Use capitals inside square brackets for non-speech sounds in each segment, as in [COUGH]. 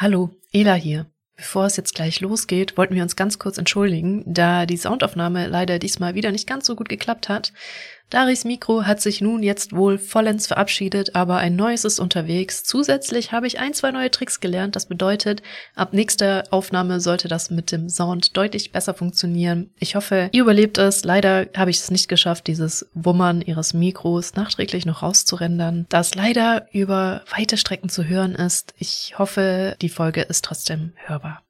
Hallo, Ela hier. Bevor es jetzt gleich losgeht, wollten wir uns ganz kurz entschuldigen, da die Soundaufnahme leider diesmal wieder nicht ganz so gut geklappt hat. Daris Mikro hat sich nun jetzt wohl vollends verabschiedet, aber ein neues ist unterwegs. Zusätzlich habe ich ein, zwei neue Tricks gelernt. Das bedeutet, ab nächster Aufnahme sollte das mit dem Sound deutlich besser funktionieren. Ich hoffe, ihr überlebt es. Leider habe ich es nicht geschafft, dieses Wummern ihres Mikros nachträglich noch rauszurendern, das leider über weite Strecken zu hören ist. Ich hoffe, die Folge ist trotzdem hörbar.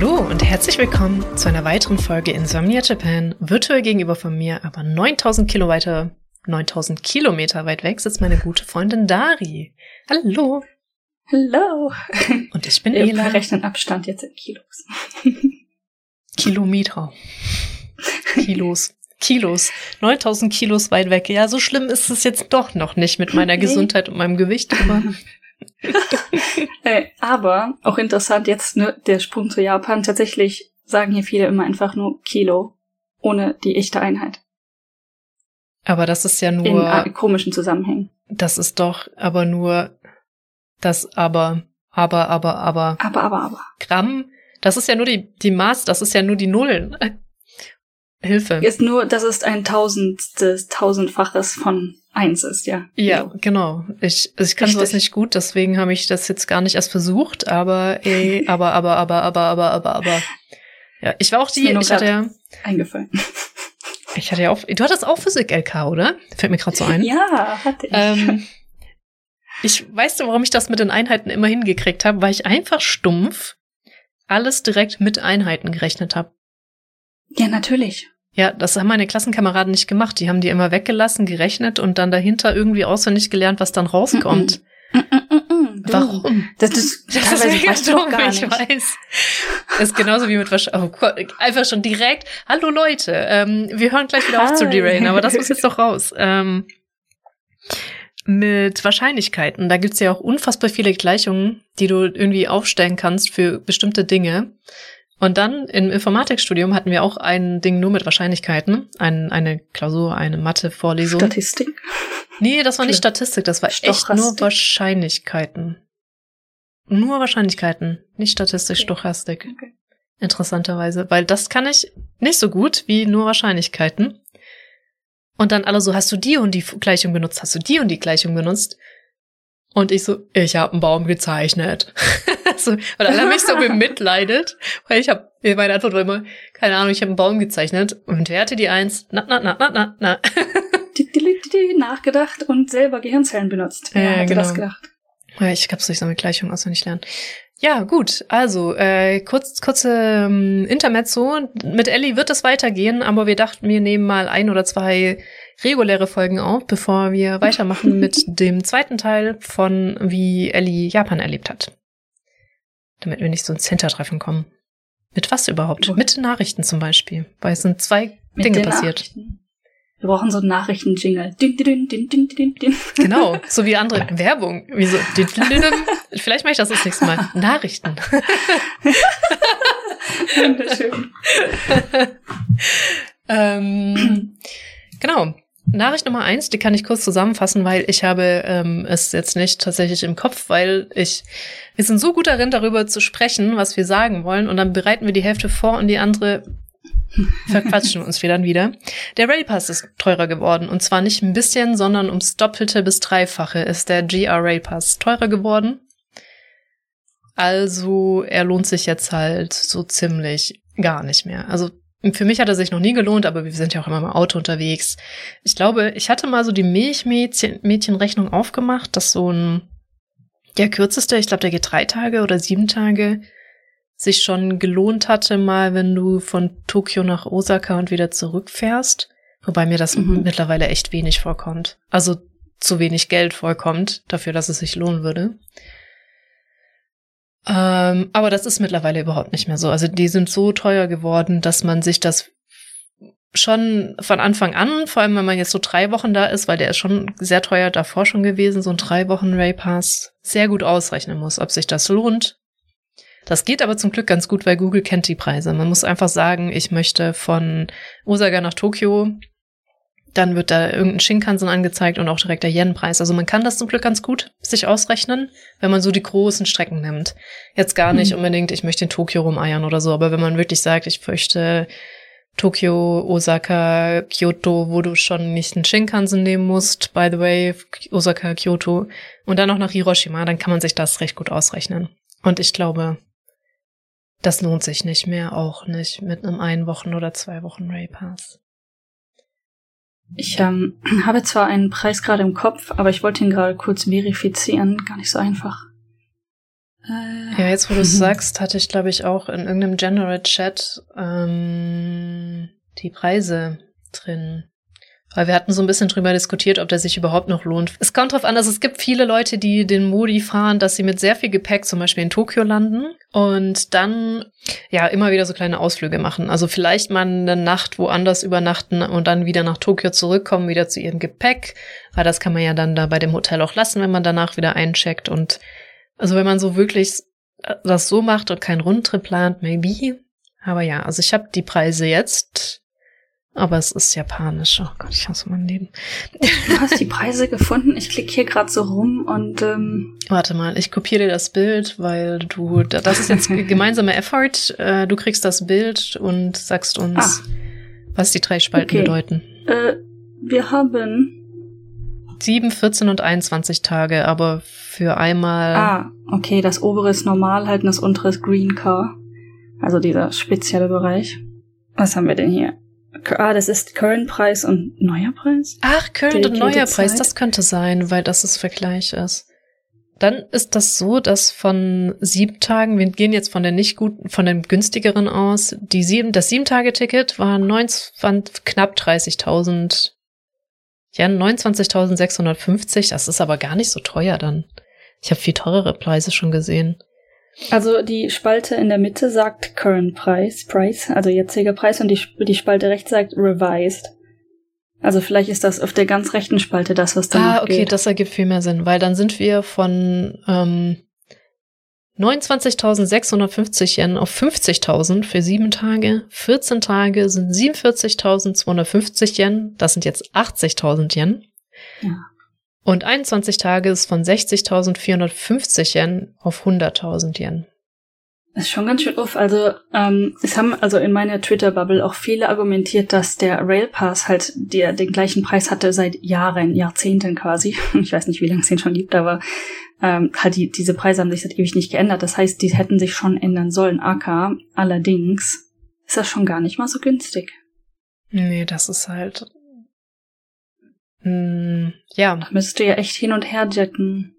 Hallo und herzlich willkommen zu einer weiteren Folge Insomnia Japan. Virtuell gegenüber von mir, aber 9000 Kilometer, 9000 Kilometer weit weg sitzt meine gute Freundin Dari. Hallo. Hallo. Und ich bin Wir Ela. verrechnen Abstand jetzt in Kilos. Kilometer. Kilos. Kilos. 9000 Kilos weit weg. Ja, so schlimm ist es jetzt doch noch nicht mit meiner. Gesundheit und meinem Gewicht, aber [LAUGHS] Äh, aber auch interessant jetzt ne, der Sprung zu Japan. Tatsächlich sagen hier viele immer einfach nur Kilo ohne die echte Einheit aber das ist ja in nur äh, komischen Zusammenhängen. das ist doch aber nur das aber aber aber aber Aber aber aber Gramm, das ist ja nur die, die Maß, das ist ja nur die Nullen. Hilfe. ist nur, dass es ein Tausendstes, Tausendfaches von eins ist, ja. Ja, genau. Ich, also ich kann sowas Richtig. nicht gut, deswegen habe ich das jetzt gar nicht erst versucht, aber ey, [LAUGHS] aber, aber, aber, aber, aber, aber, aber. Ja, ich war auch die, ich hatte ja, eingefallen. ich hatte ja auch, du hattest auch Physik-LK, oder? Fällt mir gerade so ein. [LAUGHS] Ja, hatte ich. Ähm, ich weißt du, warum ich das mit den Einheiten immer hingekriegt habe, weil ich einfach stumpf alles direkt mit Einheiten gerechnet habe. Ja, natürlich. Ja, das haben meine Klassenkameraden nicht gemacht. Die haben die immer weggelassen, gerechnet und dann dahinter irgendwie auswendig gelernt, was dann rauskommt. Mm, mm, mm, mm. Warum? Das ist, mega weißt du doch dumm, gar ich weiß. Das ist genauso wie mit oh Gott, einfach schon direkt. Hallo Leute, ähm, wir hören gleich wieder auf zu Hi. derailen, aber das muss jetzt [LAUGHS] doch raus. Ähm, mit Wahrscheinlichkeiten, da gibt's ja auch unfassbar viele Gleichungen, die du irgendwie aufstellen kannst für bestimmte Dinge. Und dann im Informatikstudium hatten wir auch ein Ding nur mit Wahrscheinlichkeiten, ein, eine Klausur, eine Mathe-Vorlesung. Statistik. Nee, das war nicht. Statistik, das war echt nur Wahrscheinlichkeiten. Nur Wahrscheinlichkeiten, nicht Statistik, Okay. Stochastik. Okay. Interessanterweise, weil das kann ich nicht so gut wie nur Wahrscheinlichkeiten. Und dann alle so, hast du die und die Gleichung benutzt, hast du die und die Gleichung benutzt? Und ich so, ich habe einen Baum gezeichnet. [LAUGHS] so, und alle haben mich so bemitleidet, weil ich habe, meine Antwort war immer, keine Ahnung, ich habe einen Baum gezeichnet. Und wer hatte die Eins? Na, na, na, na, na, na. [LAUGHS] Nachgedacht und selber Gehirnzellen benutzt. Ja, hätte genau. das gedacht? Ja, ich hab's durch so eine Gleichung auswendig lernen. Ja, gut. Also, äh, kurz, kurze ähm, Intermezzo. Mit Ellie wird es weitergehen, aber wir dachten, wir nehmen mal ein oder zwei reguläre Folgen auf, bevor wir weitermachen [LAUGHS] mit dem zweiten Teil von wie Ellie Japan erlebt hat. Damit wir nicht so ins Hintertreffen kommen. Mit was überhaupt? Wo- Mit Nachrichten zum Beispiel. Weil es sind zwei Mit Dinge passiert. Wir brauchen so einen Nachrichten-Jingle. Genau, [LAUGHS] so wie andere Werbung. Wie so, vielleicht mache ich das das nächste Mal. Nachrichten. Wunderschön. [LAUGHS] ähm, genau. Nachricht Nummer eins, die kann ich kurz zusammenfassen, weil ich habe ähm, es jetzt nicht tatsächlich im Kopf, weil ich, wir sind so gut darin, darüber zu sprechen, was wir sagen wollen, und dann bereiten wir die Hälfte vor und die andere verquatschen uns wir dann wieder. Der Rail Pass ist teurer geworden und zwar nicht ein bisschen, sondern ums Doppelte bis Dreifache ist der GR Rail Pass teurer geworden. Also er lohnt sich jetzt halt so ziemlich gar nicht mehr. Also für mich hat er sich noch nie gelohnt, aber wir sind ja auch immer im Auto unterwegs. Ich glaube, ich hatte mal so die Milchmädchenrechnung aufgemacht, dass so ein der kürzeste, ich glaube, der geht drei Tage oder sieben Tage, sich schon gelohnt hatte, mal, wenn du von Tokio nach Osaka und wieder zurückfährst. Wobei mir das Mhm. mittlerweile echt wenig vorkommt. Also zu wenig Geld vorkommt, dafür, dass es sich lohnen würde. Ähm, aber das ist mittlerweile überhaupt nicht mehr so. Also die sind so teuer geworden, dass man sich das schon von Anfang an, vor allem wenn man jetzt so drei Wochen da ist, weil der ist schon sehr teuer davor schon gewesen, so ein drei Wochen Ray Pass, sehr gut ausrechnen muss, ob sich das lohnt. Das geht aber zum Glück ganz gut, weil Google kennt die Preise. Man muss einfach sagen, ich möchte von Osaka nach Tokio, dann wird da irgendein Shinkansen angezeigt und auch direkt der Yen-Preis. Also man kann das zum Glück ganz gut sich ausrechnen, wenn man so die großen Strecken nimmt. Jetzt gar nicht mhm. unbedingt, ich möchte in Tokio rumeiern oder so, aber wenn man wirklich sagt, ich möchte Tokio, Osaka, Kyoto, wo du schon nicht einen Shinkansen nehmen musst, by the way, Osaka, Kyoto, und dann noch nach Hiroshima, dann kann man sich das recht gut ausrechnen. Und ich glaube, das lohnt sich nicht mehr, auch nicht mit einem ein Wochen oder zwei Wochen Ray Pass. Ich ähm, [CLEARS THROAT] habe zwar einen Preis gerade im Kopf, aber ich wollte ihn gerade kurz verifizieren. Gar nicht so einfach. Äh, ja, jetzt wo du es sagst, hatte ich, glaube ich, auch in irgendeinem General Chat ähm, die Preise drin. Weil wir hatten so ein bisschen drüber diskutiert, ob der sich überhaupt noch lohnt. Es kommt drauf an, dass es gibt viele Leute, die den Modi fahren, dass sie mit sehr viel Gepäck zum Beispiel in Tokio landen und dann ja immer wieder so kleine Ausflüge machen. Also vielleicht mal eine Nacht woanders übernachten und dann wieder nach Tokio zurückkommen, wieder zu ihrem Gepäck. Weil das kann man ja dann da bei dem Hotel auch lassen, wenn man danach wieder eincheckt. Und also wenn man so wirklich das so macht und keinen Rundtrip plant, maybe. Aber ja, also ich habe die Preise jetzt aber es ist japanisch. Oh Gott, ich hasse mein Leben. Du hast die Preise gefunden. Ich klicke hier gerade so rum und ähm Warte mal, ich kopiere dir das Bild, weil du, das ist jetzt [LAUGHS] gemeinsamer Effort. Äh, du kriegst das Bild und sagst uns, ah. was die drei Spalten okay. bedeuten. Äh, wir haben 7, 14 und 21 Tage, aber für einmal. Ah, okay, das obere ist normal halt und das untere ist Green Car. Also dieser spezielle Bereich. Was haben wir denn hier? Ah, das ist Current Preis und neuer Preis? Ach, Current und neuer Preis, das könnte sein, weil das das Vergleich ist. Dann ist das so, dass von sieben Tagen, wir gehen jetzt von der nicht guten, von dem günstigeren aus, die sieben, das sieben Tage Ticket war 29, knapp 30.000, ja 29.650. Das ist aber gar nicht so teuer dann. Ich habe viel teurere Preise schon gesehen. Also die Spalte in der Mitte sagt Current Price, Price, also jetziger Preis, und die, die Spalte rechts sagt Revised. Also vielleicht ist das auf der ganz rechten Spalte das, was da Ah, okay, geht. das ergibt viel mehr Sinn, weil dann sind wir von ähm, 29.650 Yen auf 50.000 für sieben Tage. 14 Tage sind 47.250 Yen. Das sind jetzt 80.000 Yen. Ja. Und 21 Tage ist von 60.450 Yen auf 100.000 Yen. Das ist schon ganz schön uff. Also ähm, es haben also in meiner Twitter-Bubble auch viele argumentiert, dass der Railpass halt der, den gleichen Preis hatte seit Jahren, Jahrzehnten quasi. [LAUGHS] Ich weiß nicht, wie lange es den schon gibt, aber ähm, halt die, diese Preise haben sich seit ewig nicht geändert. Das heißt, die hätten sich schon ändern sollen. AK, allerdings ist das schon gar nicht mal so günstig. Nee, das ist halt hm, ja. Da müsstest du ja echt hin und her jetten.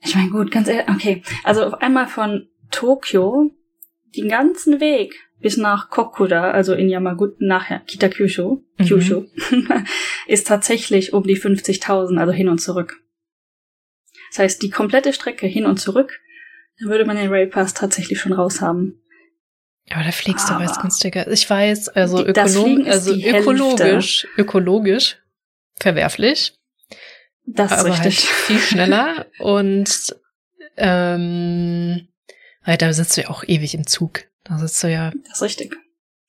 Ich meine, gut, ganz ehrlich, okay. Also auf einmal von Tokio den ganzen Weg bis nach Kokura, also in Yamaguchi, nachher Kitakyushu, mhm. Kyushu, [LAUGHS] ist tatsächlich um die 50.000, also hin und zurück. Das heißt, die komplette Strecke hin und zurück, dann würde man den Railpass tatsächlich schon raus haben. Aber da fliegst aber du was günstiger. Ich weiß, also, ökonom also ökologisch, ökologisch verwerflich. Das ist aber halt richtig. Halt [LAUGHS] viel schneller [LAUGHS] und ähm, halt, da sitzt du ja auch ewig im Zug. Da sitzt du ja. Das ist richtig.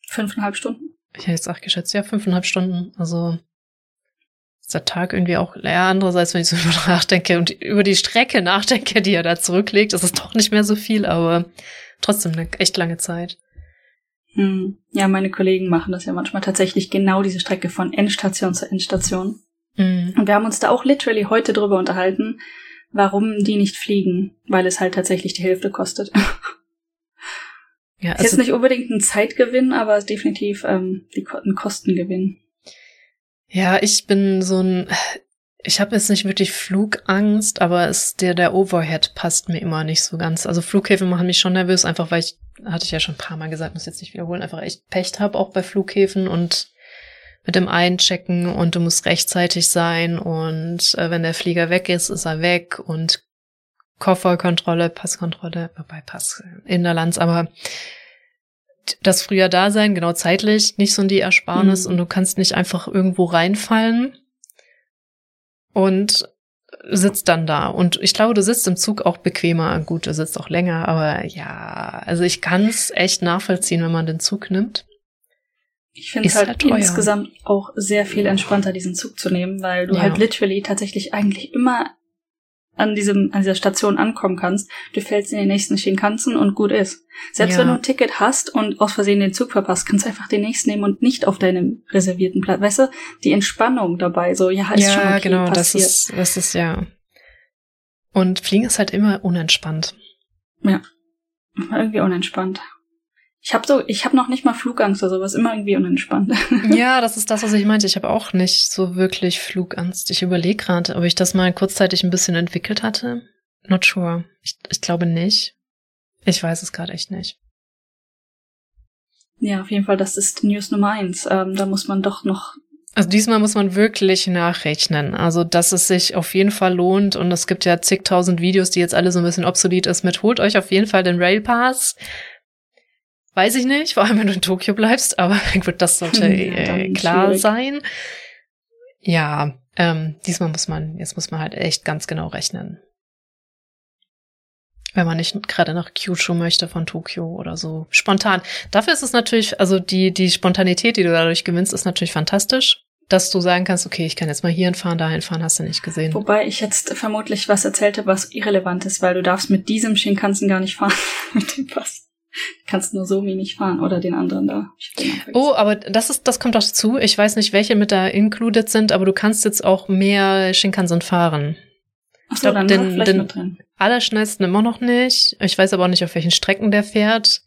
Fünfeinhalb Stunden. Ich hätte jetzt auch geschätzt, ja, fünfeinhalb Stunden. Also ist der Tag irgendwie auch ja, andererseits, wenn ich so [LAUGHS] drüber nachdenke und über die Strecke nachdenke, die er da zurücklegt, ist es doch nicht mehr so viel, aber trotzdem eine echt lange Zeit. Hm. Ja, meine Kollegen machen das ja manchmal tatsächlich genau diese Strecke von Endstation zu Endstation. Mhm. Und wir haben uns da auch literally heute drüber unterhalten, warum die nicht fliegen, weil es halt tatsächlich die Hälfte kostet. [LAUGHS] Ja, also ist jetzt nicht unbedingt ein Zeitgewinn, aber definitiv ähm, ein Kostengewinn. Ja, ich bin so ein, ich habe jetzt nicht wirklich Flugangst, aber es, der, der Overhead passt mir immer nicht so ganz. Also Flughäfen machen mich schon nervös, einfach weil ich, hatte ich ja schon ein paar Mal gesagt, muss jetzt nicht wiederholen, einfach echt Pech habe, auch bei Flughäfen und mit dem Einchecken und du musst rechtzeitig sein und äh, wenn der Flieger weg ist, ist er weg und Kofferkontrolle, Passkontrolle, wobei Pass in der Lanz, aber das früher da sein, genau zeitlich, nicht so die Ersparnis mhm. und du kannst nicht einfach irgendwo reinfallen und sitzt dann da. Und ich glaube, du sitzt im Zug auch bequemer. Gut, du sitzt auch länger, aber ja, also ich kann es echt nachvollziehen, wenn man den Zug nimmt. Ich finde es halt, halt insgesamt auch sehr viel entspannter, diesen Zug zu nehmen, weil du ja. halt literally tatsächlich eigentlich immer an diesem, an dieser Station ankommen kannst. Du fällst in den nächsten Shinkansen und gut ist. Selbst ja. wenn du ein Ticket hast und aus Versehen den Zug verpasst, kannst du einfach den nächsten nehmen und nicht auf deinem reservierten Platz. Weißt du, die Entspannung dabei, so, ja, ist ja, schon okay, genau, passiert. das ist, das ist ja. Und Fliegen ist halt immer unentspannt. Ja. Irgendwie unentspannt. Ich habe so, ich habe noch nicht mal Flugangst oder sowas, immer irgendwie unentspannt. [LAUGHS] Ja, das ist das, was ich meinte. Ich habe auch nicht so wirklich Flugangst. Ich überlege gerade, ob ich das mal kurzzeitig ein bisschen entwickelt hatte. Not sure. Ich, ich glaube nicht. Ich weiß es gerade echt nicht. Ja, auf jeden Fall, das ist News Nummer eins. Ähm, da muss man doch noch. Also diesmal muss man wirklich nachrechnen. Also, dass es sich auf jeden Fall lohnt. Und es gibt ja zigtausend Videos, die jetzt alle so ein bisschen obsolet ist mit holt euch auf jeden Fall den Rail Pass. Weiß ich nicht, vor allem wenn du in Tokio bleibst, aber [LAUGHS] gut, das sollte äh, klar schwierig. sein. Ja, ähm, diesmal muss man, jetzt muss man halt echt ganz genau rechnen. Wenn man nicht gerade nach Kyushu möchte von Tokio oder so. Spontan. Dafür ist es natürlich, also die, die Spontanität, die du dadurch gewinnst, ist natürlich fantastisch. Dass du sagen kannst, okay, ich kann jetzt mal hierhin fahren, dahin fahren, hast du nicht gesehen. Wobei ich jetzt vermutlich was erzählte, was irrelevant ist, weil du darfst mit diesem Shinkansen gar nicht fahren, [LAUGHS] mit dem Pass kannst nur Somi nicht fahren oder den anderen da. Oh, aber das ist, das kommt auch dazu. Ich weiß nicht, welche mit da included sind, aber du kannst jetzt auch mehr Shinkansen fahren. Ach so, den, vielleicht den mit drin. Allerschnellsten immer noch nicht. Ich weiß aber auch nicht, auf welchen Strecken der fährt.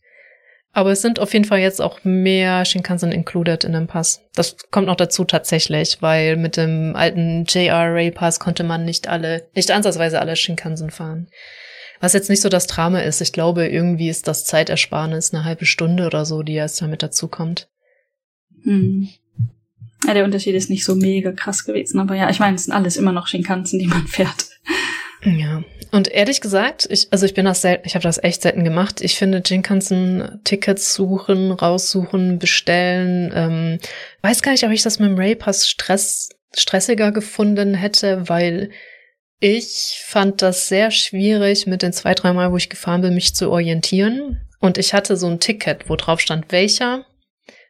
Aber es sind auf jeden Fall jetzt auch mehr Shinkansen included in dem Pass. Das kommt noch dazu tatsächlich, weil mit dem alten JR Rail Pass konnte man nicht alle, nicht ansatzweise alle Shinkansen fahren. Was jetzt nicht so das Drama ist. Ich glaube, irgendwie ist das Zeitersparnis eine halbe Stunde oder so, die jetzt damit dazu kommt. Hm. Ja, der Unterschied ist nicht so mega krass gewesen, aber ja, ich meine, es sind alles immer noch Shinkansen, die man fährt. Ja, und ehrlich gesagt, ich, also ich bin das selten, ich habe das echt selten gemacht. Ich finde Shinkansen Tickets suchen, raussuchen, bestellen. Ähm, weiß gar nicht, ob ich das mit dem Raypass Stress stressiger gefunden hätte, weil ich fand das sehr schwierig, mit den zwei, drei Mal, wo ich gefahren bin, mich zu orientieren. Und ich hatte so ein Ticket, wo drauf stand, welcher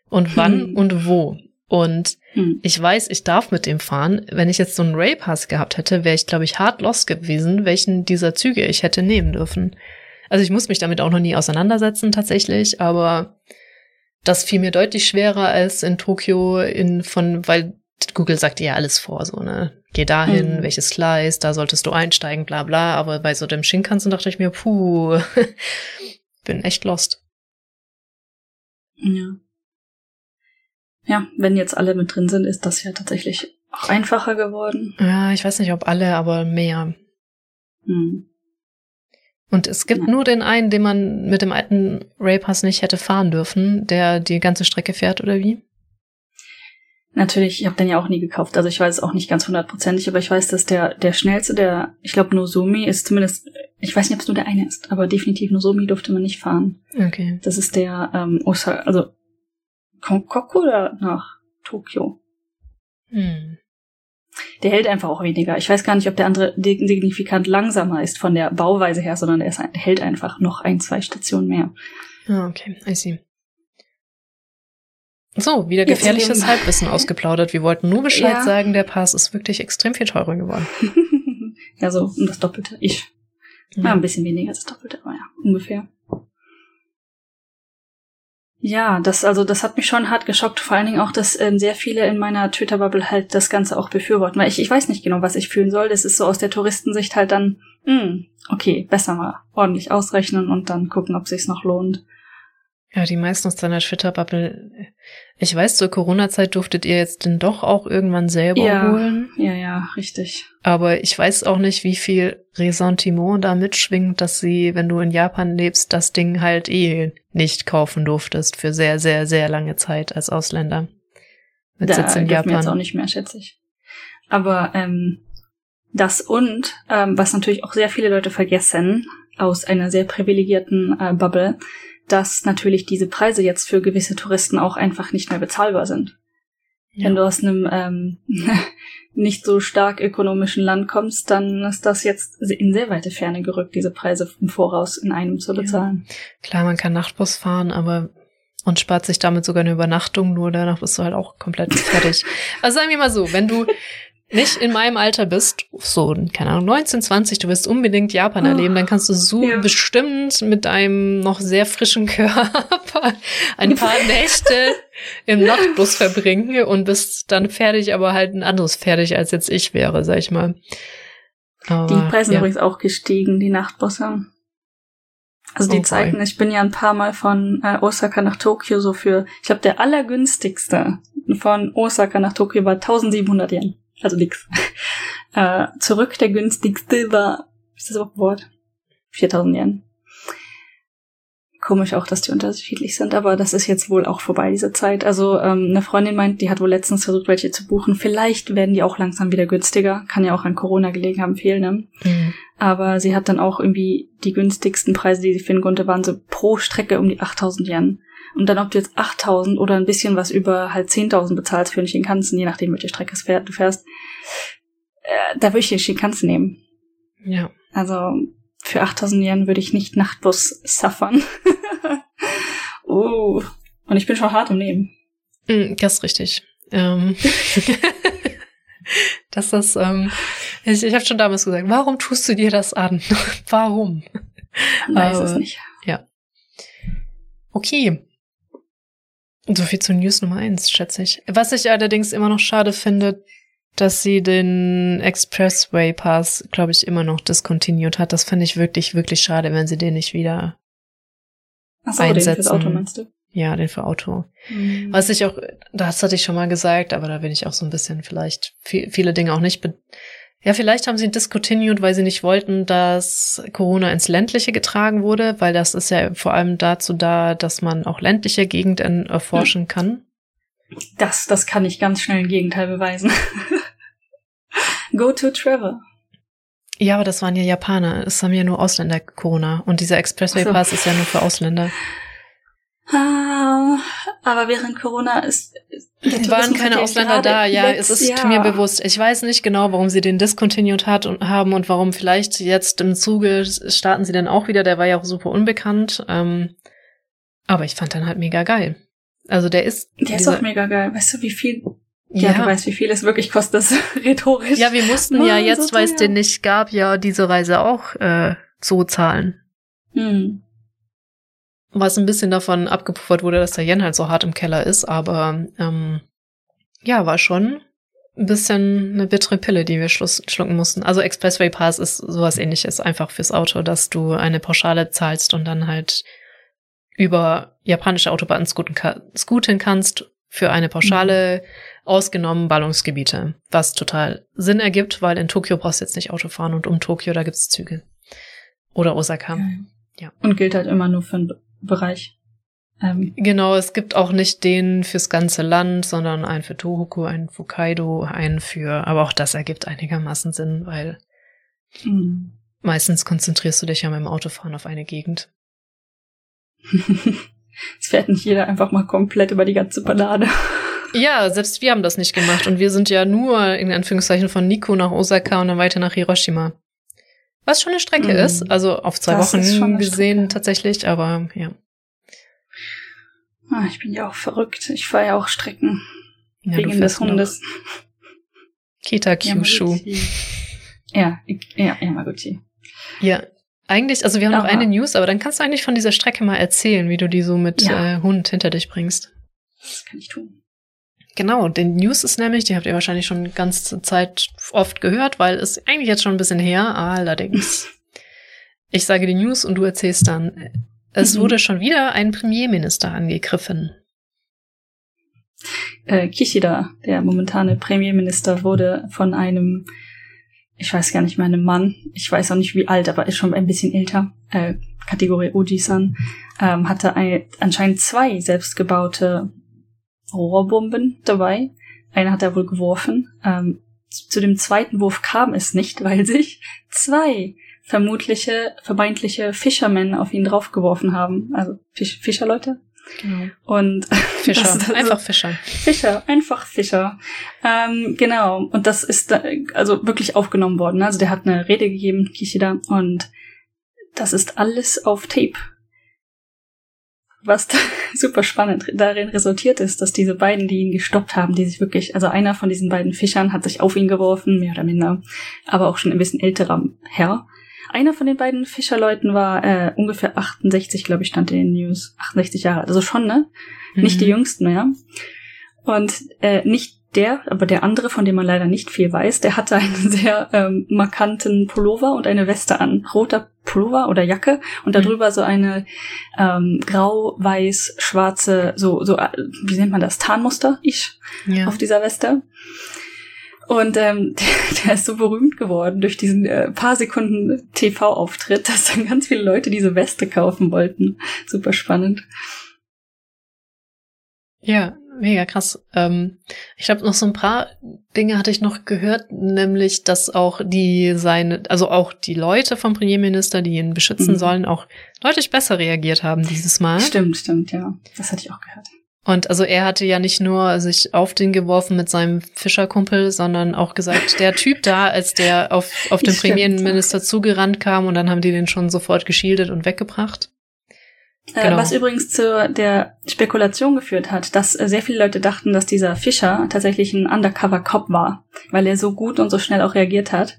und wann hm. und wo. Und hm. ich weiß, ich darf mit dem fahren. Wenn ich jetzt so einen Ray-Pass gehabt hätte, wäre ich, glaube ich, hart lost gewesen, welchen dieser Züge ich hätte nehmen dürfen. Also ich muss mich damit auch noch nie auseinandersetzen, tatsächlich, aber das fiel mir deutlich schwerer als in Tokio in von, weil Google sagt ja alles vor, so, ne? Geh dahin, mhm. welches Gleis, da solltest du einsteigen, bla bla. Aber bei so dem Shinkansen dachte ich mir, puh, [LAUGHS] bin echt lost. Ja. Ja, wenn jetzt alle mit drin sind, ist das ja tatsächlich auch einfacher geworden. Ja, ich weiß nicht, ob alle, aber mehr. Mhm. Und es gibt ja. nur den einen, den man mit dem alten Raypass nicht hätte fahren dürfen, der die ganze Strecke fährt, oder wie? Natürlich, ich habe den ja auch nie gekauft, also ich weiß es auch nicht ganz hundertprozentig, aber ich weiß, dass der der schnellste, der, ich glaube Nozomi ist zumindest, ich weiß nicht, ob es nur der eine ist, aber definitiv Nozomi durfte man nicht fahren. Okay. Das ist der ähm, Osaka, also Konkoko oder nach Tokio? Hm. Der hält einfach auch weniger. Ich weiß gar nicht, ob der andere signifikant langsamer ist von der Bauweise her, sondern der hält einfach noch ein, zwei Stationen mehr. Ah, okay, I see. So, wieder gefährliches Halbwissen [LAUGHS] ausgeplaudert. Wir wollten nur Bescheid ja. sagen, der Pass ist wirklich extrem viel teurer geworden. [LAUGHS] ja, so um das Doppelte. Ich. Ja. ja, ein bisschen weniger als das Doppelte, aber ja, ungefähr. Ja, das, also, das hat mich schon hart geschockt. Vor allen Dingen auch, dass ähm, sehr viele in meiner Twitter-Bubble halt das Ganze auch befürworten. Weil ich, ich weiß nicht genau, was ich fühlen soll. Das ist so aus der Touristensicht halt dann, mh, hm, okay, besser mal ordentlich ausrechnen und dann gucken, ob sich's noch lohnt. Ja, die meisten aus deiner Twitter-Bubble. Ich weiß, zur Corona-Zeit durftet ihr jetzt denn doch auch irgendwann selber ja, holen. Ja, ja, richtig. Aber ich weiß auch nicht, wie viel Ressentiment da mitschwingt, dass sie, wenn du in Japan lebst, das Ding halt eh nicht kaufen durftest für sehr, sehr, sehr lange Zeit als Ausländer. Mit da Sitz in Japan. jetzt auch nicht mehr, schätze ich. Aber ähm, das und, ähm, was natürlich auch sehr viele Leute vergessen, aus einer sehr privilegierten äh, Bubble, dass natürlich diese Preise jetzt für gewisse Touristen auch einfach nicht mehr bezahlbar sind. Ja. Wenn du aus einem ähm, [LAUGHS] nicht so stark ökonomischen Land kommst, dann ist das jetzt in sehr weite Ferne gerückt, diese Preise im Voraus in einem zu bezahlen. Ja. Klar, man kann Nachtbus fahren, aber und spart sich damit sogar eine Übernachtung, nur danach bist du halt auch komplett fertig. [LAUGHS] Also sagen wir mal so, wenn du nicht in meinem Alter bist, so, keine Ahnung, 19, 20, du willst unbedingt Japan erleben, dann kannst du so ja. bestimmt mit einem noch sehr frischen Körper [LAUGHS] ein paar [LAUGHS] Nächte im Nachtbus verbringen und bist dann fertig, aber halt ein anderes fertig, als jetzt ich wäre, sag ich mal. Aber, die Preise ja. übrigens auch gestiegen, die Nachtbusse. Also die oh Zeiten, ich bin ja ein paar Mal von äh, Osaka nach Tokio so für, ich glaube, der allergünstigste von Osaka nach Tokio war 1700 Yen also nix. [LAUGHS] äh, zurück, der günstigste war, ist das überhaupt ein Wort? 4000 Yen. Komisch auch, dass die unterschiedlich sind, aber das ist jetzt wohl auch vorbei, diese Zeit. Also ähm, eine Freundin meint, die hat wohl letztens versucht, welche zu buchen. Vielleicht werden die auch langsam wieder günstiger. Kann ja auch an Corona gelegen haben, fehlen. Ne? Mhm. Aber sie hat dann auch irgendwie die günstigsten Preise, die sie finden konnte, waren so pro Strecke um die 8000 Yen. Und dann, ob du jetzt 8000 oder ein bisschen was über halt 10.000 bezahlst für den Shinkansen, je nachdem, welche Strecke du fährst, äh, da würde ich den Shinkansen nehmen. Ja. Also, für 8000 Yen würde ich nicht Nachtbus suffern. [LAUGHS] oh. Und ich bin schon hart im Nehmen. Mm, das ist richtig. Ähm. [LAUGHS] das ist, ähm, ich, ich habe schon damals gesagt, warum tust du dir das an? [LAUGHS] warum? Weiß es nicht. Ja. Okay. So viel zu News Nummer eins, schätze ich. Was ich allerdings immer noch schade finde, dass sie den Expressway Pass, glaube ich, immer noch discontinued hat. Das finde ich wirklich, wirklich schade, wenn sie den nicht wieder Ach so, einsetzen. Den fürs Auto meinst du? Ja, den für Auto. Mhm. Was ich auch, das hatte ich schon mal gesagt, aber da bin ich auch so ein bisschen vielleicht viele Dinge auch nicht ja, vielleicht haben sie discontinued, weil sie nicht wollten, dass Corona ins Ländliche getragen wurde, weil das ist ja vor allem dazu da, dass man auch ländliche Gegenden erforschen kann. Das, das kann ich ganz schnell im Gegenteil beweisen. [LAUGHS] Go to Trevor. Ja, aber das waren ja Japaner. Es haben ja nur Ausländer Corona. Und dieser Expressway Pass so. ist ja nur für Ausländer. Ah, aber während Corona ist, waren keine Ausländer da. Ja, es ist Jahr. mir bewusst. Ich weiß nicht genau, warum sie den discontinued hat und haben und warum vielleicht jetzt im Zuge starten sie dann auch wieder. Der war ja auch super unbekannt. Ähm, aber ich fand den halt mega geil. Also der ist. Der ist auch mega geil. Weißt du, wie viel? Ja, ja, du weißt, wie viel es wirklich kostet, [LAUGHS] rhetorisch. Ja, wir mussten ja jetzt, so weil es den nicht gab, ja diese Reise auch äh, so zahlen. Hm was ein bisschen davon abgepuffert wurde, dass der Yen halt so hart im Keller ist, aber ähm, ja, war schon ein bisschen eine bittere Pille, die wir schlucken mussten. Also Expressway Pass ist sowas ähnliches, einfach fürs Auto, dass du eine Pauschale zahlst und dann halt über japanische Autobahnen scooten, scooten kannst für eine Pauschale, mhm. Ausgenommen Ballungsgebiete, was total Sinn ergibt, weil in Tokio brauchst du jetzt nicht Auto fahren und um Tokio, da gibt's Züge. Oder Osaka. Okay. Ja. Und gilt halt immer nur für ein Bereich. Ähm, genau, es gibt auch nicht den fürs ganze Land, sondern einen für Tohoku, einen für Kaido, einen für, aber auch das ergibt einigermaßen Sinn, weil mhm. meistens konzentrierst du dich ja beim Autofahren auf eine Gegend. [LAUGHS] es fährt nicht jeder einfach mal komplett über die ganze Ballade. Ja, selbst wir haben das nicht gemacht und wir sind ja nur in Anführungszeichen von Nico nach Osaka und dann weiter nach Hiroshima. Was schon eine Strecke mhm. ist, also auf zwei das Wochen gesehen Strecke. tatsächlich, aber ja. Ah, ich bin ja auch verrückt. Ich fahre ja auch Strecken. Ja, wegen des Hundes. Kita Kyushu. Ja, ja, Yamaguchi. Ja, eigentlich, also wir haben aber, noch eine News, aber dann kannst du eigentlich von dieser Strecke mal erzählen, wie du die so mit ja. äh, Hund hinter dich bringst. Das kann ich tun. Genau, den News ist nämlich, die habt ihr wahrscheinlich schon ganze Zeit oft gehört, weil es eigentlich jetzt schon ein bisschen her, allerdings. [LAUGHS] ich sage die News und du erzählst dann. Es mhm. wurde schon wieder ein Premierminister angegriffen. Äh, Kishida, der momentane Premierminister, wurde von einem, ich weiß gar nicht mehr, einem Mann, ich weiß auch nicht wie alt, aber ist schon ein bisschen älter, äh, Kategorie Oji-san, ähm, hatte ein, anscheinend zwei selbstgebaute Rohrbomben dabei. Eine hat er wohl geworfen. Ähm, zu dem zweiten Wurf kam es nicht, [LAUGHS] weil sich zwei vermutliche, vermeintliche Fishermen auf ihn draufgeworfen haben. Also Fisch, Fischerleute. Genau. Und [LAUGHS] Fischer, das- das- einfach Fischer. Fischer, einfach Fischer. Ähm, genau. Und das ist da, also wirklich aufgenommen worden. Also der hat eine Rede gegeben, Kishida, und das ist alles auf Tape. Was da [LAUGHS] super spannend darin resultiert ist, dass diese beiden, die ihn gestoppt haben, die sich wirklich, also einer von diesen beiden Fischern hat sich auf ihn geworfen, mehr oder minder, aber auch schon ein bisschen älterer Herr. Einer von den beiden Fischerleuten war äh, ungefähr 68, glaube ich, stand in den News. 68 Jahre alt. Also schon, ne? Nicht die Mhm. jüngsten mehr. Und äh, nicht der, aber der andere, von dem man leider nicht viel weiß, der hatte einen [LAUGHS] sehr ähm, markanten Pullover und eine Weste an. Roter Pullover oder Jacke und Mhm. darüber so eine ähm, grau-weiß-schwarze, so, so, äh, wie nennt man das, Tarnmuster, ich, Ja. auf dieser Weste. Und ähm, [LAUGHS] der, der ist so berühmt geworden durch diesen äh, paar Sekunden TV-Auftritt, dass dann ganz viele Leute diese Weste kaufen wollten. Super spannend. Ja, mega krass. Ähm, ich glaube, noch so ein paar Dinge hatte ich noch gehört, nämlich, dass auch die seine, also auch die Leute vom Premierminister, die ihn beschützen Mhm. sollen, auch deutlich besser reagiert haben dieses Mal. Stimmt, stimmt, ja. Das hatte ich auch gehört. Und also er hatte ja nicht nur sich auf den geworfen mit seinem Fischerkumpel, sondern auch gesagt, der Typ da, als der auf, auf den. [LAUGHS] Premierminister zugerannt kam und dann haben die den schon sofort geschildet und weggebracht. Äh, Genau. Was übrigens zu der Spekulation geführt hat, dass äh, sehr viele Leute dachten, dass dieser Fischer tatsächlich ein Undercover-Cop war, weil er so gut und so schnell auch reagiert hat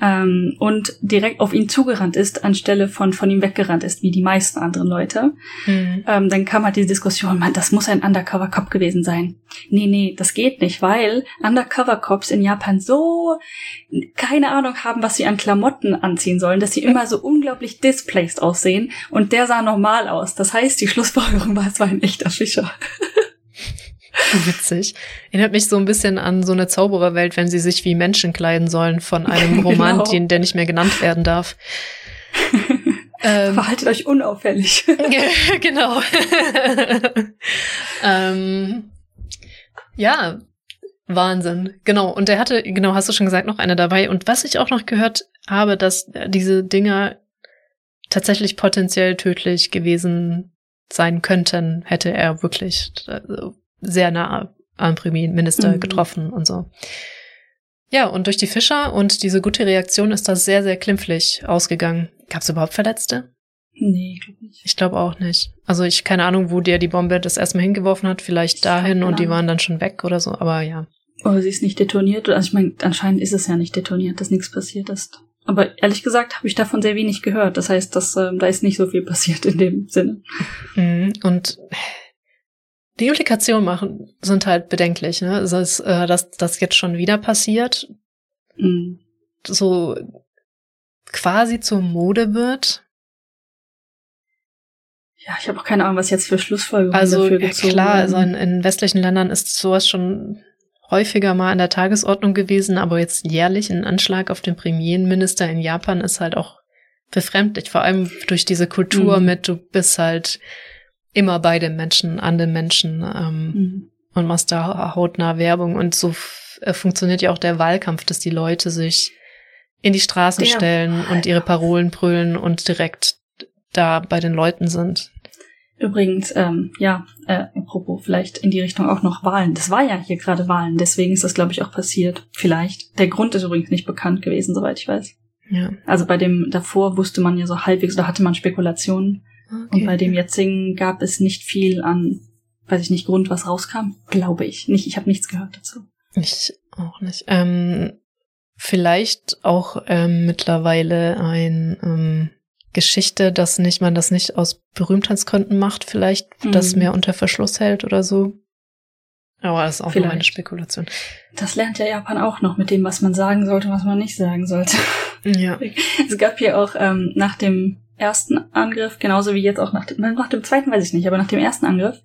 ähm, und direkt auf ihn zugerannt ist, anstelle von von ihm weggerannt ist, wie die meisten anderen Leute. Mhm. Ähm, dann kam halt die Diskussion, man, das muss ein Undercover-Cop gewesen sein. Nee, nee, das geht nicht, weil Undercover-Cops in Japan so keine Ahnung haben, was sie an Klamotten anziehen sollen, dass sie immer so unglaublich displaced aussehen und der sah normal aus. Das heißt, die Schlussfolgerung war, es war ein echter Fischer. [LAUGHS] [LAUGHS] Witzig. Erinnert mich so ein bisschen an so eine Zaubererwelt, wenn sie sich wie Menschen kleiden sollen von einem [LAUGHS] Roman, Genau. den, der nicht mehr genannt werden darf. [LAUGHS] ähm, Verhaltet euch unauffällig. genau. ähm, ja, Wahnsinn. Genau. Und er hatte, genau, hast du schon gesagt, noch eine dabei. Und was ich auch noch gehört habe, dass diese Dinger tatsächlich potenziell tödlich gewesen sein könnten, hätte er wirklich also, sehr nah am Premierminister Mhm. getroffen und so. Ja, und durch die Fischer und diese gute Reaktion ist das sehr, sehr klimpflich ausgegangen. Gab es überhaupt Verletzte? nee, glaub nicht. Ich glaube auch nicht. Also ich keine Ahnung, wo der die Bombe das erstmal hingeworfen hat, vielleicht Ich dahin und die waren dann schon weg oder so, aber ja. Oh, sie ist nicht detoniert. Also ich meine, anscheinend ist es ja nicht detoniert, dass nichts passiert ist. Aber ehrlich gesagt habe ich davon sehr wenig gehört. Das heißt, dass ähm, da ist nicht so viel passiert in dem Sinne. Mhm. Und die Implikationen machen sind halt bedenklich, ne? Also es, äh, dass das jetzt schon wieder passiert, Mhm. so quasi zur Mode wird. Ja, ich habe auch keine Ahnung, was jetzt für Schlussfolgerungen Also dafür ja, gezogen klar, also in, in westlichen Ländern ist sowas schon häufiger mal an der Tagesordnung gewesen, aber jetzt jährlich ein Anschlag auf den Premierminister in Japan ist halt auch befremdlich, vor allem durch diese Kultur Mhm. mit, du bist halt immer bei dem Menschen, an dem Menschen ähm, Mhm. und machst da hautnah Werbung und so äh, funktioniert ja auch der Wahlkampf, dass die Leute sich in die Straßen Der stellen und ihre Parolen brüllen und direkt da bei den Leuten sind. Übrigens, ähm, ja, äh, apropos, vielleicht in die Richtung auch noch Wahlen. Das war ja hier gerade Wahlen, deswegen ist das, glaube ich, auch passiert. Vielleicht. Der Grund ist übrigens nicht bekannt gewesen, soweit ich weiß. Ja. Also bei dem davor wusste man ja so halbwegs, da hatte man Spekulationen. Und bei dem jetzigen gab es nicht viel an, weiß ich nicht, Grund, was rauskam. Glaube ich. Nicht, ich habe nichts gehört dazu. Ich auch nicht. Ähm, vielleicht auch ähm, mittlerweile ein ähm, Geschichte, dass nicht man das nicht aus Berühmtheitsgründen macht, vielleicht das Mhm. mehr unter Verschluss hält oder so. Aber das ist auch nur meine Vielleicht. Spekulation. Das lernt ja Japan auch noch mit dem, was man sagen sollte und was man nicht sagen sollte. Ja. [LAUGHS] Es gab hier auch ähm, nach dem ersten Angriff, genauso wie jetzt auch nach dem, nach dem zweiten weiß ich nicht, aber nach dem ersten Angriff,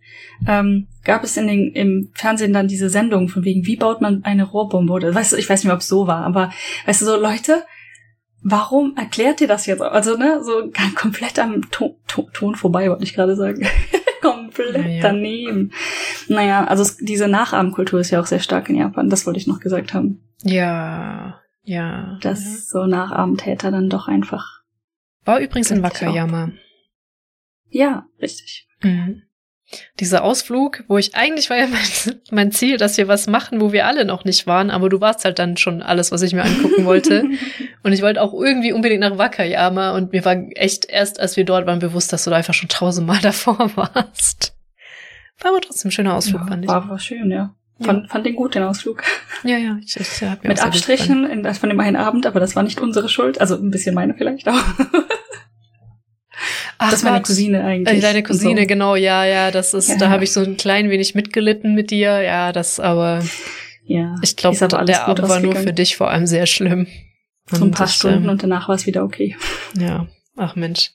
ähm, gab es in den, im Fernsehen dann diese Sendung von wegen, wie baut man eine Rohrbombe oder, weißt du, ich weiß nicht mehr, ob es so war, aber weißt du, so Leute, warum erklärt ihr das jetzt? Also, ne, so komplett am Ton, Ton, Ton vorbei, wollte ich gerade sagen. [LAUGHS] komplett Ja, ja. daneben. Naja, also es, diese Nachahmkultur ist ja auch sehr stark in Japan, das wollte ich noch gesagt haben Ja. Ja. dass so Nachahmtäter dann doch einfach War übrigens in Wakayama. Ja, richtig. Mhm. Dieser Ausflug, wo ich eigentlich war ja mein, [LAUGHS] mein, Ziel, dass wir was machen, wo wir alle noch nicht waren, aber du warst halt dann schon alles, was ich mir angucken wollte. [LAUGHS] und ich wollte auch irgendwie unbedingt nach Wakayama und mir war echt erst, als wir dort waren, bewusst, dass du da einfach schon tausendmal [LAUGHS] davor warst. War aber trotzdem ein schöner Ausflug, ja, fand ich. War, war schön, ja. Fand, ja. fand den gut, den Ausflug. Ja, ja, ich, ich hab Mit Abstrichen in, von dem einen Abend, aber das war nicht unsere Schuld. Also ein bisschen meine vielleicht auch. Ach, das ist meine Cousine eigentlich. Äh, deine Cousine, so. genau, ja, ja, das ist, ja, da ja. habe ich so ein klein wenig mitgelitten mit dir, ja, das aber, ja, ich glaube, der Abend war nur für dich vor allem sehr schlimm. So ein paar das, Stunden ähm, und danach war es wieder okay. Ja, ach Mensch.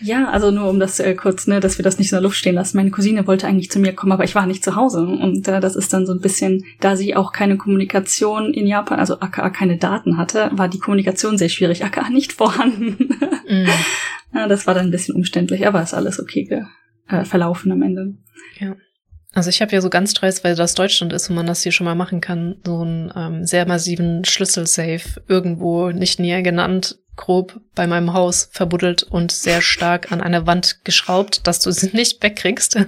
Ja, also nur um das äh, kurz, ne, dass wir das nicht in der Luft stehen lassen. Meine Cousine wollte eigentlich zu mir kommen, aber ich war nicht zu Hause. Und äh, das ist dann so ein bisschen, da sie auch keine Kommunikation in Japan, also aka keine Daten hatte, war die Kommunikation sehr schwierig. aka nicht vorhanden. Mm. [LAUGHS] ja, das war dann ein bisschen umständlich, aber ist alles okay äh, verlaufen am Ende. Ja. Also ich habe ja so ganz dreist, weil das Deutschland ist und man das hier schon mal machen kann, so einen ähm, sehr massiven Schlüsselsafe irgendwo nicht näher genannt grob bei meinem Haus verbuddelt und sehr stark an eine Wand geschraubt, dass du sie [LAUGHS] nicht wegkriegst.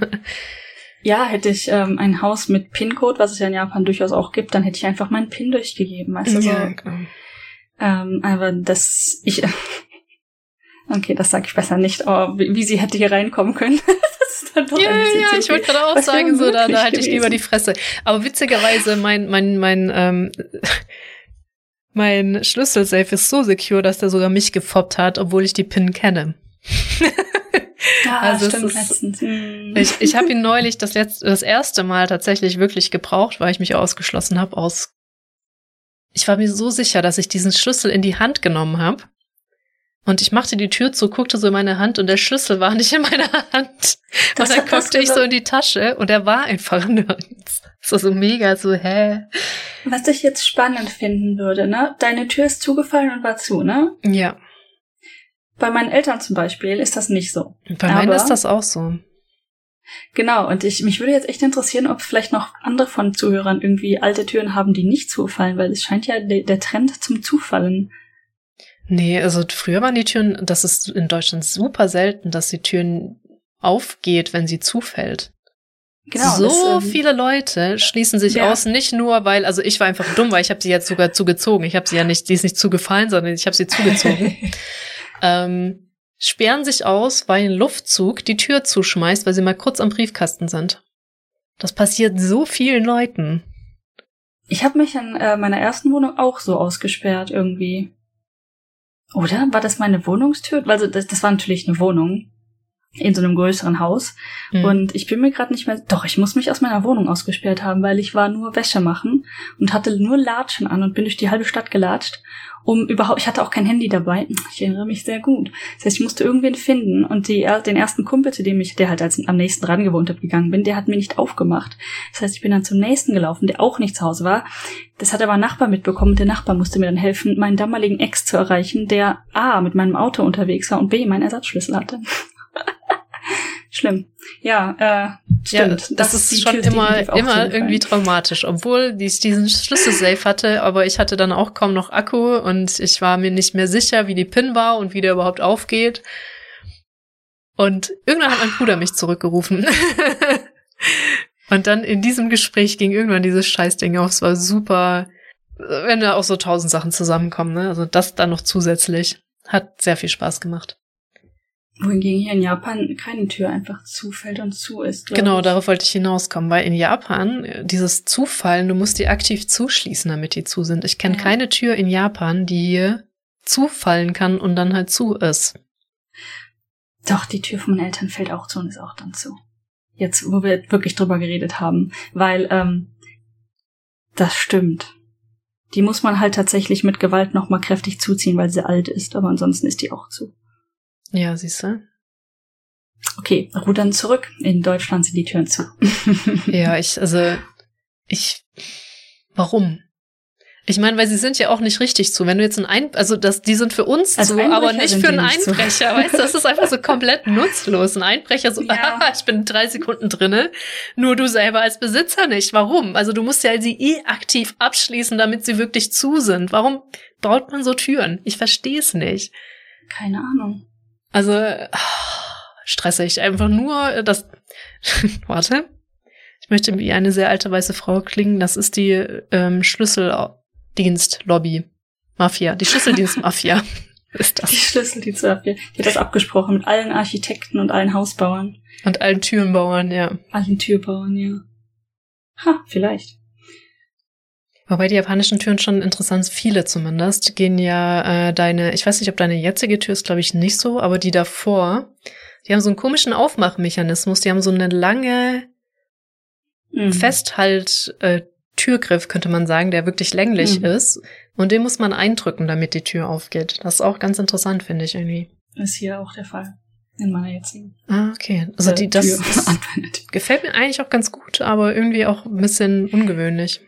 Ja, hätte ich ähm, ein Haus mit PIN-Code, was es ja in Japan durchaus auch gibt, dann hätte ich einfach meinen PIN durchgegeben. Weißt du, ja, so. Genau. Ähm, aber das, ich, [LAUGHS] okay, das sage ich besser nicht, aber wie, wie, sie hätte hier reinkommen können. [LAUGHS] das ist dann doch ja, ja, ich wollte gerade auch sagen, so, da, da hätte ich lieber die Fresse. Aber witzigerweise, mein, mein, mein, ähm, mein Schlüsselsafe ist so secure, dass der sogar mich gefoppt hat, obwohl ich die PIN kenne. Ja, [LAUGHS] also stimmt, ist, hm. Ich, ich habe ihn neulich das letzte, das erste Mal tatsächlich wirklich gebraucht, weil ich mich ausgeschlossen habe aus. Ich war mir so sicher, dass ich diesen Schlüssel in die Hand genommen habe. Und ich machte die Tür zu, guckte so in meine Hand und der Schlüssel war nicht in meiner Hand. Das und dann guckte ich so in die Tasche und er war einfach [LAUGHS] nirgends. [LAUGHS] So, so mega, so, hä? Was ich jetzt spannend finden würde, ne? Deine Tür ist zugefallen und war zu, ne? Ja. Bei meinen Eltern zum Beispiel ist das nicht so. Bei Aber, meinen ist das auch so. Genau, und ich, mich würde jetzt echt interessieren, ob vielleicht noch andere von Zuhörern irgendwie alte Türen haben, die nicht zufallen, weil es scheint ja de der Trend zum Zufallen. Nee, also früher waren die Türen, das ist in Deutschland super selten, dass die Türen aufgeht, wenn sie zufällt. Genau, so das, ähm, viele Leute schließen sich ja. aus, nicht nur, weil, also ich war einfach dumm, weil ich habe sie jetzt sogar zugezogen. Ich habe sie ja nicht, die ist nicht zugefallen, sondern ich habe sie zugezogen. [LAUGHS] ähm, sperren sich aus, weil ein Luftzug die Tür zuschmeißt, weil sie mal kurz am Briefkasten sind. Das passiert so vielen Leuten. Ich habe mich in äh, meiner ersten Wohnung auch so ausgesperrt irgendwie. Oder? War das meine Wohnungstür? Also das, das war natürlich eine Wohnung in so einem größeren Haus. Mhm. Und ich bin mir gerade nicht mehr. Doch, ich muss mich aus meiner Wohnung ausgesperrt haben, weil ich war nur Wäsche machen und hatte nur Latschen an und bin durch die halbe Stadt gelatscht, um überhaupt. Ich hatte auch kein Handy dabei. Ich erinnere mich sehr gut. Das heißt, ich musste irgendwen finden und die, den ersten Kumpel, zu dem ich, der halt als am nächsten dran gewohnt hat, gegangen bin, der hat mir nicht aufgemacht. Das heißt, ich bin dann zum nächsten gelaufen, der auch nicht zu Hause war. Das hat aber ein Nachbar mitbekommen und der Nachbar musste mir dann helfen, meinen damaligen Ex zu erreichen, der A mit meinem Auto unterwegs war und B meinen Ersatzschlüssel hatte. Schlimm. Ja, äh, stimmt. Ja, das, das ist schon Tür, immer, immer irgendwie traumatisch, obwohl ich diesen Schlüsselsafe hatte, aber ich hatte dann auch kaum noch Akku und ich war mir nicht mehr sicher, wie die PIN war und wie der überhaupt aufgeht. Und irgendwann hat mein Bruder mich zurückgerufen. [LAUGHS] und dann in diesem Gespräch ging irgendwann dieses Scheißding auf. Es war super, wenn da auch so tausend Sachen zusammenkommen, ne? Also das dann noch zusätzlich. Hat sehr viel Spaß gemacht wohingegen hier in Japan keine Tür einfach zufällt und zu ist. Genau, ich. darauf wollte ich hinauskommen, weil in Japan äh, dieses Zufallen, du musst die aktiv zuschließen, damit die zu sind. Ich kenne ja. keine Tür in Japan, die zufallen kann und dann halt zu ist. Doch, die Tür von meinen Eltern fällt auch zu und ist auch dann zu. Jetzt, wo wir wirklich drüber geredet haben, weil ähm, das stimmt. Die muss man halt tatsächlich mit Gewalt nochmal kräftig zuziehen, weil sie alt ist, aber ansonsten ist die auch zu. Ja, siehst du. Okay, rudern zurück. In Deutschland sind die Türen zu. [LAUGHS] ja, ich, also, ich, warum? Ich meine, weil sie sind ja auch nicht richtig zu. Wenn du jetzt ein Ein also das, die sind für uns Als zu, Einbrecher aber nicht für einen Einbrecher. Weißt du, das ist einfach so komplett [LAUGHS] nutzlos. Ein Einbrecher so, ja. [LAUGHS] ich bin drei Sekunden drinne, nur du selber als Besitzer nicht. Warum? Also du musst ja sie eh aktiv abschließen, damit sie wirklich zu sind. Warum baut man so Türen? Ich verstehe es nicht. Keine Ahnung. Also, stressig. Einfach nur das. [LAUGHS] Warte. Ich möchte wie eine sehr alte weiße Frau klingen. Das ist die ähm, Schlüsseldienstlobby. Mafia. Die Schlüsseldienstmafia [LAUGHS] ist das. Die Schlüsseldienstmafia. Die hat das abgesprochen mit allen Architekten und allen Hausbauern. Und allen Türenbauern, ja. Allen Türbauern, ja. Ha, vielleicht. Wobei die japanischen Türen schon interessant, viele zumindest, gehen ja äh, deine, ich weiß nicht, ob deine jetzige Tür ist, glaube ich, nicht so, aber die davor, die haben so einen komischen Aufmachmechanismus, die haben so eine lange mhm. Festhalt äh, Türgriff, könnte man sagen, der wirklich länglich mhm. ist. Und den muss man eindrücken, damit die Tür aufgeht. Das ist auch ganz interessant, finde ich irgendwie. Ist hier auch der Fall. In meiner jetzigen. Ah, okay. Also die, das, das [LAUGHS] gefällt mir eigentlich auch ganz gut, aber irgendwie auch ein bisschen ungewöhnlich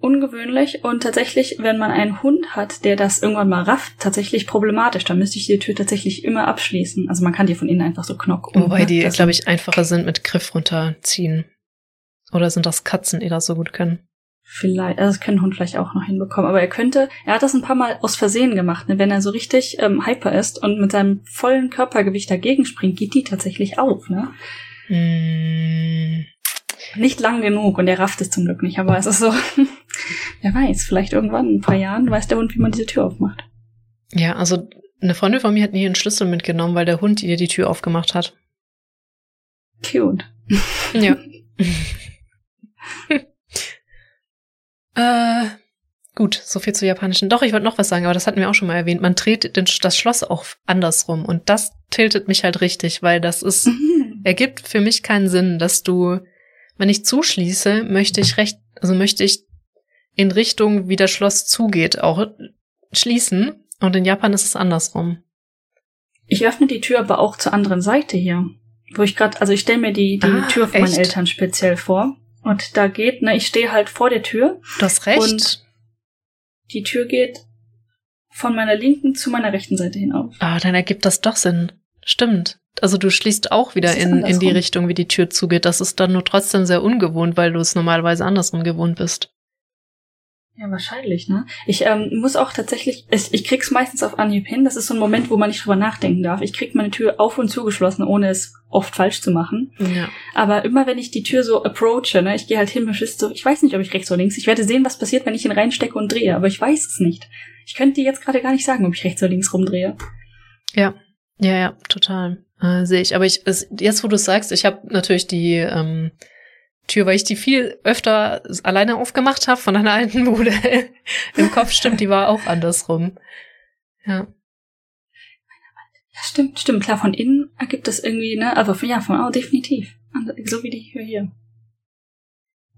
ungewöhnlich und tatsächlich, wenn man einen Hund hat, der das irgendwann mal rafft, tatsächlich problematisch. Da müsste ich die Tür tatsächlich immer abschließen. Also man kann die von innen einfach so knock um. Wobei die, glaube ich, einfacher sind mit Griff runterziehen. Oder sind das Katzen, die das so gut können? Vielleicht, also das können Hund vielleicht auch noch hinbekommen. Aber er könnte, er hat das ein paar Mal aus Versehen gemacht. Ne? Wenn er so richtig ähm, hyper ist und mit seinem vollen Körpergewicht dagegen springt, geht die tatsächlich auf. Ne? Mm. Nicht lang genug und er rafft es zum Glück nicht. Aber es ist so, [LAUGHS] wer weiß, vielleicht irgendwann in ein paar Jahren weiß der Hund, wie man diese Tür aufmacht. Ja, also eine Freundin von mir hat nie einen Schlüssel mitgenommen, weil der Hund ihr die Tür aufgemacht hat. Cute. [LAUGHS] Ja. [LAUGHS] Äh, gut, so viel zu japanischen. Doch, ich wollte noch was sagen, aber das hatten wir auch schon mal erwähnt. Man dreht den, das Schloss auch andersrum und das tiltet mich halt richtig, weil das ist, mhm. ergibt für mich keinen Sinn, dass du, wenn ich zuschließe, möchte ich recht, also möchte ich in Richtung, wie das Schloss zugeht, auch schließen. Und in Japan ist es andersrum. Ich öffne die Tür aber auch zur anderen Seite hier. Wo ich gerade, also ich stelle mir die, die ah, Tür von echt? meinen Eltern speziell vor. Und da geht, ne, ich stehe halt vor der Tür. Du hast recht. Und die Tür geht von meiner linken zu meiner rechten Seite hinauf. Ah, dann ergibt das doch Sinn. Stimmt. Also du schließt auch wieder in, in die Richtung, wie die Tür zugeht. Das ist dann nur trotzdem sehr ungewohnt, weil du es normalerweise andersrum gewohnt bist. Ja, wahrscheinlich, ne? Ich ähm, muss auch tatsächlich, ich, ich krieg's meistens auf Anhieb hin. Das ist so ein Moment, wo man nicht drüber nachdenken darf. Ich krieg meine Tür auf und zugeschlossen, ohne es oft falsch zu machen. Ja. Aber immer wenn ich die Tür so approache, ne, ich gehe halt hin, mir so, ich weiß nicht, ob ich rechts oder links. Ich werde sehen, was passiert, wenn ich ihn reinstecke und drehe, aber ich weiß es nicht. Ich könnte dir jetzt gerade gar nicht sagen, ob ich rechts oder links rumdrehe. Ja, ja, ja, total. Äh, Sehe ich. Aber ich, es, jetzt, wo du sagst, ich habe natürlich die ähm, Tür, weil ich die viel öfter alleine aufgemacht habe von einer alten Bude. [LAUGHS] Im Kopf stimmt, die war auch andersrum. Ja. Ja, stimmt, stimmt. Klar, von innen ergibt das irgendwie, ne? Aber von, ja, von oh, definitiv. So wie die Tür hier.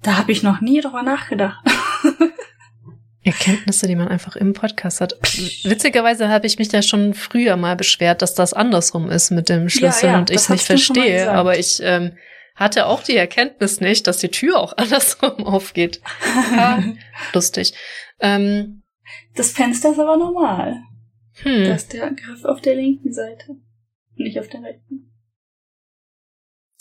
Da habe ich noch nie drüber nachgedacht. [LAUGHS] Erkenntnisse, die man einfach im Podcast hat. Witzigerweise habe ich mich da schon früher mal beschwert, dass das andersrum ist mit dem Schlüssel ja, ja, und ich es nicht verstehe. Aber ich ähm, hatte auch die Erkenntnis nicht, dass die Tür auch [LAUGHS] andersrum aufgeht. Ja, [LAUGHS] lustig. Ähm, das Fenster ist aber normal. Hm. Da ist der Griff auf der linken Seite, nicht auf der rechten.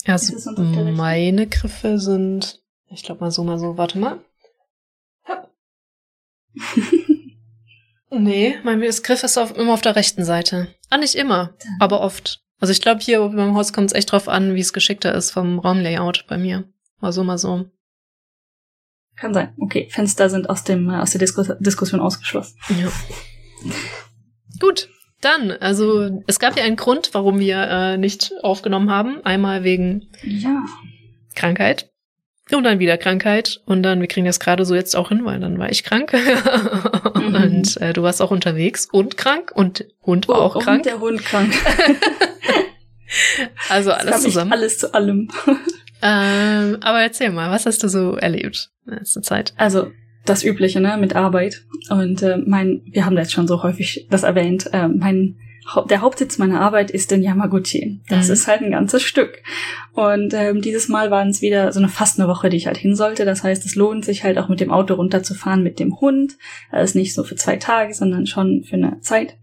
Also meine Griffe sind, ich glaube mal so, mal so, warte mal. [LAUGHS] nee, mein Griff ist auf, immer auf der rechten Seite. Ah, nicht immer, aber oft. Also ich glaube, hier beim Haus kommt es echt drauf an, wie es geschickter ist vom Raumlayout bei mir. Mal so, mal so. Kann sein. Okay, Fenster sind aus dem aus der Diskus Diskussion ausgeschlossen. Ja. Gut, dann, also es gab ja einen Grund, warum wir äh, nicht aufgenommen haben. Einmal wegen ja. Krankheit. Und dann wieder Krankheit. Und dann, wir kriegen das gerade so jetzt auch hin, weil dann war ich krank. [LAUGHS] mhm. Und äh, du warst auch unterwegs und krank. Und Hund war oh, auch krank. Und der Hund krank. [LAUGHS] also alles zusammen. Alles zu allem. [LAUGHS] ähm, aber erzähl mal, was hast du so erlebt in letzter Zeit? Also das Übliche, ne, mit Arbeit. Und äh, mein, wir haben da jetzt schon so häufig das erwähnt, äh, mein der Hauptsitz meiner Arbeit ist in Yamaguchi. Das mhm. ist halt ein ganzes Stück. Und ähm, dieses Mal waren es wieder so eine fast eine Woche, die ich halt hin sollte. Das heißt, es lohnt sich halt auch mit dem Auto runterzufahren mit dem Hund. Das ist nicht so für zwei Tage, sondern schon für eine Zeit.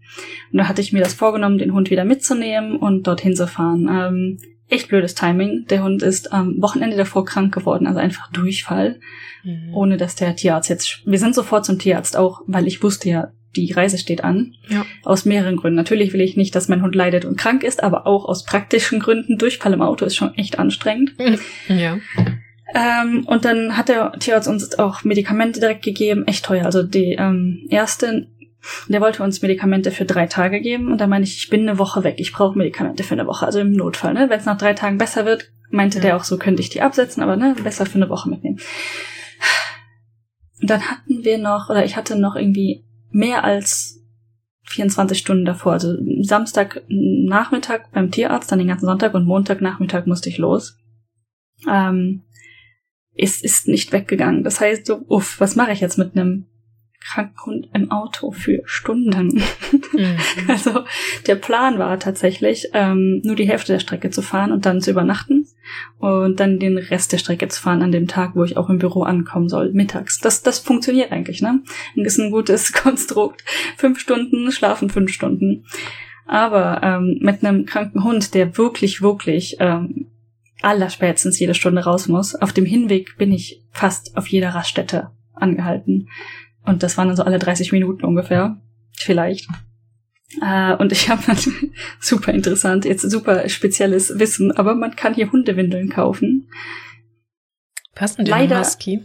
Und da hatte ich mir das vorgenommen, den Hund wieder mitzunehmen und dorthin zu fahren. Ähm, echt blödes Timing. Der Hund ist am Wochenende davor krank geworden, also einfach Durchfall. Mhm. Ohne dass der Tierarzt jetzt. Wir sind sofort zum Tierarzt auch, weil ich wusste ja, die Reise steht an. Ja. Aus mehreren Gründen. Natürlich will ich nicht, dass mein Hund leidet und krank ist, aber auch aus praktischen Gründen. Durchfall im Auto ist schon echt anstrengend. [LAUGHS] Ja. Ähm, und dann hat der Tierarzt uns auch Medikamente direkt gegeben, echt teuer. Also die ähm, erste, der wollte uns Medikamente für drei Tage geben und da meine ich, ich bin eine Woche weg, ich brauche Medikamente für eine Woche, also im Notfall. Ne? Wenn es nach drei Tagen besser wird, meinte Ja. der auch so, könnte ich die absetzen, aber ne, besser für eine Woche mitnehmen. Und dann hatten wir noch, oder ich hatte noch irgendwie mehr als 24 Stunden davor. Also Samstag Nachmittag beim Tierarzt, dann den ganzen Sonntag und Montagnachmittag musste ich los. Ähm, es ist nicht weggegangen. Das heißt so, uff, was mache ich jetzt mit einem kranken Hund im Auto für Stunden? Mhm. [LAUGHS] Also der Plan war tatsächlich, ähm, nur die Hälfte der Strecke zu fahren und dann zu übernachten und dann den Rest der Strecke zu fahren an dem Tag, wo ich auch im Büro ankommen soll, mittags. Das, das funktioniert eigentlich, ne? Das ist ein gutes [LAUGHS] Konstrukt. Fünf Stunden, schlafen fünf Stunden. Aber ähm, mit einem kranken Hund, der wirklich, wirklich ähm, allerspätestens jede Stunde raus muss, auf dem Hinweg bin ich fast auf jeder Raststätte angehalten. Und das waren dann so alle 30 Minuten ungefähr. Vielleicht. Äh, und ich habe [LAUGHS] super interessant, jetzt super spezielles Wissen, aber man kann hier Hundewindeln kaufen. Passen die Leider- Husky?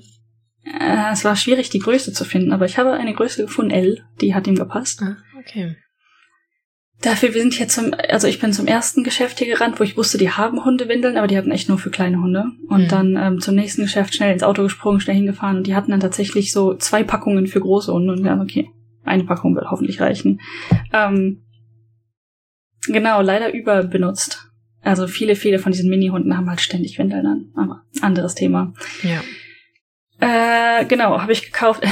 Äh, es war schwierig, die Größe zu finden, aber ich habe eine Größe gefunden, L, die hat ihm gepasst. Ah, okay. Dafür, wir sind jetzt zum, also ich bin zum ersten Geschäft hier gerannt, wo ich wusste, die haben Hundewindeln, aber die hatten echt nur für kleine Hunde. Und Mhm. dann ähm, zum nächsten Geschäft schnell ins Auto gesprungen, schnell hingefahren und die hatten dann tatsächlich so zwei Packungen für große Hunde und ja, okay, eine Packung wird hoffentlich reichen. Ähm, genau, leider überbenutzt. Also viele, viele von diesen Mini-Hunden haben halt ständig Windeln an, aber anderes Thema. Ja. Äh, genau, habe ich gekauft,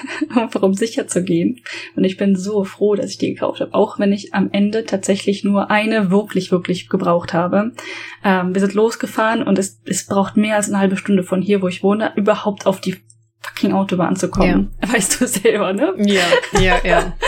[LAUGHS] um sicher zu gehen. Und ich bin so froh, dass ich die gekauft habe. Auch wenn ich am Ende tatsächlich nur eine wirklich, wirklich gebraucht habe. Ähm, wir sind losgefahren und es, es braucht mehr als eine halbe Stunde von hier, wo ich wohne, überhaupt auf die fucking Autobahn zu kommen. [LAUGHS] Weißt du selber, ne? Ja, ja, ja. [LAUGHS]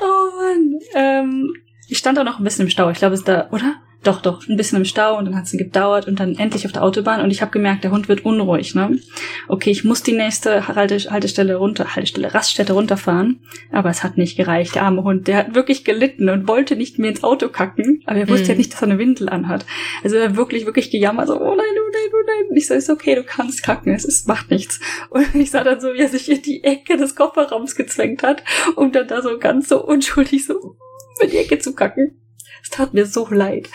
Oh Mann. Ähm, ich stand auch noch ein bisschen im Stau. Ich glaube, es ist da, oder? Doch, doch, ein bisschen im Stau und dann hat es gedauert und dann endlich auf der Autobahn und ich habe gemerkt, der Hund wird unruhig, ne? Okay, ich muss die nächste Halte, Haltestelle runter, Haltestelle, Raststätte runterfahren, aber es hat nicht gereicht. Der arme Hund, der hat wirklich gelitten und wollte nicht mehr ins Auto kacken, aber er wusste Mhm. ja nicht, dass er eine Windel anhat. Also er hat wirklich, wirklich gejammert, so, oh nein, oh nein, oh nein. Und ich so, ist okay, du kannst kacken, es ist, macht nichts. Und ich sah dann so, wie er sich in die Ecke des Kofferraums gezwängt hat und dann da so ganz so unschuldig so in die Ecke zu kacken. Es tat mir so leid.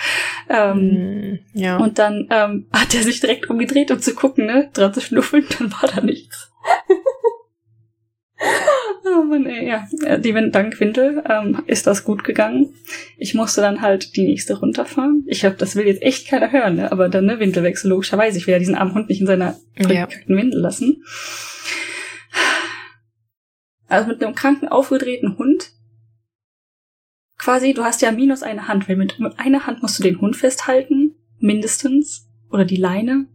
Ähm, Mm, ja. Und dann ähm, hat er sich direkt umgedreht, um zu gucken, ne? Dran zu schnuffeln, [LAUGHS] dann war da nichts. [LAUGHS] oh Mann, ey, ja. Die Win- dank Windel ähm, ist das gut gegangen. Ich musste dann halt die nächste runterfahren. Ich hab, das will jetzt echt keiner hören, ne? Aber dann ne Windelwechsel logischerweise. Ich will ja diesen armen Hund nicht in seiner Ja. Windel lassen. Also mit einem kranken, aufgedrehten Hund. Quasi, du hast ja minus eine Hand, weil mit, mit einer Hand musst du den Hund festhalten, mindestens, oder die Leine,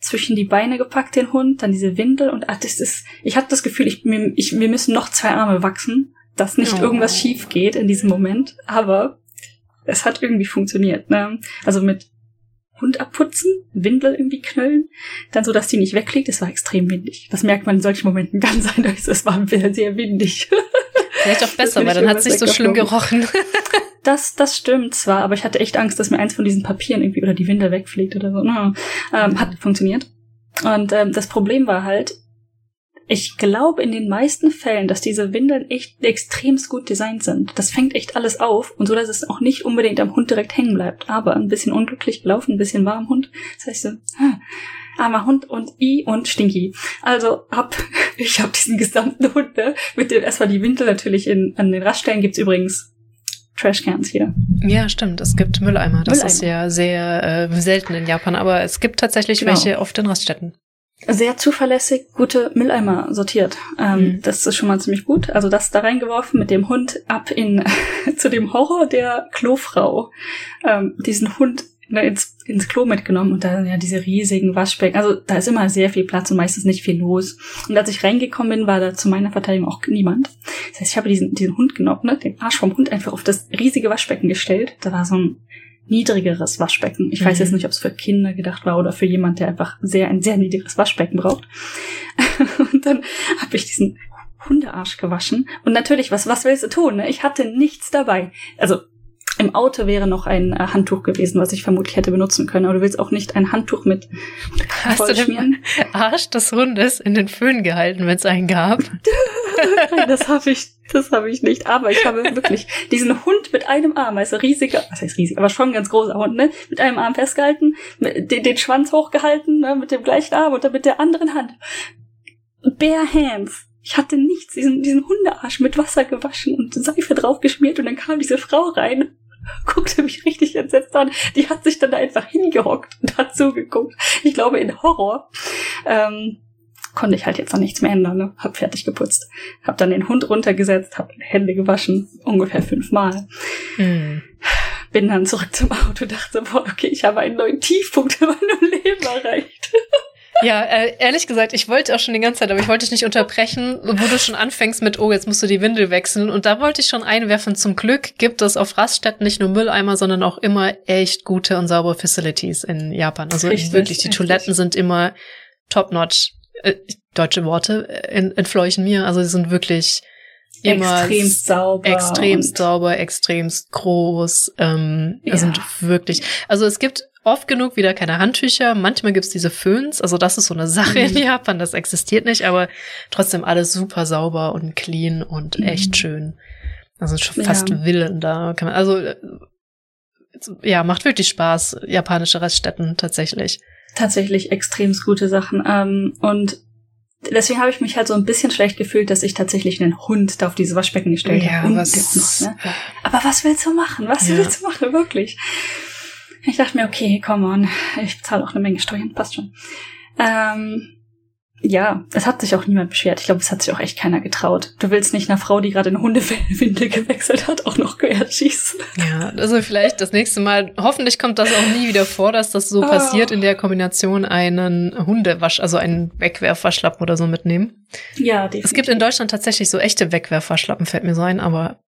zwischen die Beine gepackt den Hund, dann diese Windel und ach, das ist, ich hatte das Gefühl, ich, mir, ich, mir müssen noch zwei Arme wachsen, dass nicht Oh. irgendwas schief geht in diesem Moment, aber es hat irgendwie funktioniert, ne? Also mit Hund abputzen, Windel irgendwie knüllen, dann so, dass die nicht wegfliegt. Es war extrem windig. Das merkt man in solchen Momenten [LAUGHS] ganz eindeutig. Es war sehr, sehr windig. [LAUGHS] Vielleicht auch [LAUGHS] besser, weil dann hat es nicht so schlimm gerochen. [LAUGHS] Das, das stimmt zwar, aber ich hatte echt Angst, dass mir eins von diesen Papieren irgendwie oder die Windel wegfliegt oder so. Ähm, hat funktioniert. Und ähm, das Problem war halt, ich glaube in den meisten Fällen, dass diese Windeln echt extremst gut designt sind. Das fängt echt alles auf und so, dass es auch nicht unbedingt am Hund direkt hängen bleibt. Aber ein bisschen unglücklich gelaufen, ein bisschen warm Hund. Das heißt so, ah, armer Hund und I und Stinky. Also hab, [LAUGHS] ich habe diesen gesamten Hund, ne, mit dem erstmal die Windel natürlich in, an den Raststellen gibt's übrigens Trashcans hier. Ja, stimmt. Es gibt Mülleimer. Das Mülleimer. ist ja sehr äh, selten in Japan, aber es gibt tatsächlich Genau. welche auf den Raststätten. sehr zuverlässig gute Mülleimer sortiert. Ähm, Mhm. Das ist schon mal ziemlich gut. Also das da reingeworfen mit dem Hund ab in [LAUGHS] zu dem Horror der Klofrau. Ähm, diesen Hund ins, ins Klo mitgenommen und da ja diese riesigen Waschbecken. Also da ist immer sehr viel Platz und meistens nicht viel los. Und als ich reingekommen bin, war da zu meiner Verteidigung auch niemand. Das heißt, ich habe diesen, diesen Hund genommen, ne, den Arsch vom Hund einfach auf das riesige Waschbecken gestellt. Da war so ein niedrigeres Waschbecken. Ich weiß Mhm. jetzt nicht, ob es für Kinder gedacht war oder für jemand, der einfach sehr ein sehr niedriges Waschbecken braucht. [LAUGHS] Und dann habe ich diesen Hundearsch gewaschen. Und natürlich, was, was willst du tun? Ne? Ich hatte nichts dabei. Also im Auto wäre noch ein äh, Handtuch gewesen, was ich vermutlich hätte benutzen können. Aber du willst auch nicht ein Handtuch mit Hast du den Arsch des Hundes in den Föhn gehalten, wenn es einen gab? Nein, [LAUGHS] das habe ich, das habe ich nicht. Aber ich habe wirklich diesen Hund mit einem Arm, also riesiger, was heißt riesig, aber schon ein ganz großer Hund, ne, mit einem Arm festgehalten, mit, den, den Schwanz hochgehalten, ne, mit dem gleichen Arm und dann mit der anderen Hand. Bare hands. Ich hatte nichts, diesen, diesen Hundearsch mit Wasser gewaschen und Seife draufgeschmiert und dann kam diese Frau rein [LAUGHS] guckte mich richtig entsetzt an. Die hat sich dann da einfach hingehockt und hat zugeguckt. Ich glaube in Horror. Ähm, konnte ich halt jetzt noch nichts mehr ändern. Ne? Hab fertig geputzt. Hab dann den Hund runtergesetzt, hab Hände gewaschen, ungefähr fünfmal. Mhm. Bin dann zurück zum Auto, dachte, boah, okay, ich habe einen neuen Tiefpunkt in meinem Leben erreicht. [LAUGHS] Ja, äh, ehrlich gesagt, ich wollte auch schon die ganze Zeit, aber ich wollte dich nicht unterbrechen, wo du schon anfängst mit, oh, jetzt musst du die Windel wechseln. Und da wollte ich schon einwerfen, zum Glück gibt es auf Raststätten nicht nur Mülleimer, sondern auch immer echt gute und saubere Facilities in Japan. Also richtig, wirklich, die richtig. Toiletten sind immer top-notch. Äh, deutsche Worte entfleuchen mir. Also sie sind wirklich immer extremst sauber. Extremst sauber, extremst groß. Ähm, ja. sind wirklich. Also es gibt oft genug wieder keine Handtücher. Manchmal gibt's diese Föhns. Also das ist so eine Sache mhm. in Japan, das existiert nicht, aber trotzdem alles super sauber und clean und mhm. echt schön. Also schon fast ja. Villen da. Kann man, also äh, ja, macht wirklich Spaß, japanische Raststätten tatsächlich. Tatsächlich extrem gute Sachen. Ähm, und deswegen habe ich mich halt so ein bisschen schlecht gefühlt, dass ich tatsächlich einen Hund da auf dieses Waschbecken gestellt ja, habe. Was... Noch, ne? [LAUGHS] Aber was willst du machen? Was ja. willst du machen? Wirklich? Ich dachte mir, okay, come on, ich bezahle auch eine Menge Steuern, passt schon. Ähm, ja, es hat sich auch niemand beschwert. Ich glaube, es hat sich auch echt keiner getraut. Du willst nicht einer Frau, die gerade eine Hundewindel [LAUGHS] gewechselt hat, auch noch quer schießen. Ja, also vielleicht das nächste Mal. Hoffentlich kommt das auch nie wieder vor, dass das so oh. passiert in der Kombination einen Hundewasch, also einen Wegwerfwaschlappen oder so mitnehmen. Ja, definitiv. Es gibt in Deutschland tatsächlich so echte Wegwerfwaschlappen, fällt mir so ein, aber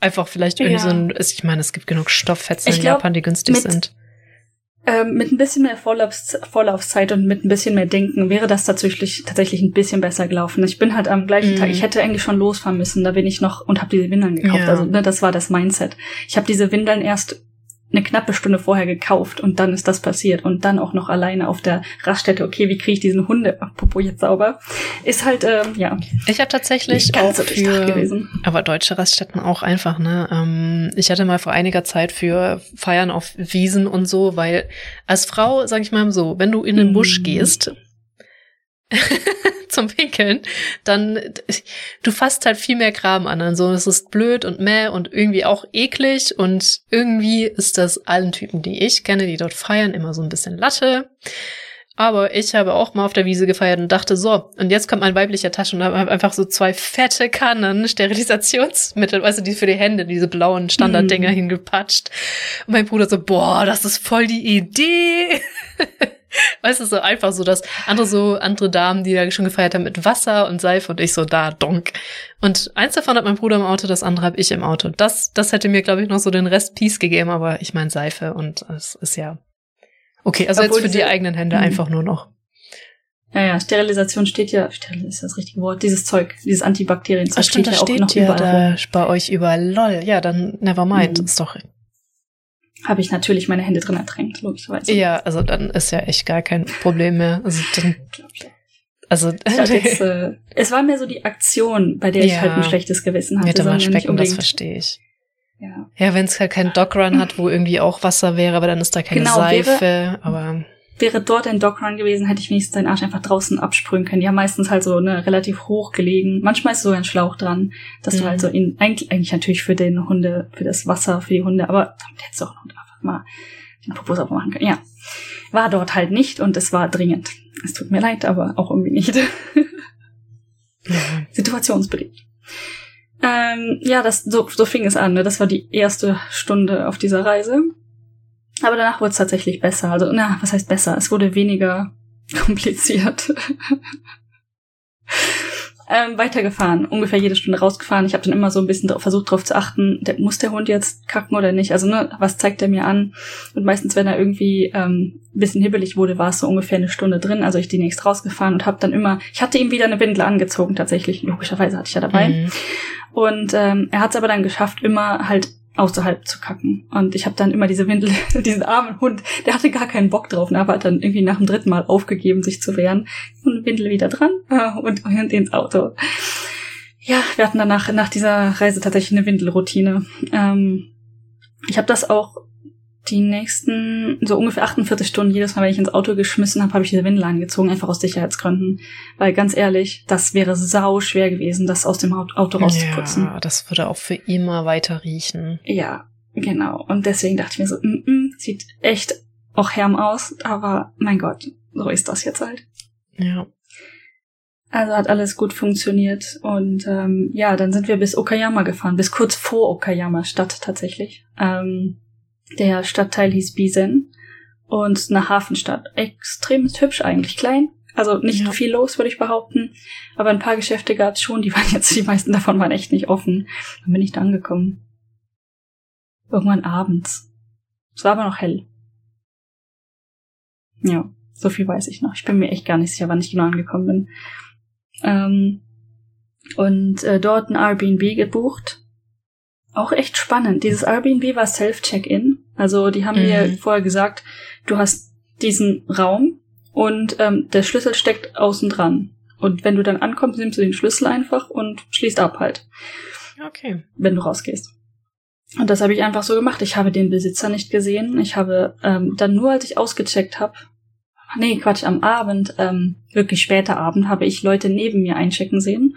einfach vielleicht irgendwie ja. so ein, ich meine, es gibt genug Stofffetzen in Japan, die günstig sind. Ähm, mit ein bisschen mehr Vorlaufs Vorlaufzeit und mit ein bisschen mehr Denken wäre das tatsächlich tatsächlich ein bisschen besser gelaufen. Ich bin halt am gleichen mm. Tag, ich hätte eigentlich schon losfahren müssen, da bin ich noch und habe diese Windeln gekauft. Ja. Also ne, das war das Mindset. Ich habe diese Windeln erst eine knappe Stunde vorher gekauft und dann ist das passiert und dann auch noch alleine auf der Raststätte. Okay, wie kriege ich diesen Hunde apropos jetzt sauber? Ist halt ähm, ja. Ich habe tatsächlich auch so für gewesen. aber deutsche Raststätten auch einfach ne. Ähm, ich hatte mal vor einiger Zeit für Feiern auf Wiesen und so, weil als Frau sag ich mal so, wenn du in den Busch mm. gehst [LAUGHS] [LAUGHS] zum Pinkeln, dann du fasst halt viel mehr Kram an. Also es ist blöd und meh und irgendwie auch eklig und irgendwie ist das allen Typen, die ich kenne, die dort feiern, immer so ein bisschen Latte. Aber ich habe auch mal auf der Wiese gefeiert und dachte so, und jetzt kommt mein weiblicher Tasche und habe einfach so zwei fette Kannen Sterilisationsmittel, weißt du, die für die Hände, diese blauen Standarddinger mm. hingepatscht. Und mein Bruder so, boah, das ist voll die Idee. [LAUGHS] [LAUGHS] Weißt du, so einfach so, dass andere so, andere Damen, die da schon gefeiert haben mit Wasser und Seife und ich so da, donk. Und eins davon hat mein Bruder im Auto, das andere habe ich im Auto. Das, das hätte mir, glaube ich, noch so den Rest Peace gegeben, aber ich meine Seife und es ist ja. Okay, also Obwohl jetzt für die eigenen Hände mh. einfach nur noch. Ja, ja, Sterilisation steht ja, steril ist das richtige Wort, dieses Zeug, dieses Antibakterienzeug Ach, stimmt, steht ja auch steht noch ja überall. Da bei euch überall, lol. Ja, dann never mind, mhm. ist doch habe ich natürlich meine Hände drin ertränkt, logischerweise. Ja, also dann ist ja echt gar kein Problem mehr. Also dann, [LAUGHS] also [LAUGHS] jetzt, äh, es war mehr so die Aktion, bei der ich ja, halt ein schlechtes Gewissen hatte. Mit dem Waschbecken, das verstehe ich. Ja, ja wenn es halt keinen Dog-Run hat, wo irgendwie auch Wasser wäre, aber dann ist da keine genau, Seife, wäre, aber wäre dort ein Dog-Run gewesen, hätte ich wenigstens den Arsch einfach draußen absprühen können. Die haben meistens halt so ne, relativ hoch gelegen. Manchmal ist so ein Schlauch dran, dass mhm. du halt so in, eigentlich, eigentlich natürlich für den Hunde, für das Wasser, für die Hunde, aber damit hättest du auch einfach mal den Popos aufmachen können. Ja. War dort halt nicht und es war dringend. Es tut mir leid, aber auch irgendwie nicht. [LAUGHS] Situationsbedingt. Ähm, ja, das, so, so fing es an. Ne? Das war die erste Stunde auf dieser Reise. Aber danach wurde es tatsächlich besser. Also, na, was heißt besser? Es wurde weniger [LAUGHS] kompliziert. [LAUGHS] ähm, weitergefahren, ungefähr jede Stunde rausgefahren. Ich habe dann immer so ein bisschen versucht darauf zu achten, der, muss der Hund jetzt kacken oder nicht? Also ne, was zeigt er mir an? Und meistens, wenn er irgendwie ähm, ein bisschen hibbelig wurde, war es so ungefähr eine Stunde drin. Also ich die nächst rausgefahren und habe dann immer, ich hatte ihm wieder eine Windel angezogen tatsächlich. Logischerweise hatte ich ja dabei. Mhm. Und ähm, er hat es aber dann geschafft, immer halt außerhalb zu kacken. Und ich habe dann immer diese Windel, [LAUGHS] diesen armen Hund, der hatte gar keinen Bock drauf, ne, aber hat dann irgendwie nach dem dritten Mal aufgegeben, sich zu wehren. Und Windel wieder dran äh, und, und [LAUGHS] ins Auto. Ja, wir hatten danach nach dieser Reise tatsächlich eine Windelroutine. Ähm, ich habe das auch die nächsten so ungefähr 48 Stunden jedes Mal, wenn ich ins Auto geschmissen habe, habe ich diese Windel angezogen, einfach aus Sicherheitsgründen. Weil ganz ehrlich, das wäre sau schwer gewesen, das aus dem Auto rauszuputzen. Ja, das würde auch für immer weiter riechen. Ja, genau. Und deswegen dachte ich mir so, mm -mm, sieht echt auch herm aus, aber mein Gott, so ist das jetzt halt. Ja. Also hat alles gut funktioniert und ähm, ja, dann sind wir bis Okayama gefahren, bis kurz vor Okayama Stadt tatsächlich. Ähm, der Stadtteil hieß Bisen und eine Hafenstadt. Extrem hübsch eigentlich, klein. Also nicht ja. viel los, würde ich behaupten. Aber ein paar Geschäfte gab es schon, die [LAUGHS] waren jetzt, die meisten davon waren echt nicht offen. Dann bin ich da angekommen. Irgendwann abends. Es war aber noch hell. Ja, so viel weiß ich noch. Ich bin mir echt gar nicht sicher, wann ich genau angekommen bin. Ähm, und äh, dort ein Airbnb gebucht auch echt spannend. Dieses Airbnb war Self-Check-In. Also die haben mhm. mir vorher gesagt, du hast diesen Raum und ähm, der Schlüssel steckt außen dran. Und wenn du dann ankommst, nimmst du den Schlüssel einfach und schließt ab halt. Okay. Wenn du rausgehst. Und das habe ich einfach so gemacht. Ich habe den Besitzer nicht gesehen. Ich habe ähm, dann nur, als ich ausgecheckt habe, nee, Quatsch, am Abend, ähm, wirklich später Abend, habe ich Leute neben mir einchecken sehen.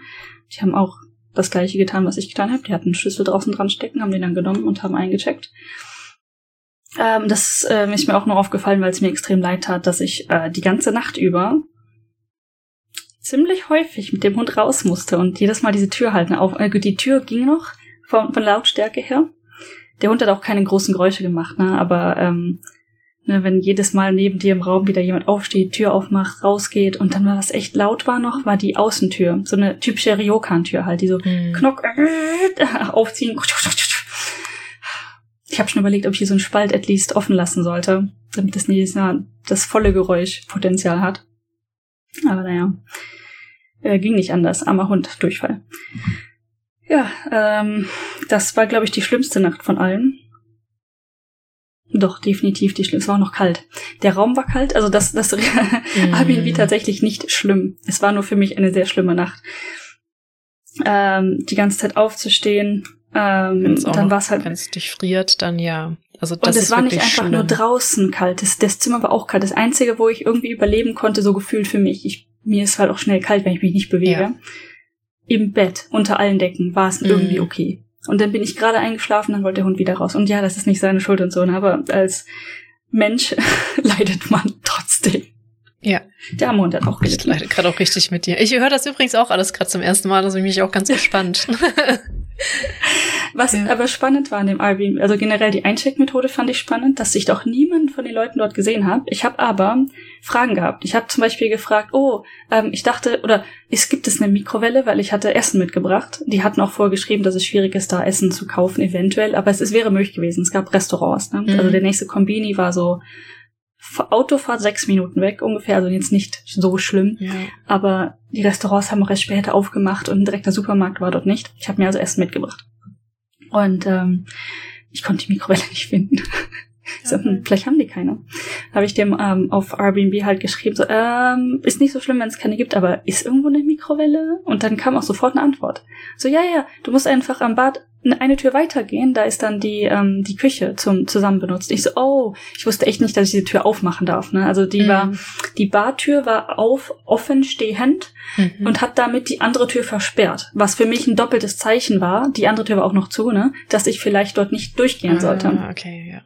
Die haben auch das gleiche getan, was ich getan habe. Die hatten einen Schlüssel draußen dran stecken, haben den dann genommen und haben eingecheckt. Ähm, das äh, ist mir auch noch aufgefallen, weil es mir extrem leid tat, dass ich äh, die ganze Nacht über ziemlich häufig mit dem Hund raus musste und jedes Mal diese Tür halten. Auf, äh, die Tür ging noch von, von Lautstärke her. Der Hund hat auch keine großen Geräusche gemacht, ne? aber ähm, Ne, wenn jedes Mal neben dir im Raum wieder jemand aufsteht, Tür aufmacht, rausgeht und dann was echt laut war noch, war die Außentür. So eine typische Ryokan-Tür halt, die so mhm. Knock äh, [LAUGHS] aufziehen. Ich habe schon überlegt, ob ich hier so einen Spalt at least offen lassen sollte, damit das nicht na, das volle Geräuschpotenzial hat. Aber naja, äh, ging nicht anders. Armer Hund, Durchfall. Ja, ähm, das war, glaube ich, die schlimmste Nacht von allen. Doch, definitiv die schlimm. Es war auch noch kalt. Der Raum war kalt, also das, das [LAUGHS] mm. Airbnb tatsächlich nicht schlimm. Es war nur für mich eine sehr schlimme Nacht. Ähm, die ganze Zeit aufzustehen, ähm, dann war es halt. Wenn es dich friert, dann ja. Also das und es war nicht einfach schlimm. nur draußen kalt. Das, das Zimmer war auch kalt. Das Einzige, wo ich irgendwie überleben konnte, so gefühlt für mich. Ich, mir ist halt auch schnell kalt, wenn ich mich nicht bewege. Ja. Im Bett, unter allen Decken, war es mm. irgendwie okay. Und dann bin ich gerade eingeschlafen, dann wollte der Hund wieder raus. Und ja, das ist nicht seine Schuld und so, ne? aber als Mensch [LAUGHS] leidet man trotzdem. Ja. Der arme Hund hat auch gelitten. Ich leide gerade auch richtig mit dir. Ich höre das übrigens auch alles gerade zum ersten Mal, also bin ich auch ganz gespannt. [LAUGHS] Was ja. aber spannend war an dem Airbnb, also generell die Eincheckmethode fand ich spannend, dass ich doch niemanden von den Leuten dort gesehen habe. Ich habe aber Fragen gehabt. Ich habe zum Beispiel gefragt, oh, ähm, ich dachte, oder es gibt es eine Mikrowelle, weil ich hatte Essen mitgebracht. Die hatten auch vorgeschrieben, dass es schwierig ist, da Essen zu kaufen, eventuell, aber es, es wäre möglich gewesen. Es gab Restaurants. Ne? Mhm. Also der nächste Kombini war so Autofahrt sechs Minuten weg ungefähr, also jetzt nicht so schlimm. Ja. Aber die Restaurants haben auch erst später aufgemacht und ein direkter Supermarkt war dort nicht. Ich habe mir also Essen mitgebracht. Und ähm, ich konnte die Mikrowelle [LAUGHS] nicht finden. So, hm, vielleicht haben die keine. Habe ich dem ähm, auf Airbnb halt geschrieben, so, ähm, ist nicht so schlimm, wenn es keine gibt, aber ist irgendwo eine Mikrowelle? Und dann kam auch sofort eine Antwort. So, ja, ja, du musst einfach am Bad eine Tür weitergehen, da ist dann die, ähm, die Küche zum zusammen benutzt. Ich so, oh, ich wusste echt nicht, dass ich diese Tür aufmachen darf. Ne? Also die mhm. war, die Bartür war auf, offen stehend mhm. und hat damit die andere Tür versperrt. Was für mich ein doppeltes Zeichen war, die andere Tür war auch noch zu, ne, dass ich vielleicht dort nicht durchgehen ah, sollte. Okay, ja.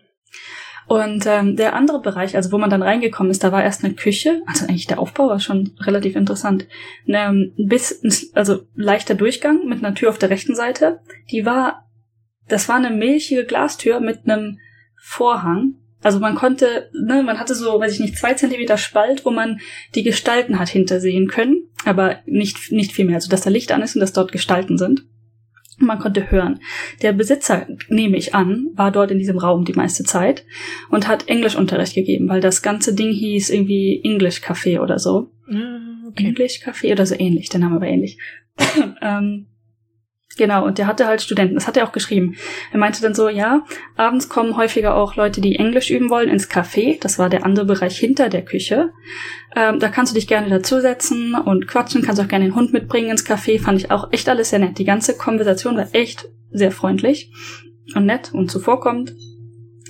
Und ähm, der andere Bereich, also wo man dann reingekommen ist, da war erst eine Küche. Also eigentlich der Aufbau war schon relativ interessant. Ähm, bis, also leichter Durchgang mit einer Tür auf der rechten Seite. Die war, das war eine milchige Glastür mit einem Vorhang. Also man konnte, ne, man hatte so, weiß ich nicht, zwei Zentimeter Spalt, wo man die Gestalten hat hintersehen können, aber nicht, nicht viel mehr. Also dass da Licht an ist und dass dort Gestalten sind. Man konnte hören. Der Besitzer, nehme ich an, war dort in diesem Raum die meiste Zeit und hat Englischunterricht gegeben, weil das ganze Ding hieß irgendwie English Café oder so. Ah, okay. English Café oder so ähnlich, der Name war ähnlich. [COUGHS] ähm, genau, und der hatte halt Studenten, das hat er auch geschrieben. Er meinte dann so, ja, abends kommen häufiger auch Leute, die Englisch üben wollen, ins Café. Das war der andere Bereich hinter der Küche. Ähm, da kannst du dich gerne dazusetzen und quatschen, kannst auch gerne den Hund mitbringen ins Café. Fand ich auch echt alles sehr nett. Die ganze Konversation war echt sehr freundlich und nett und zuvorkommend.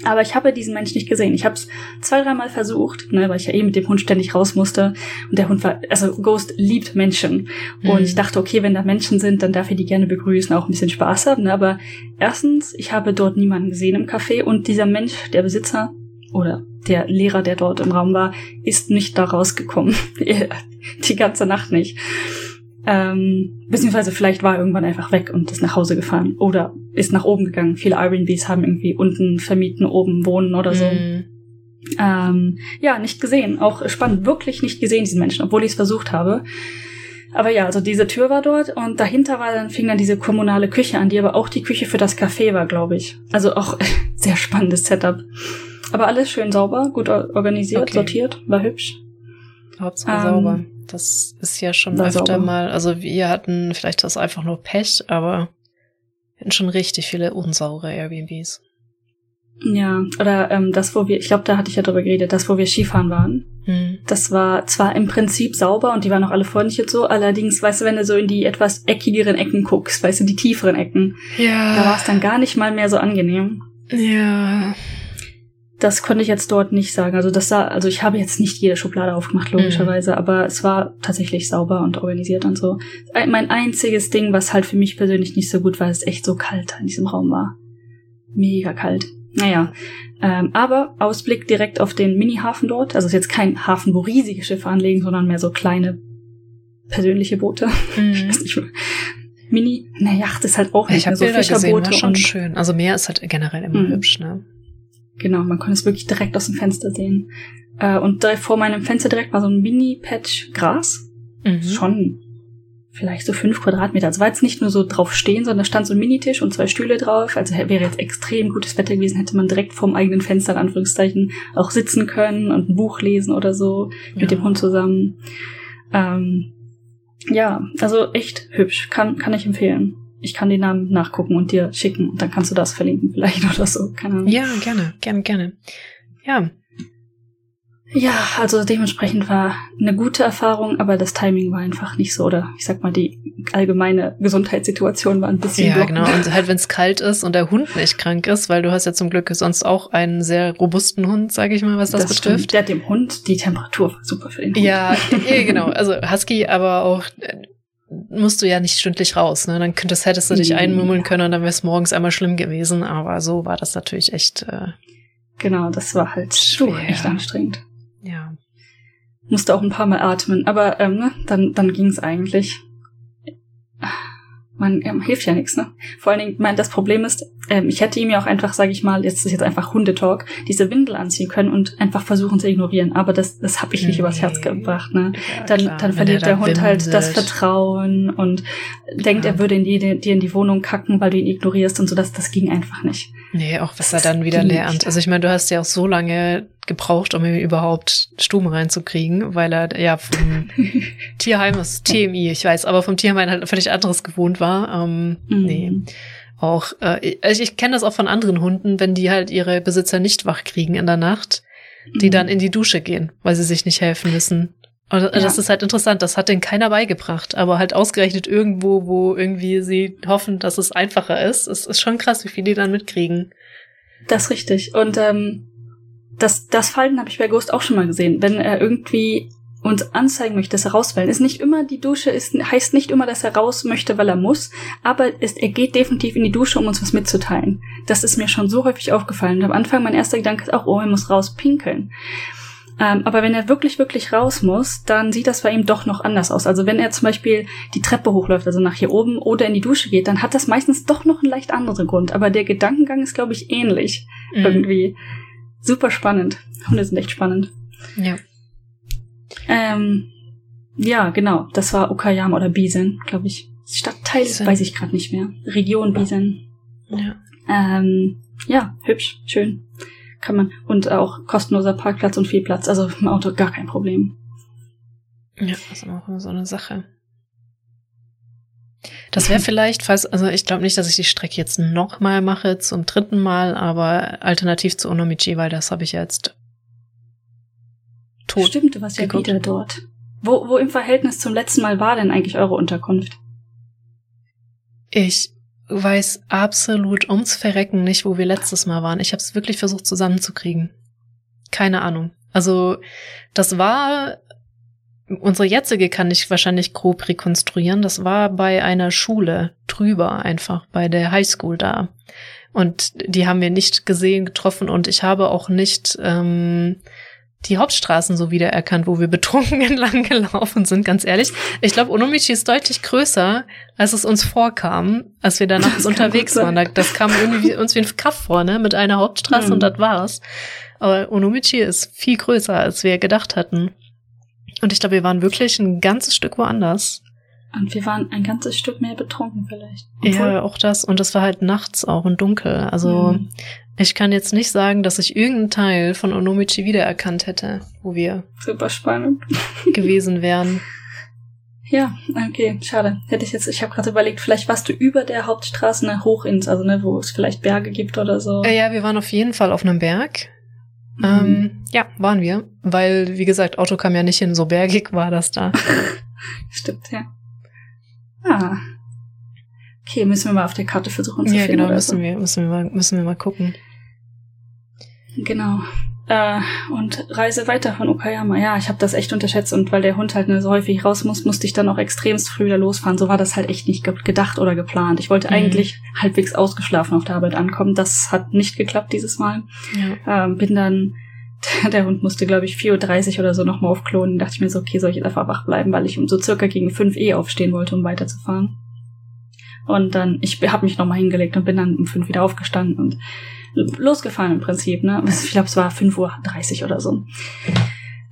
Aber ich habe diesen Mensch nicht gesehen. Ich habe es zwei, dreimal versucht, ne, weil ich ja eh mit dem Hund ständig raus musste. Und der Hund war, also Ghost liebt Menschen. Und Mhm. ich dachte, okay, wenn da Menschen sind, dann darf ich die gerne begrüßen, auch ein bisschen Spaß haben. Ne? Aber erstens, ich habe dort niemanden gesehen im Café und dieser Mensch, der Besitzer oder der Lehrer, der dort im Raum war, ist nicht da rausgekommen. [LAUGHS] die ganze Nacht nicht. Ähm, beziehungsweise vielleicht war er irgendwann einfach weg und ist nach Hause gefahren oder ist nach oben gegangen. Viele Airbnbs haben irgendwie unten vermieten, oben wohnen oder so. Mhm. Ähm, ja, nicht gesehen. Auch spannend. Wirklich nicht gesehen, diesen Menschen, obwohl ich es versucht habe. Aber ja, also diese Tür war dort und dahinter war dann, fing dann diese kommunale Küche an, die aber auch die Küche für das Café war, glaube ich. Also auch [LAUGHS] sehr spannendes Setup. Aber alles schön sauber, gut or- organisiert, Okay. sortiert, war hübsch. Hauptsache Ähm, sauber. Das ist ja schon öfter sauber. mal, also wir hatten vielleicht das einfach nur Pech, aber wir hatten schon richtig viele unsaure Airbnbs. Ja, oder ähm, das, wo wir, ich glaube, da hatte ich ja drüber geredet, das, wo wir Skifahren waren. Hm. Das war zwar im Prinzip sauber und die waren auch alle freundlich und so, allerdings, weißt du, wenn du so in die etwas eckigeren Ecken guckst, weißt du, die tieferen Ecken, da war Ja. es dann gar nicht mal mehr so angenehm. Ja. Das konnte ich jetzt dort nicht sagen. Also das sah, also ich habe jetzt nicht jede Schublade aufgemacht, logischerweise, aber es war tatsächlich sauber und organisiert und so. Ein- Mein einziges Ding, was halt für mich persönlich nicht so gut war, ist echt so kalt in diesem Raum war. Mega kalt. Naja, ähm, aber Ausblick direkt auf den Mini-Hafen dort. Also es ist jetzt kein Hafen, wo riesige Schiffe anlegen, sondern mehr so kleine persönliche Boote. [LAUGHS] Ich Mhm. weiß nicht. Mini, na Yacht ist halt auch nicht Ich mehr so Bilder gesehen, war Fischerboote schon und schön. Also Meer ist halt generell immer Mhm. hübsch, ne? Genau, man konnte es wirklich direkt aus dem Fenster sehen. Äh, und direkt vor meinem Fenster direkt war so ein Mini-Patch Gras. Mhm. Schon vielleicht so fünf Quadratmeter. Also war jetzt nicht nur so drauf stehen, sondern da stand so ein Minitisch und zwei Stühle drauf. Also wäre jetzt extrem gutes Wetter gewesen, hätte man direkt vorm eigenen Fenster, in Anführungszeichen, auch sitzen können und ein Buch lesen oder so mit Ja. dem Hund zusammen. Ähm, ja, also echt hübsch. Kann, kann ich empfehlen. Ich kann den Namen nachgucken und dir schicken. Und dann kannst du das verlinken vielleicht [LAUGHS] oder so. Keine Ahnung. Ja, gerne, gerne, gerne. Ja, Ja, also dementsprechend war eine gute Erfahrung, aber das Timing war einfach nicht so, oder ich sag mal, die allgemeine Gesundheitssituation war ein bisschen ja, blockend. genau. Und halt, wenn es kalt ist und der Hund nicht krank ist, weil du hast ja zum Glück sonst auch einen sehr robusten Hund, sage ich mal, was das, stimmt. betrifft. Der hat dem Hund die Temperatur war super für den Hund. Ja, eh, genau. Also Husky, aber auch äh, musst du ja nicht stündlich raus. Ne? Dann könntest, hättest du dich Mhm. einmummeln können und dann wäre es morgens einmal schlimm gewesen. Aber so war das natürlich echt, äh, Genau, das war halt Schwer. echt anstrengend. ja. Musste auch ein paar Mal atmen, aber ähm, ne, dann, dann ging's eigentlich. Man ähm, hilft ja nichts, ne? Vor allen Dingen, mein, das Problem ist, ähm, ich hätte ihm ja auch einfach, sage ich mal, jetzt ist jetzt einfach Hundetalk, diese Windel anziehen können und einfach versuchen zu ignorieren. Aber das, das habe ich nicht Nee. übers Herz gebracht, ne? ja dann, klar, dann verliert er der Hund halt das. Vertrauen und denkt, Ja. er würde in die, dir in die Wohnung kacken, weil du ihn ignorierst und so. Das, das ging einfach nicht. Nee, auch was er dann wieder lernt. Also ich meine, du hast ja auch so lange gebraucht, um ihn überhaupt Stuben reinzukriegen, weil er ja vom [LAUGHS] Tierheim, das TMI, ich weiß, aber vom Tierheim halt völlig anderes gewohnt war. Ähm, Nee. Mhm. Auch, äh, also ich kenne das auch von anderen Hunden, wenn die halt ihre Besitzer nicht wach kriegen in der Nacht, die Mhm. dann in die Dusche gehen, weil sie sich nicht helfen müssen. Und das Ja. ist halt interessant, das hat denen keiner beigebracht, aber halt ausgerechnet irgendwo, wo irgendwie sie hoffen, dass es einfacher ist. Es ist schon krass, wie viel die dann mitkriegen. Das ist richtig. Und ähm, das, das Falten habe ich bei Ghost auch schon mal gesehen. Wenn er irgendwie uns anzeigen möchte, dass er raus will, ist nicht immer die Dusche, ist, heißt nicht immer, dass er raus möchte, weil er muss, aber ist, er geht definitiv in die Dusche, um uns was mitzuteilen. Das ist mir schon so häufig aufgefallen. Und am Anfang mein erster Gedanke ist auch, oh, er muss raus pinkeln. Ähm, aber wenn er wirklich, wirklich raus muss, dann sieht das bei ihm doch noch anders aus. Also wenn er zum Beispiel die Treppe hochläuft, also nach hier oben, oder in die Dusche geht, dann hat das meistens doch noch einen leicht anderen Grund. Aber der Gedankengang ist, glaube ich, ähnlich Mhm. irgendwie. super spannend. Hunde sind echt spannend. Ja. Ähm, ja, genau. Das war Okayama oder Bisen, glaube ich. Stadtteil Bisen. weiß ich gerade nicht mehr. Region Bisen. Ja. Ähm, ja, hübsch, schön. Kann man. Und auch kostenloser Parkplatz und viel Platz. Also im Auto gar kein Problem. Ja, das ist auch immer so eine Sache. Das wäre vielleicht, falls, also ich glaube nicht, dass ich die Strecke jetzt nochmal mache, zum dritten Mal, aber alternativ zu Onomichi, weil das habe ich jetzt tot. Stimmt, du warst ja geguckt. wieder dort. Wo, wo im Verhältnis zum letzten Mal war denn eigentlich eure Unterkunft? Ich weiß absolut ums Verrecken nicht, wo wir letztes Mal waren. Ich habe es wirklich versucht zusammenzukriegen. Keine Ahnung. Also das war unsere jetzige kann ich wahrscheinlich grob rekonstruieren. Das war bei einer Schule drüber einfach bei der Highschool da. Und die haben wir nicht gesehen, getroffen und ich habe auch nicht ähm, die Hauptstraßen so wiedererkannt, wo wir betrunken [LAUGHS] entlang gelaufen sind, ganz ehrlich. Ich glaube, Onomichi ist deutlich größer, als es uns vorkam, als wir da nachts [LAUGHS] unterwegs waren. Da- Das kam irgendwie uns wie ein Kaff vor, ne? Mit einer Hauptstraße Hm. und das war's. Aber Onomichi ist viel größer, als wir gedacht hatten. Und ich glaube, wir waren wirklich ein ganzes Stück woanders. Und wir waren ein ganzes Stück mehr betrunken vielleicht. Ja, auch das. Und das war halt nachts auch und dunkel. Also Hm. ich kann jetzt nicht sagen, dass ich irgendeinen Teil von Onomichi wiedererkannt hätte, wo wir Super spannend. [LAUGHS] gewesen wären. Ja, okay, schade. Hätte ich jetzt, ich habe gerade überlegt, vielleicht warst du über der Hauptstraße ne, hoch ins, also ne, wo es vielleicht Berge gibt oder so. Äh, ja, wir waren auf jeden Fall auf einem Berg. Mhm. Ähm, ja, waren wir. Weil, wie gesagt, Auto kam ja nicht hin, so bergig war das da. [LAUGHS] Stimmt, ja. Ah. Okay, müssen wir mal auf der Karte versuchen zu ja, finden. genau, oder müssen so. wir, müssen wir mal, müssen wir mal gucken. Genau. Äh, und Reise weiter von Okayama. Ja, ich habe das echt unterschätzt und weil der Hund halt ne, so häufig raus muss, musste ich dann auch extremst früh wieder losfahren. So war das halt echt nicht ge gedacht oder geplant. Ich wollte Mhm. eigentlich halbwegs ausgeschlafen auf der Arbeit ankommen. Das hat nicht geklappt dieses Mal. Ja. Ähm, bin dann, [LAUGHS] der Hund musste, glaube ich, 4.30 Uhr oder so nochmal aufklonen. Dachte ich mir so, okay, soll ich jetzt einfach wach bleiben, weil ich um so circa gegen 5 eh aufstehen wollte, um weiterzufahren. Und dann, ich habe mich nochmal hingelegt und bin dann um 5 wieder aufgestanden und losgefahren im Prinzip, ne? Ich glaube, es war 5.30 Uhr oder so.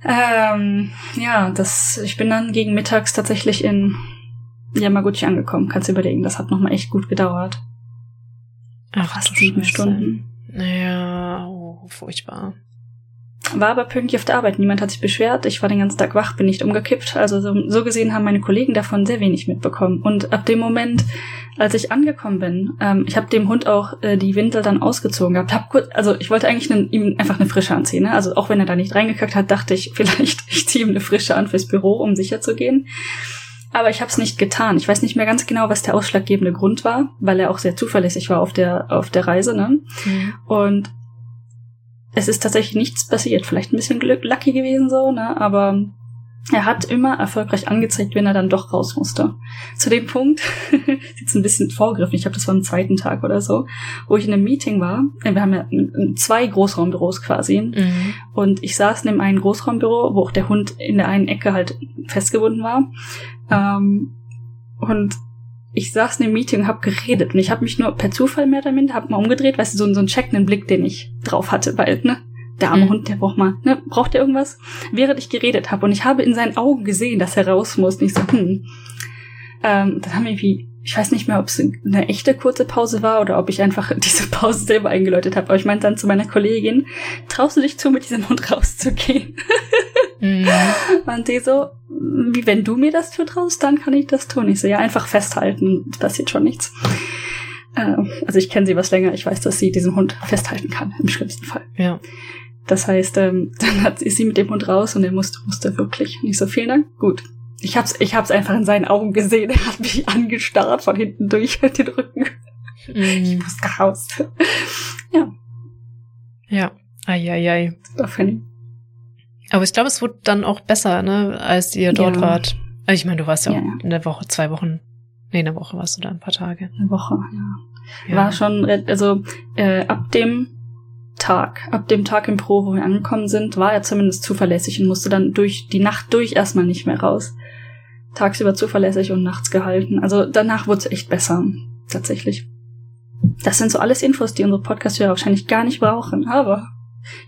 Ähm, ja, das, ich bin dann gegen mittags tatsächlich in Yamaguchi angekommen. Kannst du überlegen, das hat nochmal echt gut gedauert. Ach, Fast sieben. Stunden. Ja, oh, furchtbar. War aber pünktlich auf der Arbeit. Niemand hat sich beschwert. Ich war den ganzen Tag wach, bin nicht umgekippt. Also so, so gesehen haben meine Kollegen davon sehr wenig mitbekommen. Und ab dem Moment, als ich angekommen bin, ähm, ich habe dem Hund auch äh, die Windel dann ausgezogen gehabt. Hab kurz, also ich wollte eigentlich nen, ihm einfach eine frische anziehen. Ne? Also auch wenn er da nicht reingekackt hat, dachte ich [LAUGHS] vielleicht, ich ziehe ihm eine frische an fürs Büro, um sicher zu gehen. Aber ich habe es nicht getan. Ich weiß nicht mehr ganz genau, was der ausschlaggebende Grund war, weil er auch sehr zuverlässig war auf der auf der Reise. Ne? Mhm. Und es ist tatsächlich nichts passiert. Vielleicht ein bisschen Glück, lucky gewesen so, ne? Aber er hat immer erfolgreich angezeigt, wenn er dann doch raus musste. Zu dem Punkt, [LAUGHS] jetzt ein bisschen vorgriffen, ich glaube, das war am zweiten Tag oder so, wo ich in einem Meeting war. Wir haben ja zwei Großraumbüros quasi. Mhm. Und ich saß in dem einen Großraumbüro, wo auch der Hund in der einen Ecke halt festgebunden war. Ähm, und ich saß in dem Meeting und hab geredet. Und ich habe mich nur per Zufall mehr damit, hab mal umgedreht, weißt du, so, einen- so einen checkenden Blick, den ich drauf hatte, weil, ne, der arme Mhm. Hund, der braucht mal, ne, braucht der irgendwas? Während ich geredet habe und ich habe in seinen Augen gesehen, dass er raus muss. Und ich so, hm. Ähm, dann haben wir irgendwie, ich weiß nicht mehr, ob es eine echte kurze Pause war oder ob ich einfach [LAUGHS] diese Pause selber eingeläutet habe. Aber ich meinte dann zu meiner Kollegin, traust du dich zu, mit diesem Hund rauszugehen? [LAUGHS] Mhm. Und die so, wie wenn du mir das zutraust, dann kann ich das tun. Ich so, ja, einfach festhalten, es passiert schon nichts. Ähm, also ich kenne sie was länger, ich weiß, dass sie diesen Hund festhalten kann, im schlimmsten Fall. Ja. Das heißt, ähm, [LAUGHS] dann hat, ist sie mit dem Hund raus und er musste, musste wirklich. Und ich so, vielen Dank, gut. Ich hab's, ich hab's einfach in seinen Augen gesehen. Er hat mich angestarrt von hinten durch [LAUGHS] den Rücken. Ich Mhm. muss raus. [LAUGHS] Ja. Eieiei. Super funny. Aber ich glaube, es wurde dann auch besser, ne, als ihr dort Ja. wart. Also Ich meine, du warst ja, Ja, auch in der Woche, zwei Wochen. Nee, in der Woche warst du da ein paar Tage. Eine Woche, ja. Ja. War schon, re- also äh, ab dem Tag, ab dem Tag im Pro, wo wir angekommen sind, war er zumindest zuverlässig und musste dann durch die Nacht durch erstmal nicht mehr raus. Tagsüber zuverlässig und nachts gehalten. Also danach wurde es echt besser, tatsächlich. Das sind so alles Infos, die unsere Podcast-Hörer wahrscheinlich gar nicht brauchen, aber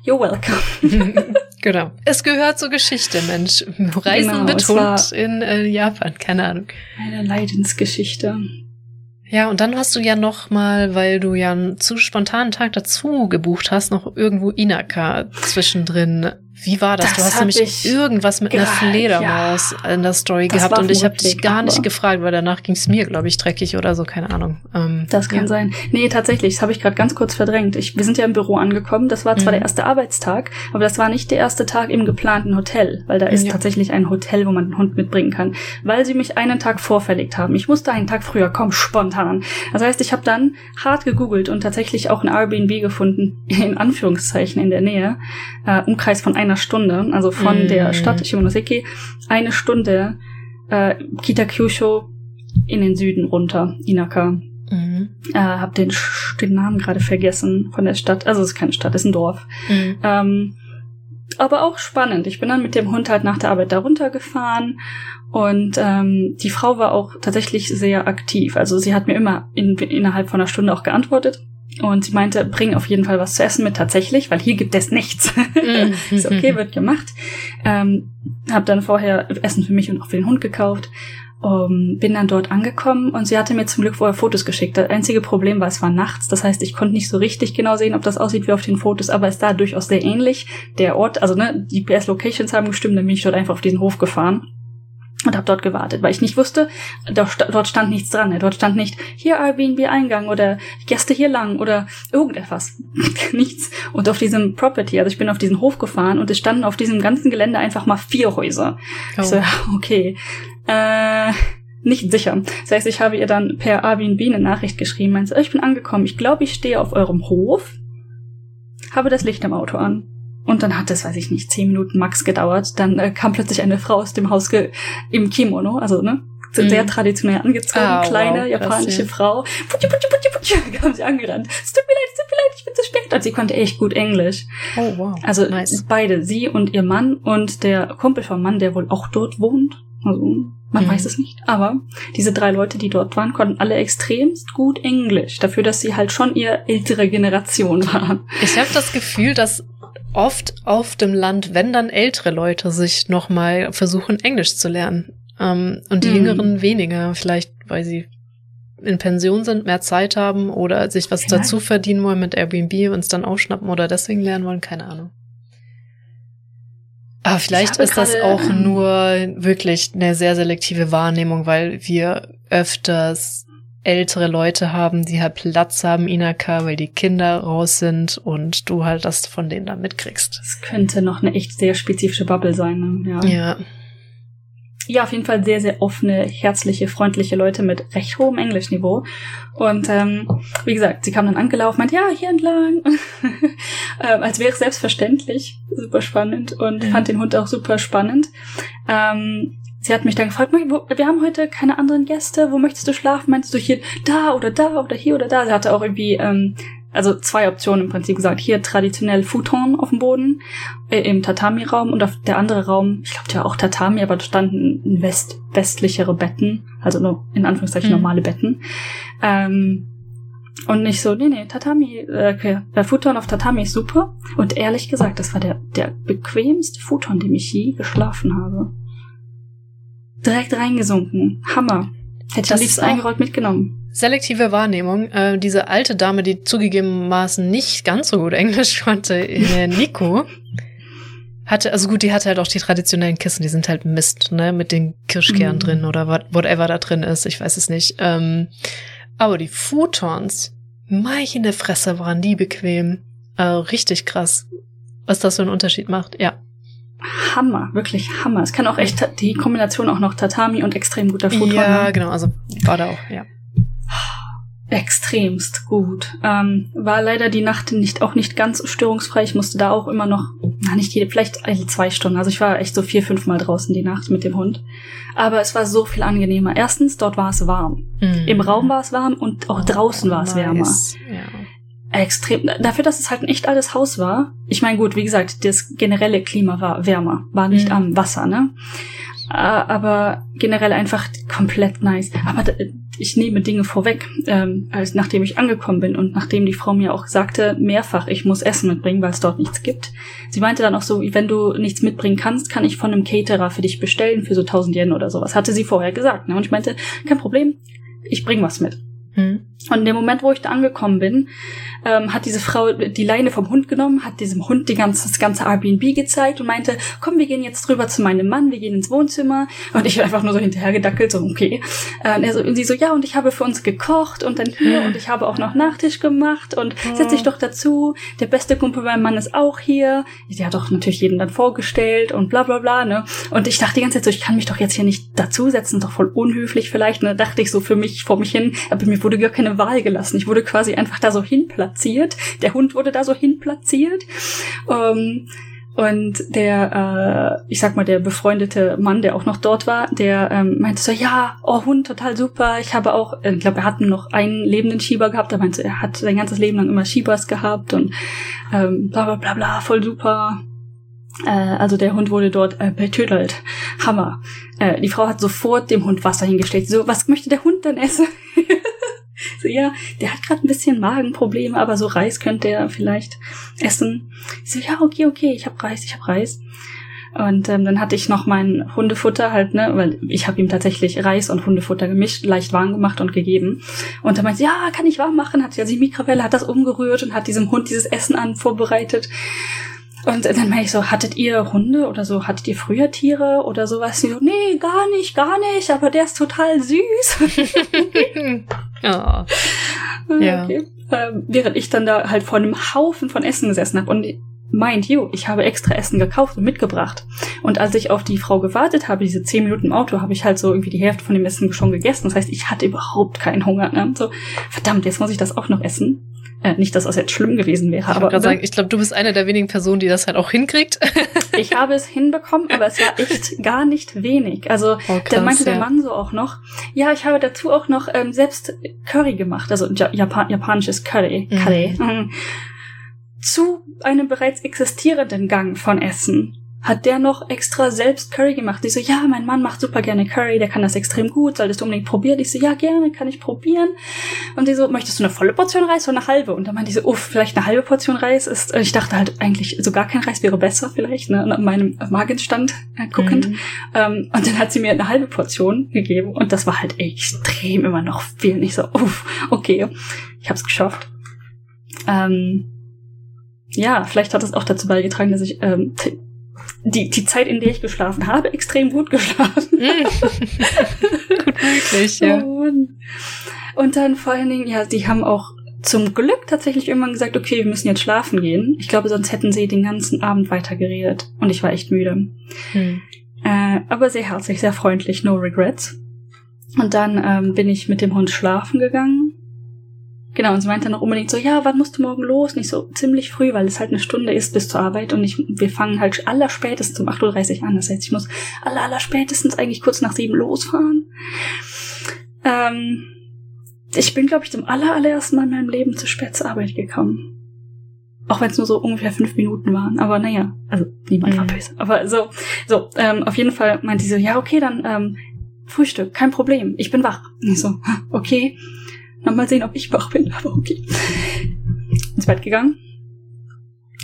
you're welcome. [LAUGHS] [LAUGHS] genau. Es gehört zur Geschichte, Mensch. Reisen Genau, Hund in äh, Japan, keine Ahnung. Eine Leidensgeschichte. Ja, und dann hast du ja noch mal, weil du ja einen zu spontanen Tag dazu gebucht hast, noch irgendwo Inaka zwischendrin. Wie war das? Das du hast nämlich ich irgendwas mit einer Fledermaus in der Story Das gehabt und ich habe dich gar nicht gefragt, weil danach ging es mir, glaube ich, dreckig oder so, keine Ahnung. Ähm, Das kann ja. sein. Nee, tatsächlich, das habe ich gerade ganz kurz verdrängt. Ich, wir sind ja im Büro angekommen. Das war zwar Mhm. der erste Arbeitstag, aber das war nicht der erste Tag im geplanten Hotel, weil da ist Ja. tatsächlich ein Hotel, wo man einen Hund mitbringen kann, weil sie mich einen Tag vorverlegt haben. Ich musste einen Tag früher kommen, spontan. Das heißt, ich habe dann hart gegoogelt und tatsächlich auch ein Airbnb gefunden, [LAUGHS] in Anführungszeichen in der Nähe, äh, Umkreis von einer Stunde, also von Mhm. der Stadt Shimonoseki, eine Stunde äh, Kitakyushu in den Süden runter, Inaka. Mhm. Äh, hab den, den Namen gerade vergessen von der Stadt. Also es ist keine Stadt, es ist ein Dorf. Mhm. Ähm, aber auch spannend. Ich bin dann mit dem Hund halt nach der Arbeit da runtergefahren und ähm, die Frau war auch tatsächlich sehr aktiv. Also sie hat mir immer in, innerhalb von einer Stunde auch geantwortet. Und sie meinte, bring auf jeden Fall was zu essen mit tatsächlich, weil hier gibt es nichts. Mhm. [LAUGHS] ist okay, wird gemacht. Ähm, hab dann vorher Essen für mich und auch für den Hund gekauft. Um, bin dann dort angekommen und sie hatte mir zum Glück vorher Fotos geschickt. Das einzige Problem war, es war nachts. Das heißt, ich konnte nicht so richtig genau sehen, ob das aussieht wie auf den Fotos, aber es sah durchaus sehr ähnlich. Der Ort, also ne, die GPS-Locations haben gestimmt, dann bin ich dort einfach auf diesen Hof gefahren und habe dort gewartet, weil ich nicht wusste, dort, sta- dort stand nichts dran. Dort stand nicht hier Airbnb-Eingang oder Gäste hier lang oder irgendetwas. [LAUGHS] nichts. Und auf diesem Property, also ich bin auf diesen Hof gefahren und es standen auf diesem ganzen Gelände einfach mal vier Häuser. Oh. Ich so, ja, okay. Äh, nicht sicher. Das heißt, ich habe ihr dann per Airbnb eine Nachricht geschrieben, meinte, ich bin angekommen, ich glaube, ich stehe auf eurem Hof, habe das Licht im Auto an. Und dann hat es, weiß ich nicht, zehn Minuten max gedauert. Dann äh, kam plötzlich eine Frau aus dem Haus im Kimono, also ne, sehr Mhm. traditionell angezogen, Ah, kleine wow, krass, japanische ja. Frau. Putsch, putsch, putsch, putsch, [LAUGHS] kam sie angerannt. Es tut mir leid, es tut mir leid, ich bin zu spät. Und sie konnte echt gut Englisch. Oh, wow. Also nice. beide, sie und ihr Mann und der Kumpel vom Mann, der wohl auch dort wohnt. Also, man Mhm. weiß es nicht. Aber diese drei Leute, die dort waren, konnten alle extremst gut Englisch. Dafür, dass sie halt schon eher ältere Generation [LAUGHS] waren. Ich habe das Gefühl, dass oft auf dem Land, wenn dann ältere Leute sich nochmal versuchen, Englisch zu lernen. Ähm, und die Hm. Jüngeren weniger, vielleicht weil sie in Pension sind, mehr Zeit haben oder sich was Vielleicht. dazu verdienen wollen mit Airbnb und es dann aufschnappen oder deswegen lernen wollen, keine Ahnung. Aber vielleicht ist das auch ähm, nur wirklich eine sehr selektive Wahrnehmung, weil wir öfters ältere Leute haben, die halt Platz haben, Inaka, weil die Kinder raus sind und du halt das von denen dann mitkriegst. Das könnte noch eine echt sehr spezifische Bubble sein. Ne? Ja. Ja. ja, auf jeden Fall sehr, sehr offene, herzliche, freundliche Leute mit recht hohem Englischniveau. Und ähm, wie gesagt, sie kam dann angelaufen, meint, ja, hier entlang. [LAUGHS] ähm, als wäre es selbstverständlich. Super spannend und Ja. fand den Hund auch super spannend. Ähm, sie hat mich dann gefragt, wir haben heute keine anderen Gäste, wo möchtest du schlafen? Meinst du hier da oder da oder hier oder da? Sie hatte auch irgendwie ähm, also zwei Optionen im Prinzip gesagt. Hier traditionell Futon auf dem Boden äh, im Tatami-Raum und auf der andere Raum, ich glaube, der war auch Tatami, aber da standen west westlichere Betten, also nur in Anführungszeichen Mhm. normale Betten. Ähm, und nicht so, nee, nee, Tatami, äh, okay, der Futon auf Tatami ist super. Und ehrlich gesagt, das war der, der bequemste Futon, dem ich je geschlafen habe. Direkt reingesunken. Hammer. Hätte ich Das auch- eingerollt mitgenommen. Selektive Wahrnehmung. Äh, diese alte Dame, die zugegebenermaßen nicht ganz so gut Englisch konnte, äh, [LAUGHS] Nico, hatte, also gut, die hatte halt auch die traditionellen Kissen, die sind halt Mist, ne, mit den Kirschkern Mhm. drin oder what, whatever da drin ist, ich weiß es nicht. Ähm, aber die Futons, meine Fresse, waren die bequem. Äh, richtig krass, was das für einen Unterschied macht, ja. Hammer, wirklich Hammer. Es kann auch echt die Kombination auch noch Tatami und extrem guter Futon ja, haben. genau, also war da auch, ja. Extremst gut. Ähm, war leider die Nacht nicht auch nicht ganz störungsfrei. Ich musste da auch immer noch, na nicht jede, vielleicht alle zwei Stunden. Also ich war echt so vier, fünf Mal draußen die Nacht mit dem Hund. Aber es war so viel angenehmer. Erstens, dort war es warm. Mhm. Im Raum war es warm und auch draußen war es wärmer. Nice, Ja. Extrem. Dafür, dass es halt ein echt altes Haus war. Ich meine, gut, wie gesagt, das generelle Klima war wärmer, war nicht Mhm. am Wasser, ne? aber generell einfach komplett nice. Aber ich nehme Dinge vorweg, ähm, als nachdem ich angekommen bin und nachdem die Frau mir auch sagte, mehrfach, ich muss Essen mitbringen, weil es dort nichts gibt. Sie meinte dann auch so, wenn du nichts mitbringen kannst, kann ich von einem Caterer für dich bestellen für so 1000 Yen oder sowas. Hatte sie vorher gesagt. Ne? Und ich meinte, kein Problem, ich bring was mit. Hm. Und in dem Moment, wo ich da angekommen bin, ähm, hat diese Frau die Leine vom Hund genommen, hat diesem Hund die ganze, das ganze Airbnb gezeigt und meinte, komm, wir gehen jetzt rüber zu meinem Mann, wir gehen ins Wohnzimmer. Und ich einfach nur so hinterhergedackelt, so, okay. Äh, und, er so, und sie so, ja, und ich habe für uns gekocht und dann hier und ich habe auch noch Nachtisch gemacht und setz dich doch dazu. Der beste Kumpel beim Mann ist auch hier. Die hat doch natürlich jeden dann vorgestellt und bla bla bla, ne. Und ich dachte die ganze Zeit so, ich kann mich doch jetzt hier nicht dazusetzen, doch voll unhöflich vielleicht. Ne, dachte ich so für mich, vor mich hin, aber mir wurde gar keine Wahl gelassen. Ich wurde quasi einfach da so hin platziert. Der Hund wurde da so hin platziert. Ähm, und der, äh, ich sag mal, der befreundete Mann, der auch noch dort war, der ähm, meinte so, ja, oh Hund, total super. Ich habe auch, äh, ich glaube, er hat noch einen lebenden Schieber gehabt. Er meinte, er hat sein ganzes Leben lang immer Schiebers gehabt und ähm, bla bla bla bla, voll super. Äh, also der Hund wurde dort äh, betüdelt. Hammer. Äh, die Frau hat sofort dem Hund Wasser hingestellt. So, was möchte der Hund denn essen? [LAUGHS] so, ja, der hat gerade ein bisschen Magenprobleme, aber so Reis könnte er vielleicht essen. Ich so, ja, okay, okay, ich hab Reis, ich hab Reis. Und ähm, dann hatte ich noch mein Hundefutter halt, ne, weil ich habe ihm tatsächlich Reis und Hundefutter gemischt, leicht warm gemacht und gegeben. Und er meinte, ja, kann ich warm machen? Hat ja die Mikrowelle, hat das umgerührt und hat diesem Hund dieses Essen an vorbereitet. Und dann meine ich so, hattet ihr Hunde oder so, hattet ihr früher Tiere oder sowas? Sie so, nee, gar nicht, gar nicht, aber der ist total süß. [LAUGHS] oh. [LAUGHS] ja. Okay. Ähm, während ich dann da halt vor einem Haufen von Essen gesessen habe und mind you, ich habe extra Essen gekauft und mitgebracht. Und als ich auf die Frau gewartet habe, diese zehn Minuten im Auto, habe ich halt so irgendwie die Hälfte von dem Essen schon gegessen. Das heißt, ich hatte überhaupt keinen Hunger. Ne? So, verdammt, jetzt muss ich das auch noch essen. Äh, nicht, dass das jetzt schlimm gewesen wäre. Ich aber gerade sagen, ich glaube, du bist eine der wenigen Personen, die das halt auch hinkriegt. [LAUGHS] ich habe es hinbekommen, aber es war echt gar nicht wenig. Also oh, da meinte ja. der Mann so auch noch, ja, ich habe dazu auch noch ähm, selbst Curry gemacht, also Japan japanisches Curry. Curry. Mhm. Zu einem bereits existierenden Gang von Essen hat der noch extra selbst Curry gemacht. Ich so, ja, mein Mann macht super gerne Curry, der kann das extrem gut, solltest du unbedingt probieren? Ich so, ja, gerne, kann ich probieren. Und die so, möchtest du eine volle Portion Reis oder eine halbe? Und dann meinte die so, uff, vielleicht eine halbe Portion Reis ist, äh, ich dachte halt eigentlich, so gar kein Reis wäre besser vielleicht, ne, an meinem Magenstand äh, guckend. Mhm. Ähm, und dann hat sie mir eine halbe Portion gegeben und das war halt extrem immer noch viel. Und ich so, uff, okay, ich hab's geschafft. Ähm, ja, vielleicht hat es auch dazu beigetragen, dass ich ähm, die, die Zeit, in der ich geschlafen habe, extrem gut geschlafen. Mm. [LAUGHS] gut möglich, ja. Und, und dann vor allen Dingen, ja, die haben auch zum Glück tatsächlich irgendwann gesagt, okay, wir müssen jetzt schlafen gehen. Ich glaube, sonst hätten sie den ganzen Abend weiter geredet. Und ich war echt müde. Hm. Äh, aber sehr herzlich, sehr freundlich, no regrets. Und dann ähm, bin ich mit dem Hund schlafen gegangen. Genau, und sie meinte dann auch unbedingt so, ja, wann musst du morgen los? Nicht so ziemlich früh, weil es halt eine Stunde ist bis zur Arbeit und ich, wir fangen halt allerspätestens um 8.30 Uhr an. Das heißt, ich muss aller, allerspätestens eigentlich kurz nach sieben losfahren. Ähm, ich bin, glaube ich, zum aller, allerersten Mal in meinem Leben zu spät zur Arbeit gekommen. Auch wenn es nur so ungefähr fünf Minuten waren. Aber naja, also niemand mhm. war böse. Aber so, so, ähm, auf jeden Fall meinte sie so, ja, okay, dann ähm, Frühstück, kein Problem, ich bin wach. Und ich so, [LAUGHS] okay. Na, mal sehen, ob ich wach bin, aber okay. Ins Bett gegangen.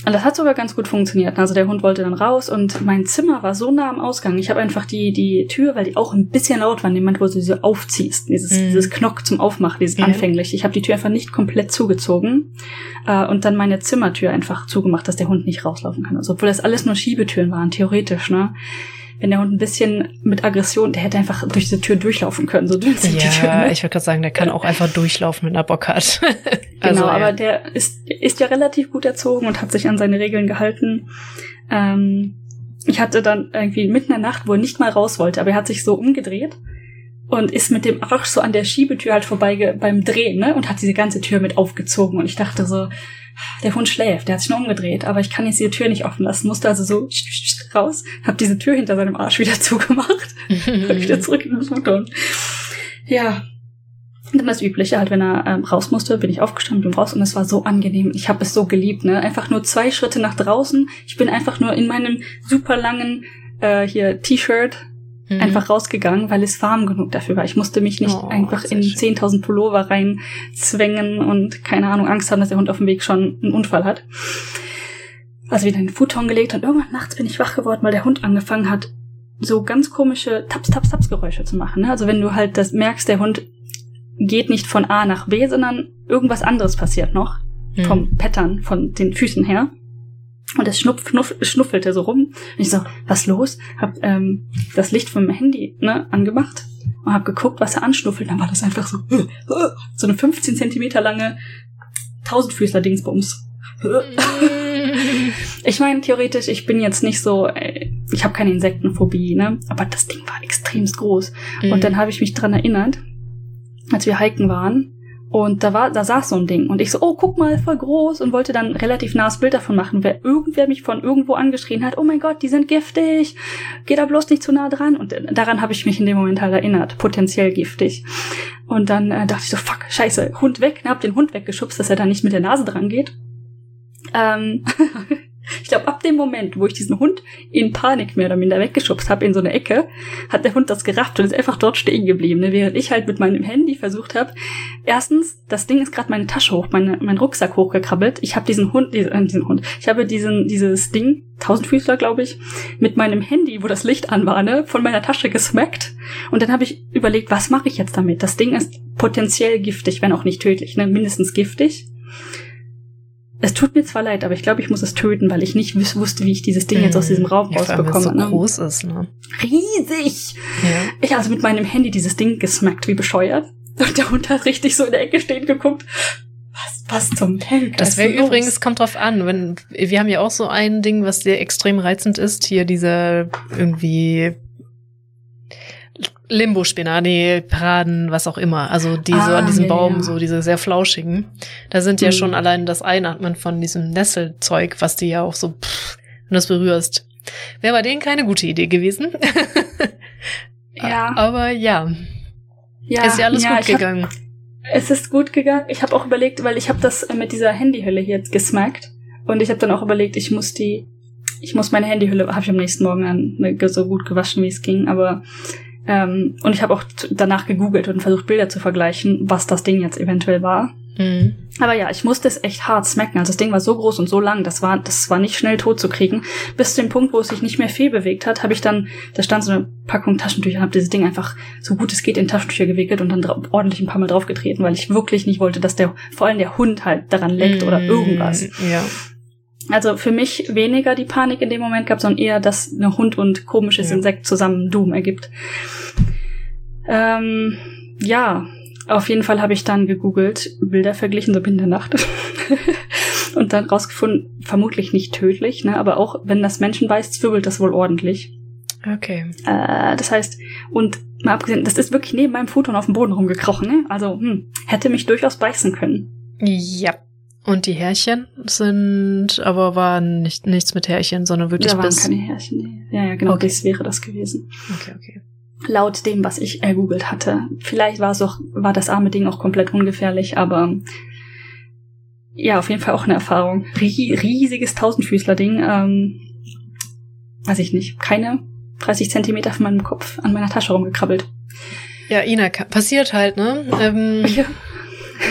Und das hat sogar ganz gut funktioniert. Also der Hund wollte dann raus und mein Zimmer war so nah am Ausgang. Ich habe einfach die, die Tür, weil die auch ein bisschen laut war, Moment, wo du sie aufziehst. Dieses, mm. dieses Knock zum Aufmachen, dieses ja. anfänglich. Ich habe die Tür einfach nicht komplett zugezogen äh, und dann meine Zimmertür einfach zugemacht, dass der Hund nicht rauslaufen kann. Also, obwohl das alles nur Schiebetüren waren, theoretisch, ne? Wenn der Hund ein bisschen mit Aggression, der hätte einfach durch diese Tür durchlaufen können. So durch die Tür, ne? ich würde gerade sagen, der kann auch einfach durchlaufen, wenn er Bock hat. [LAUGHS] also, genau, aber ja. der ist, ist ja relativ gut erzogen und hat sich an seine Regeln gehalten. Ähm, ich hatte dann irgendwie mitten in der Nacht, wo er nicht mal raus wollte, aber er hat sich so umgedreht und ist mit dem Arsch so an der Schiebetür halt vorbei beim Drehen, ne? Und hat diese ganze Tür mit aufgezogen. Und ich dachte so, der Hund schläft, der hat sich nur umgedreht, aber ich kann jetzt die Tür nicht offen lassen, musste also so raus, hab diese Tür hinter seinem Arsch wieder [LAUGHS] zugemacht und wieder zurück in das Motor. Ja. Und dann das Übliche, halt, wenn er ähm, raus musste, bin ich aufgestanden, bin raus und es war so angenehm. Ich habe es so geliebt, ne? Einfach nur zwei Schritte nach draußen. Ich bin einfach nur in meinem super langen äh, hier T-Shirt mhm. einfach rausgegangen, weil es warm genug dafür war. Ich musste mich nicht oh, einfach in 10.000 Pullover reinzwängen und keine Ahnung, Angst haben, dass der Hund auf dem Weg schon einen Unfall hat. Also wieder in den Futon gelegt und irgendwann nachts bin ich wach geworden, weil der Hund angefangen hat, so ganz komische Taps, Taps, Taps Geräusche zu machen. Ne? Also wenn du halt das merkst, der Hund geht nicht von A nach B, sondern irgendwas anderes passiert noch. Mhm. Vom Pattern, von den Füßen her. Und es schnupf, schnuff, schnuffelte so rum. Und ich so, was los? Hab ähm, das Licht vom Handy ne, angemacht und hab geguckt, was er anschnuffelt. Dann war das einfach so, äh, äh, so eine 15 Zentimeter lange Tausendfüßler-Dingsbums. [LAUGHS] ich meine, theoretisch, ich bin jetzt nicht so, äh, ich habe keine Insektenphobie, ne? Aber das Ding war extremst groß. Mhm. Und dann habe ich mich dran erinnert, als wir hiken waren, und da war, da saß so ein Ding. Und ich so, oh, guck mal, voll groß. Und wollte dann relativ nahes Bild davon machen. Wer irgendwer mich von irgendwo angeschrien hat, oh mein Gott, die sind giftig. Geh da bloß nicht zu nah dran. Und daran habe ich mich in dem Moment halt erinnert. Potenziell giftig. Und dann äh, dachte ich so, fuck, scheiße, Hund weg. Und hab den Hund weggeschubst, dass er da nicht mit der Nase dran geht. Ähm, [LAUGHS] Ich glaube, ab dem Moment, wo ich diesen Hund in Panik mehr oder minder weggeschubst habe in so eine Ecke, hat der Hund das gerafft und ist einfach dort stehen geblieben, ne? während ich halt mit meinem Handy versucht habe. Erstens, das Ding ist gerade meine Tasche hoch, meine, mein Rucksack hochgekrabbelt. Ich habe diesen Hund, diesen, äh, diesen Hund, ich habe diesen dieses Ding, Tausendfüßler, glaube ich, mit meinem Handy, wo das Licht an war, ne, von meiner Tasche gesmackt. Und dann habe ich überlegt, was mache ich jetzt damit? Das Ding ist potenziell giftig, wenn auch nicht tödlich, ne, mindestens giftig. Es tut mir zwar leid, aber ich glaube, ich muss es töten, weil ich nicht wusste, wie ich dieses Ding jetzt aus diesem Raum ja, rausbekomme. so ne? groß ist, ne? Riesig! Ja. Ich also mit meinem Handy dieses Ding gesmackt, wie bescheuert. Und der Hund hat richtig so in der Ecke stehen geguckt. Was, was zum Henker Das wäre übrigens, kommt drauf an, wenn, wir haben ja auch so ein Ding, was sehr extrem reizend ist, hier dieser irgendwie Limbo-Spinner, nee, Paraden, was auch immer. Also die ah, so an diesem ja, Baum, ja. so diese sehr flauschigen. Da sind ja mhm. schon allein das Einatmen von diesem Nesselzeug, was die ja auch so, pff, wenn du das berührst. Wäre bei denen keine gute Idee gewesen. [LAUGHS] ja. Aber ja. Ja, ist ja alles ja, gut gegangen. Hab, es ist gut gegangen. Ich habe auch überlegt, weil ich habe das äh, mit dieser Handyhülle hier jetzt gesmackt. Und ich habe dann auch überlegt, ich muss die, ich muss meine Handyhülle, habe ich am nächsten Morgen an, ne, so gut gewaschen, wie es ging. Aber ähm, und ich habe auch danach gegoogelt und versucht, Bilder zu vergleichen, was das Ding jetzt eventuell war. Mhm. Aber ja, ich musste es echt hart smacken. Also das Ding war so groß und so lang, das war, das war nicht schnell tot zu kriegen. Bis zu dem Punkt, wo es sich nicht mehr viel bewegt hat, habe ich dann, da stand so eine Packung Taschentücher, habe dieses Ding einfach so gut es geht in Taschentücher gewickelt und dann ordentlich ein paar Mal draufgetreten, weil ich wirklich nicht wollte, dass der, vor allem der Hund halt daran leckt mhm. oder irgendwas. Ja. Also für mich weniger die Panik in dem Moment gab, sondern eher, dass eine Hund und komisches ja. Insekt zusammen Doom ergibt. Ähm, ja, auf jeden Fall habe ich dann gegoogelt, Bilder verglichen, so in der Nacht. [LAUGHS] und dann rausgefunden, vermutlich nicht tödlich, ne, aber auch wenn das Menschen beißt, zwirbelt das wohl ordentlich. Okay. Äh, das heißt, und mal abgesehen, das ist wirklich neben meinem Futon auf dem Boden rumgekrochen, ne? Also, hm, hätte mich durchaus beißen können. Ja. Und die Härchen sind, aber waren nicht nichts mit Härchen, sondern wirklich da waren bis. keine Härchen. Ja, ja, genau, okay. das wäre das gewesen. Okay, okay. Laut dem, was ich ergoogelt hatte. Vielleicht war es auch, war das arme Ding auch komplett ungefährlich, aber ja, auf jeden Fall auch eine Erfahrung. Riesiges Tausendfüßler-Ding. Ähm, weiß ich nicht. Keine 30 Zentimeter von meinem Kopf an meiner Tasche rumgekrabbelt. Ja, Ina, passiert halt, ne? Ähm, [LAUGHS] ja.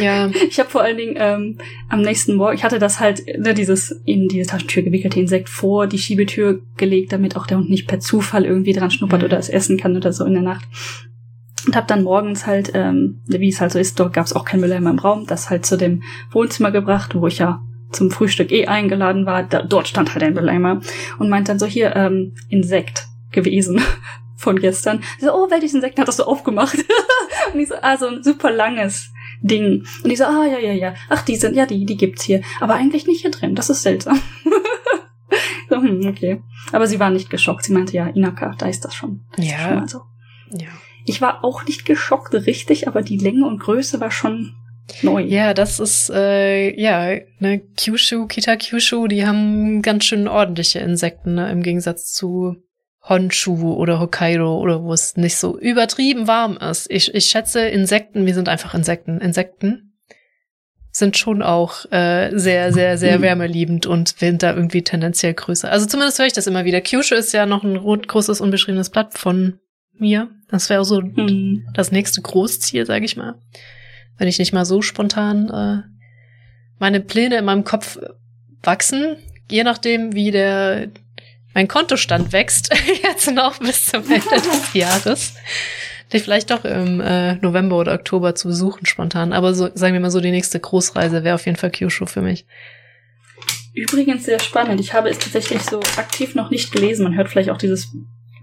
Ja. [LAUGHS] Ich habe vor allen Dingen ähm, am nächsten Morgen, ich hatte das halt, ne, dieses in diese Taschentür gewickelte Insekt vor die Schiebetür gelegt, damit auch der Hund nicht per Zufall irgendwie dran schnuppert mhm. oder es essen kann oder so in der Nacht. Und habe dann morgens halt, ähm, wie es halt so ist, dort gab es auch kein Mülleimer im Raum, das halt zu dem Wohnzimmer gebracht, wo ich ja zum Frühstück eh eingeladen war. Da, dort stand halt ein Mülleimer und meint dann so, hier, ähm, Insekt gewesen [LAUGHS] von gestern. So, oh, welches Insekt hat das so aufgemacht? [LAUGHS] und ich so, ah, so ein super langes Ding. Und die so, ah, ja, ja, ja. Ach, die sind, ja, die, die gibt's hier. Aber eigentlich nicht hier drin. Das ist seltsam. [LAUGHS] so, hm, okay. Aber sie war nicht geschockt. Sie meinte, ja, Inaka, da ist das schon. Das ja. Schon mal so. Ja. Ich war auch nicht geschockt, richtig, aber die Länge und Größe war schon neu. Ja, das ist, äh, ja, ne, Kyushu, Kita Kyushu, die haben ganz schön ordentliche Insekten, ne, im Gegensatz zu Honshu oder Hokkaido oder wo es nicht so übertrieben warm ist. Ich, ich schätze, Insekten, wir sind einfach Insekten. Insekten sind schon auch äh, sehr, sehr, sehr mhm. wärmeliebend und da irgendwie tendenziell größer. Also zumindest höre ich das immer wieder. Kyushu ist ja noch ein rot, großes, unbeschriebenes Blatt von mir. Das wäre so mhm. das nächste Großziel, sage ich mal. Wenn ich nicht mal so spontan äh, meine Pläne in meinem Kopf wachsen, je nachdem, wie der mein Kontostand wächst, [LAUGHS] jetzt noch bis zum Ende des Jahres, dich vielleicht doch im äh, November oder Oktober zu besuchen spontan. Aber so, sagen wir mal so, die nächste Großreise wäre auf jeden Fall Kyushu für mich. Übrigens sehr spannend. Ich habe es tatsächlich so aktiv noch nicht gelesen. Man hört vielleicht auch dieses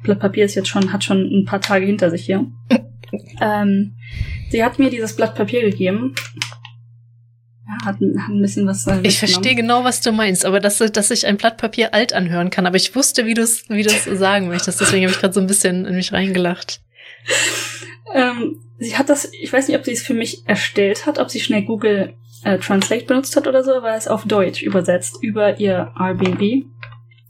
Blatt Papier ist jetzt schon, hat schon ein paar Tage hinter sich hier. [LAUGHS] ähm, sie hat mir dieses Blatt Papier gegeben. Hat, hat ein bisschen was. Äh, ich verstehe genau, was du meinst, aber dass, dass ich ein Blatt Papier alt anhören kann. Aber ich wusste, wie du es wie du's [LAUGHS] sagen möchtest. Deswegen habe ich gerade so ein bisschen in mich reingelacht. ähm, sie hat das, ich weiß nicht, ob sie es für mich erstellt hat, ob sie schnell Google äh, Translate benutzt hat oder so, aber es auf Deutsch übersetzt über ihr Airbnb.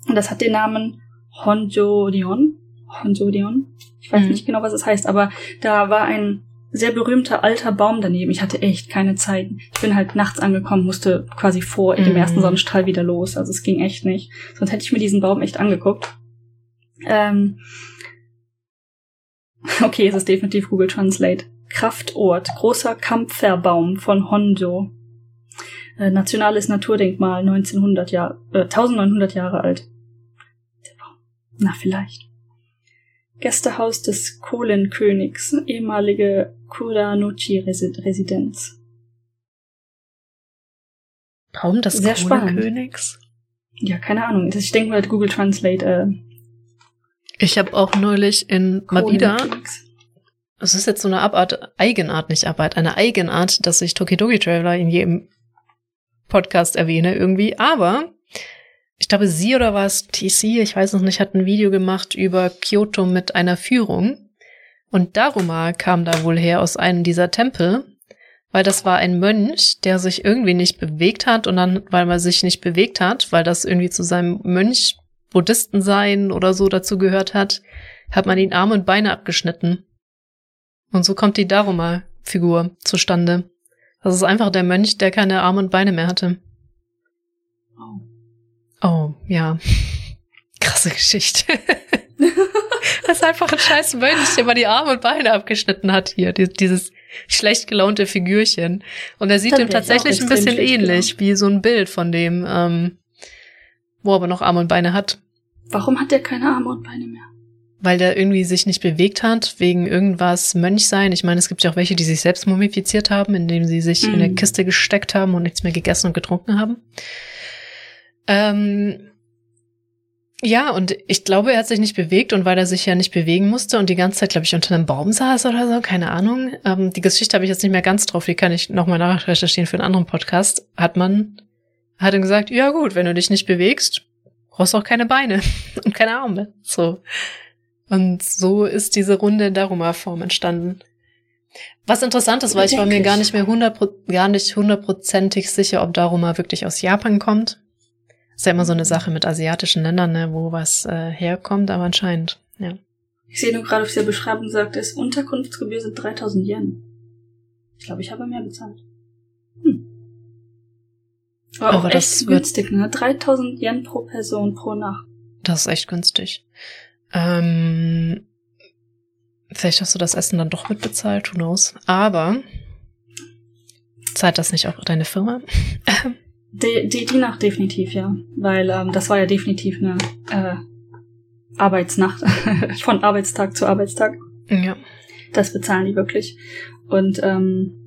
Und das hat den Namen Honjo Dion. Honjo Dion. Ich weiß mhm. nicht genau, was es heißt, aber da war ein sehr berühmter alter Baum daneben. Ich hatte echt keine Zeit. Ich bin halt nachts angekommen, musste quasi vor mhm. dem ersten Sonnenstrahl wieder los. Also es ging echt nicht. Sonst hätte ich mir diesen Baum echt angeguckt. Ähm [LAUGHS] okay, es ist definitiv Google Translate. Kraftort, großer Kampferbaum von Honjo. Äh, nationales Naturdenkmal, 1900 Jahre, äh, 1900 Jahre alt. Na, vielleicht. Gästehaus des Kohlenkönigs, ehemalige Kuranuchi-Residenz. Warum des Sehr Kohlenkönigs? Ja, keine Ahnung. Ich denke mal, Google Translate. Äh, ich habe auch neulich in mal wieder. Es ist jetzt so eine Abart, Eigenart, nicht Abart, eine Eigenart, dass ich Tokidoki Traveler in jedem Podcast erwähne irgendwie. Aber ich glaube, sie oder war es TC, ich weiß noch nicht, hat ein Video gemacht über Kyoto mit einer Führung. Und Daruma kam da wohl her aus einem dieser Tempel, weil das war ein Mönch, der sich irgendwie nicht bewegt hat und dann, weil man sich nicht bewegt hat, weil das irgendwie zu seinem Mönch Buddhisten sein oder so dazu gehört hat, hat man ihn Arme und Beine abgeschnitten. Und so kommt die Daruma-Figur zustande. Das ist einfach der Mönch, der keine Arme und Beine mehr hatte. Oh, ja. Krasse Geschichte. [LAUGHS] das ist einfach ein scheiß Mönch, der mal die Arme und Beine abgeschnitten hat hier. Dieses schlecht gelaunte Figürchen. Und er sieht ihm tatsächlich ein bisschen ähnlich, wie so ein Bild von dem, ähm, wo er aber noch Arme und Beine hat. Warum hat er keine Arme und Beine mehr? weil der irgendwie sich nicht bewegt hat, wegen irgendwas Mönchsein. Ich meine, es gibt ja auch welche, die sich selbst mumifiziert haben, indem sie sich mhm. in eine. Kiste gesteckt haben und nichts mehr gegessen und getrunken haben. Ähm, ja, und ich glaube, er hat sich nicht bewegt und weil er sich ja nicht bewegen musste und die ganze Zeit, glaube ich, unter einem Baum saß oder so, keine Ahnung. Ähm, die Geschichte habe ich jetzt nicht mehr ganz drauf, die kann ich nochmal nachrecherchieren für einen anderen Podcast. Hat man, hat er gesagt, ja gut, wenn du dich nicht bewegst, brauchst du auch keine Beine [LAUGHS] und keine Arme. So. Und so ist diese runde Daruma-Form entstanden. Was interessant ist, weil ich war mir gar nicht mehr hundert, gar nicht hundertprozentig sicher, ob Daruma wirklich aus Japan kommt. Ist ja immer so eine Sache mit asiatischen Ländern, ne, wo was äh, herkommt, aber anscheinend, ja. Ich sehe nur gerade auf der Beschreibung sagt es, Unterkunftsgebühr sind 3000 Yen. Ich glaube, ich habe mehr bezahlt. Hm. Aber, aber auch echt günstig, ne? 3000 Yen pro Person pro Nacht. Das ist echt günstig. Ähm, vielleicht hast du das Essen dann doch mitbezahlt, who knows. Aber zahlt das nicht auch deine Firma? [LAUGHS] die, die, die Nacht definitiv, ja. Weil ähm, das war ja definitiv eine äh, Arbeitsnacht. [LAUGHS] Von Arbeitstag zu Arbeitstag. Ja. Das bezahlen die wirklich. Und ähm,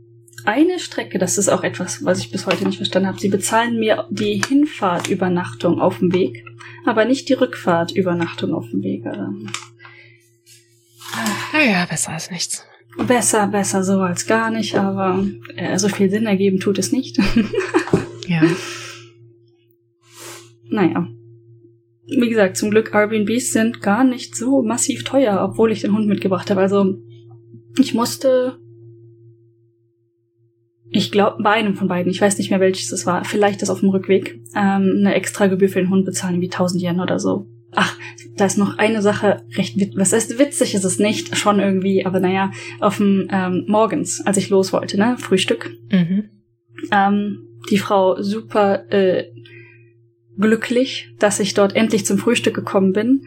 eine Strecke, das ist auch etwas, was ich bis heute nicht verstanden habe. Sie bezahlen mir die Hinfahrtübernachtung auf dem Weg, aber nicht die Rückfahrtübernachtung auf dem Weg. Also. Naja, besser als nichts. Besser, besser so als gar nicht, aber äh, so viel Sinn ergeben tut es nicht. [LAUGHS] ja. Naja. Wie gesagt, zum Glück Airbnbs sind gar nicht so massiv teuer, obwohl ich den Hund mitgebracht habe. Also ich musste ich glaube, bei einem von beiden, ich weiß nicht mehr welches es war, vielleicht das auf dem Rückweg, ähm, eine extra Gebühr für den Hund bezahlen, wie 1000 Yen oder so. Ach, da ist noch eine Sache recht witzig. Was heißt witzig ist es nicht, schon irgendwie, aber naja, auf dem ähm, morgens, als ich los wollte, ne, Frühstück. Mhm. Ähm, die Frau super äh, glücklich, dass ich dort endlich zum Frühstück gekommen bin.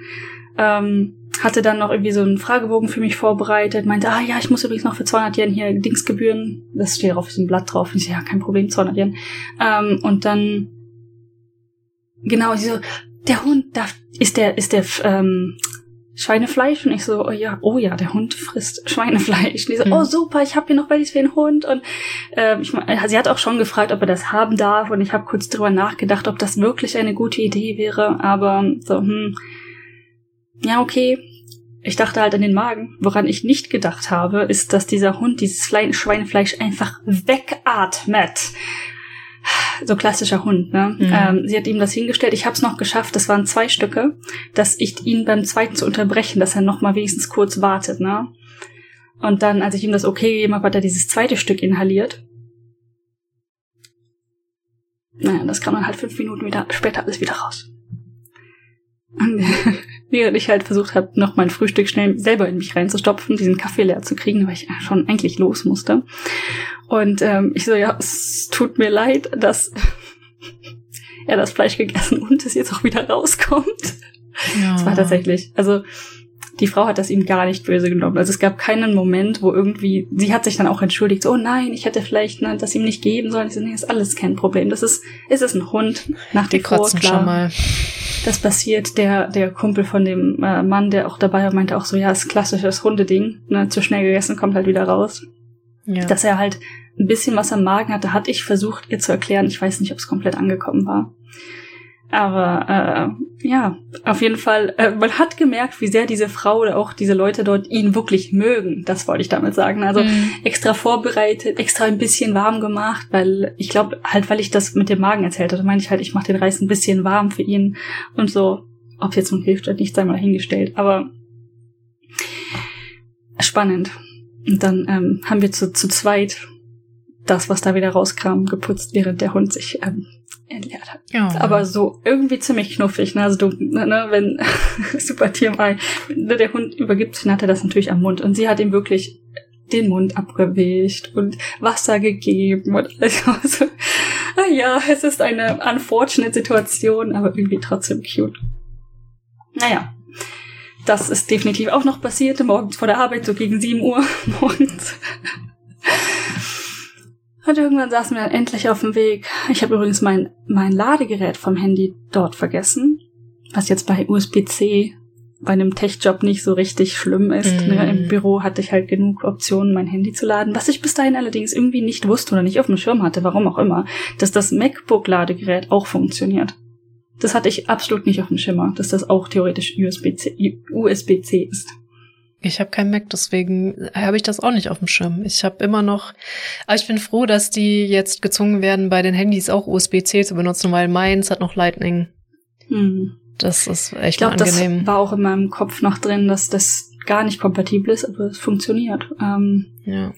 Ähm, hatte dann noch irgendwie so einen Fragebogen für mich vorbereitet, meinte, ah ja, ich muss übrigens noch für 200 Yen hier Dingsgebühren, das steht auf diesem Blatt drauf, ich so, ja, kein Problem, 200 Yen. Ähm, und dann, genau, sie so, der Hund, darf, ist der, ist der, ähm, Schweinefleisch und ich so, oh ja, oh ja, der Hund frisst Schweinefleisch. Und die so, mhm. oh super, ich habe hier noch welches für den Hund und äh, ich, sie hat auch schon gefragt, ob er das haben darf und ich habe kurz drüber nachgedacht, ob das wirklich eine gute Idee wäre, aber so, hm, ja okay. Ich dachte halt an den Magen. Woran ich nicht gedacht habe, ist, dass dieser Hund dieses Fle Schweinefleisch einfach wegatmet so klassischer Hund, ne? Mhm. Ähm, sie hat ihm das hingestellt. Ich habe es noch geschafft. Das waren zwei Stücke, dass ich ihn beim zweiten zu unterbrechen, dass er noch mal wenigstens kurz wartet, ne? Und dann, als ich ihm das okay gegeben habe, hat er dieses zweite Stück inhaliert. Naja, das kam dann halt fünf Minuten wieder später alles wieder raus. [LAUGHS] Während ich halt versucht habe, noch mein Frühstück schnell selber in mich reinzustopfen, diesen Kaffee leer zu kriegen, weil ich schon eigentlich los musste. Und ähm, ich so, ja, es tut mir leid, dass [LAUGHS] er das Fleisch gegessen und es jetzt auch wieder rauskommt. Ja. Das war tatsächlich, also die Frau hat das ihm gar nicht böse genommen. Also es gab keinen Moment, wo irgendwie, sie hat sich dann auch entschuldigt, so, oh nein, ich hätte vielleicht ne, das ihm nicht geben sollen. Ich so, nee, ist alles kein Problem. Das ist, ist es ein Hund nach dem klar. Schon mal. Das passiert. Der, der Kumpel von dem äh, Mann, der auch dabei war, meinte auch so, ja, ist klassisches Hundeding. Ne, zu schnell gegessen, kommt halt wieder raus. Ja. Dass er halt ein bisschen was am Magen hatte, hatte ich versucht, ihr zu erklären. Ich weiß nicht, ob es komplett angekommen war. Aber äh, ja, auf jeden Fall, äh, man hat gemerkt, wie sehr diese Frau oder auch diese Leute dort ihn wirklich mögen. Das wollte ich damit sagen. Also mhm. extra vorbereitet, extra ein bisschen warm gemacht, weil ich glaube halt, weil ich das mit dem Magen erzählt hatte, meine ich halt, ich mache den Reis ein bisschen warm für ihn und so. Ob jetzt nun hilft oder nicht, sei mal hingestellt. Aber spannend. Und dann ähm, haben wir zu, zu zweit das, was da wieder rauskam, geputzt, während der Hund sich ähm, entleert hat. Ja. Aber so irgendwie ziemlich knuffig, ne? Also du, ne, ne wenn [LAUGHS] super TMI, wenn der Hund übergibt, dann hat er das natürlich am Mund und sie hat ihm wirklich den Mund abgewischt und Wasser gegeben und alles. [LAUGHS] Also, ah ja, es ist eine unfortunate Situation, aber irgendwie trotzdem cute. Naja, das ist definitiv auch noch passiert, morgens vor der Arbeit, so gegen 7 Uhr [LAUGHS] morgens. Und irgendwann saßen wir dann endlich auf dem Weg. Ich habe übrigens mein, mein Ladegerät vom Handy dort vergessen, was jetzt bei USB-C bei einem Tech-Job nicht so richtig schlimm ist. Mm. Ne? Im. Büro hatte ich halt genug Optionen, mein Handy zu laden, was ich bis dahin allerdings irgendwie nicht wusste oder nicht auf dem Schirm hatte, warum auch immer, dass das MacBook-Ladegerät auch funktioniert. Das hatte ich absolut nicht auf dem Schimmer, dass das auch theoretisch USB-C USB ist. Ich habe kein Mac, deswegen habe ich das auch nicht auf dem Schirm. Ich habe immer noch, aber ich bin froh, dass die jetzt gezwungen werden, bei den Handys auch USB-C zu benutzen, weil meins hat noch Lightning. Hm. Das ist echt ich glaub, angenehm. Das war auch in meinem Kopf noch drin, dass das gar nicht kompatibel ist, aber es funktioniert. Ähm, ja.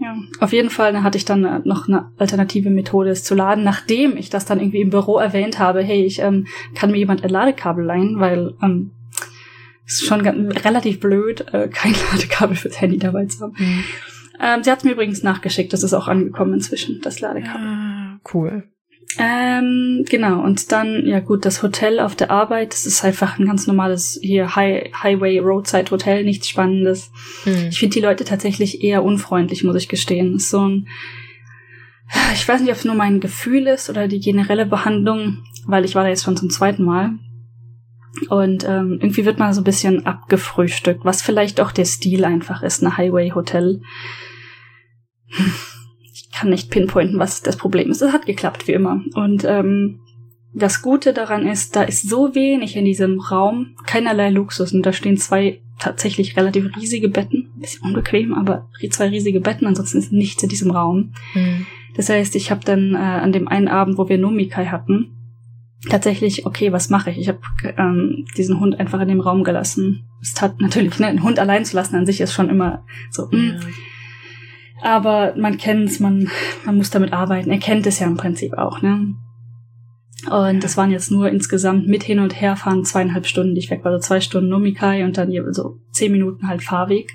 Ja, auf jeden Fall da hatte ich dann äh, noch eine alternative Methode, es zu laden, nachdem ich das dann irgendwie im Büro erwähnt habe, hey, ich ähm, kann mir jemand ein Ladekabel leihen, weil ähm, ist schon relativ blöd, äh, kein [LAUGHS] Ladekabel fürs Handy dabei zu haben. Mhm. Ähm, sie hat mir übrigens nachgeschickt, das ist auch angekommen inzwischen, das Ladekabel. Ah, cool. Ähm, genau, und dann, ja gut, das Hotel auf der Arbeit, das ist einfach ein ganz normales hier High, Highway Roadside Hotel, nichts Spannendes. Mhm. Ich finde die Leute tatsächlich eher unfreundlich, muss ich gestehen. ist so ein, ich weiß nicht, ob es nur mein Gefühl ist oder die generelle Behandlung, weil ich war da jetzt schon zum zweiten Mal. Und ähm, irgendwie wird man so ein bisschen abgefrühstückt, was vielleicht auch der Stil einfach ist, eine Highway-Hotel. Ich kann nicht pinpointen, was das Problem ist. Es hat geklappt, wie immer. Und ähm, das Gute daran ist, da ist so wenig in diesem Raum, keinerlei Luxus. Und da stehen zwei tatsächlich relativ riesige Betten. Ein bisschen unbequem, aber zwei riesige Betten, ansonsten ist nichts in diesem Raum. Mhm. Das heißt, ich habe dann äh, an dem einen Abend, wo wir Nomikai hatten, tatsächlich, okay, was mache ich? Ich habe ähm, diesen Hund einfach in dem Raum gelassen. Es hat natürlich, ne, einen Hund allein zu lassen an sich ist schon immer so. Mh. Mm. Aber man kennt's, man, man muss damit arbeiten. Er kennt es ja im Prinzip auch, ne? Und das waren jetzt nur insgesamt mit hin und her fahren zweieinhalb Stunden, die ich weg war. Also zwei Stunden Nomikai und dann so zehn Minuten halt Fahrweg.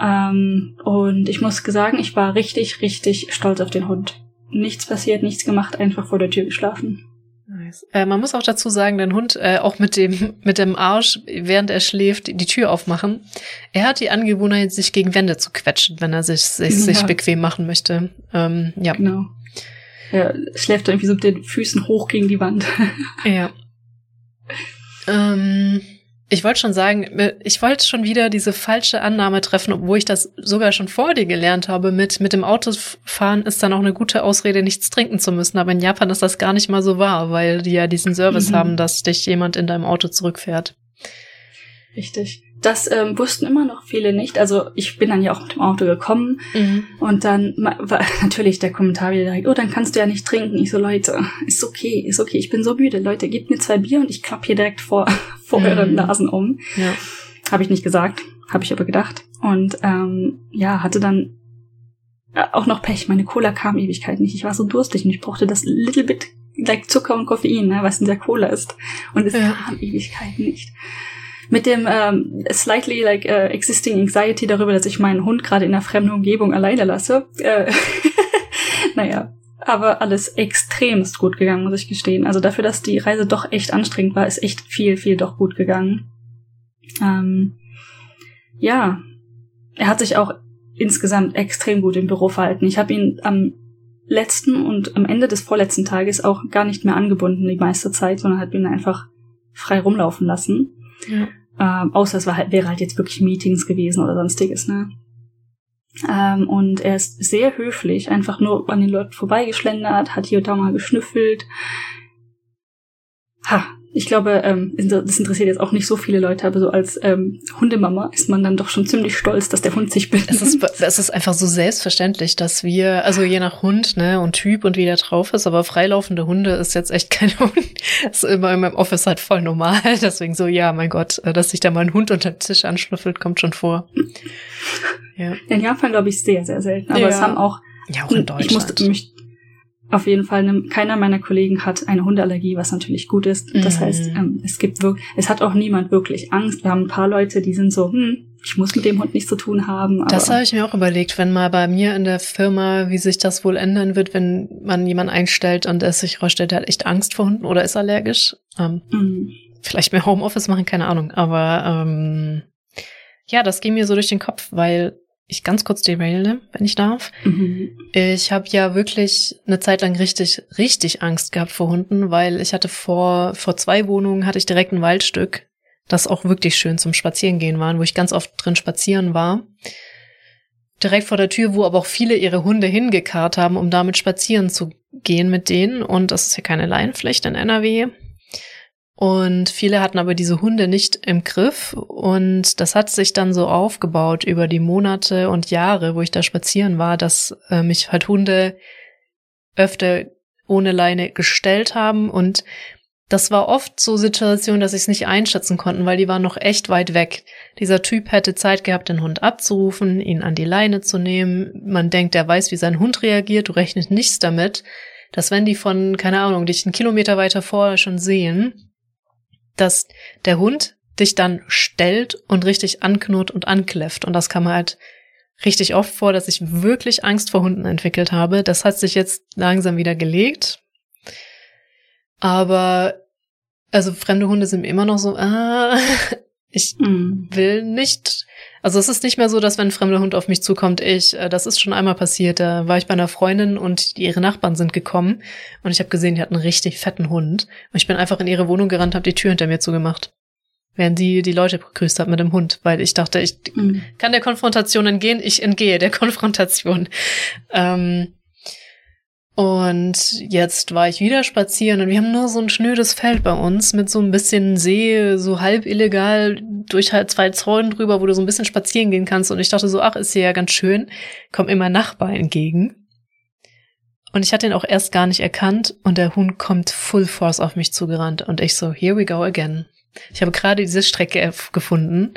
Ähm, und ich muss sagen, ich war richtig, richtig stolz auf den Hund. Nichts passiert, nichts gemacht, einfach vor der Tür geschlafen. Nice. Äh, man muss auch dazu sagen, dein Hund äh, auch mit dem mit dem Arsch, während er schläft, die Tür aufmachen. Er hat die Angewohnheit, sich gegen Wände zu quetschen, wenn er sich sich, ja. sich bequem machen möchte. Ähm, ja. Genau. Er schläft irgendwie so mit den Füßen hoch gegen die Wand. [LAUGHS] ja. Ähm, ich wollte schon sagen, ich wollte schon wieder diese falsche Annahme treffen, obwohl ich das sogar schon vor dir gelernt habe. Mit, mit dem Autofahren ist dann auch eine gute Ausrede, nichts trinken zu müssen. Aber in Japan ist das gar nicht mal so wahr, weil die ja diesen Service mhm. haben, dass dich jemand in deinem Auto zurückfährt. Richtig. Das ähm, wussten immer noch viele nicht. Also ich bin dann ja auch mit dem Auto gekommen mhm. und dann war [LAUGHS] natürlich der Kommentar wieder direkt, oh, dann kannst du ja nicht trinken. Ich so, Leute, ist okay, ist okay. Ich bin so müde. Leute, gebt mir zwei Bier und ich klapp hier direkt vor, [LAUGHS] vor mhm. euren Nasen um. Ja. Habe ich nicht gesagt, habe ich aber gedacht. Und ähm, ja, hatte dann äh, auch noch Pech. Meine Cola kam Ewigkeit nicht. Ich war so durstig und ich brauchte das little bit like Zucker und Koffein, ne, was in der Cola ist. Und es ja. kam Ewigkeit nicht mit dem ähm, slightly like uh, existing anxiety darüber, dass ich meinen Hund gerade in einer fremden Umgebung alleine lasse. Äh, [LAUGHS] naja, aber alles extremst gut gegangen, muss ich gestehen. Also dafür, dass die Reise doch echt anstrengend war, ist echt viel, viel doch gut gegangen. Ähm, ja, er hat sich auch insgesamt extrem gut im Büro verhalten. Ich habe ihn am letzten und am Ende des vorletzten Tages auch gar nicht mehr angebunden die meiste Zeit, sondern hat ihn einfach frei rumlaufen lassen. Ja. Ähm, außer es war halt, wäre halt jetzt wirklich Meetings gewesen oder sonstiges, ne? Ähm, und er ist sehr höflich, einfach nur an den Leuten vorbeigeschlendert, hat hier und da mal geschnüffelt. Ha, ich glaube, ähm, das interessiert jetzt auch nicht so viele Leute, aber so als ähm, Hundemama ist man dann doch schon ziemlich stolz, dass der Hund sich [LAUGHS] benimmt. Es ist, es ist einfach so selbstverständlich, dass wir, also je nach Hund ne, und Typ und wie der drauf ist, aber freilaufende Hunde ist jetzt echt kein [LAUGHS] Hund. Das ist immer in meinem Office halt voll normal. [LAUGHS] Deswegen so, ja, mein Gott, äh, dass sich da mal ein Hund unter den Tisch anschnüffelt, kommt schon vor. Ja. In Japan glaube ich sehr, sehr selten. Aber ja. es haben auch, ja, auch in Deutschland. Ich musste mich auf jeden Fall, ne, keiner meiner Kollegen hat eine Hundeallergie, was natürlich gut ist. Das mhm. heißt, ähm, es gibt wirklich, es hat auch niemand wirklich Angst. Wir haben ein paar Leute, die sind so, hm, ich muss mit dem Hund nichts zu tun haben. das habe ich mir auch überlegt, wenn mal bei mir in der Firma, wie sich das wohl ändern wird, wenn man jemanden einstellt und es sich herausstellt, der hat echt Angst vor Hunden oder ist allergisch. Ähm, mhm. Vielleicht mehr Homeoffice machen, keine Ahnung. Aber ähm, ja, das ging mir so durch den Kopf, weil ich ganz kurz deraile, wenn ich darf. Mhm. Ich habe ja wirklich eine Zeit lang richtig, richtig Angst gehabt vor Hunden, weil ich hatte vor, vor zwei Wohnungen hatte ich direkt ein Waldstück, das auch wirklich schön zum Spazierengehen war, wo ich ganz oft drin spazieren war. Direkt vor der Tür, wo aber auch viele ihre Hunde hingekarrt haben, um damit spazieren zu gehen mit denen. Und das ist ja keine Laienpflicht in NRW. Und viele hatten aber diese Hunde nicht im Griff. Und das hat sich dann so aufgebaut über die Monate und Jahre, wo ich da spazieren war, dass äh, mich halt Hunde öfter ohne Leine gestellt haben. Und das war oft so Situation, dass ich es nicht einschätzen konnten, weil die waren noch echt weit weg. Dieser Typ hätte Zeit gehabt, den Hund abzurufen, ihn an die Leine zu nehmen. Man denkt, er weiß, wie sein Hund reagiert. Du rechnest nichts damit, dass wenn die von, keine Ahnung, dich einen Kilometer weiter vorher schon sehen, dass der Hund dich dann stellt und richtig anknurrt und ankläfft. Und das kam halt richtig oft vor, dass ich wirklich Angst vor Hunden entwickelt habe. Das hat sich jetzt langsam wieder gelegt. Aber, also fremde Hunde sind immer noch so, ah, ich mm. will nicht. Also es ist nicht mehr so, dass wenn ein fremder Hund auf mich zukommt, ich, äh, das ist schon einmal passiert, da war ich bei einer Freundin und ihre Nachbarn sind gekommen und ich habe gesehen, die hat einen richtig fetten Hund. Und ich bin einfach in ihre Wohnung gerannt, habe die Tür hinter mir zugemacht. Während die die Leute begrüßt hat mit dem Hund, weil ich dachte, ich mm. kann der Konfrontation entgehen, ich entgehe der [LAUGHS] Konfrontation. Ähm, und jetzt war ich wieder spazieren und wir haben nur so ein schnödes Feld bei uns mit so ein bisschen See, so halb illegal durch halt zwei Zäunen drüber, wo du so ein bisschen spazieren gehen kannst. Und ich dachte so, ach, ist hier ja ganz schön. Kommt immer Nachbar entgegen. Und ich hatte ihn auch erst gar nicht erkannt und der Hund kommt full force auf mich zugerannt. Und ich so, here we go again. Ich habe gerade diese Strecke gefunden.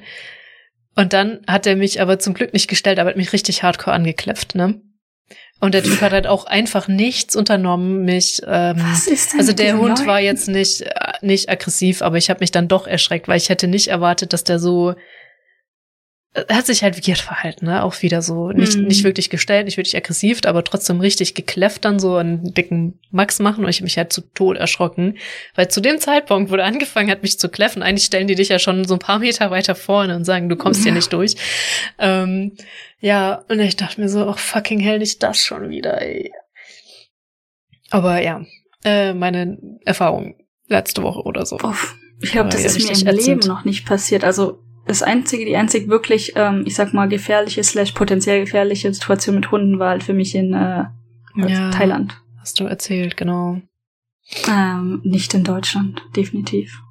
Und dann hat er mich aber zum Glück nicht gestellt, aber hat mich richtig hardcore angekläfft, ne? Und der Typ hat halt auch einfach nichts unternommen, mich. Ähm, Was ist denn also der Hund Leuten? war jetzt nicht äh, nicht aggressiv, aber ich habe mich dann doch erschreckt, weil ich hätte nicht erwartet, dass der so hat sich halt weird verhalten, ne? Auch wieder so nicht, Mhm. nicht wirklich gestellt, nicht wirklich aggressiv, aber trotzdem richtig gekläfft dann so einen dicken Max machen und ich hab mich halt zu Tod erschrocken. Weil zu dem Zeitpunkt, wo er angefangen hat, mich zu kläffen, eigentlich stellen die dich ja schon so ein paar Meter weiter vorne und sagen, du kommst hier nicht durch. Ähm, ja, und ich dachte mir so, oh fucking hell, nicht das schon wieder, ey. Aber ja, äh, meine Erfahrung letzte Woche oder so. Uff, ich glaube, Aber das ja, ist mir im Leben noch nicht passiert. Also das einzige, die einzig wirklich, ähm, ich sag mal, gefährliche slash potenziell gefährliche Situation mit Hunden war halt für mich in äh, Ja. Thailand. Hast du erzählt, genau. Ähm, nicht in Deutschland, definitiv.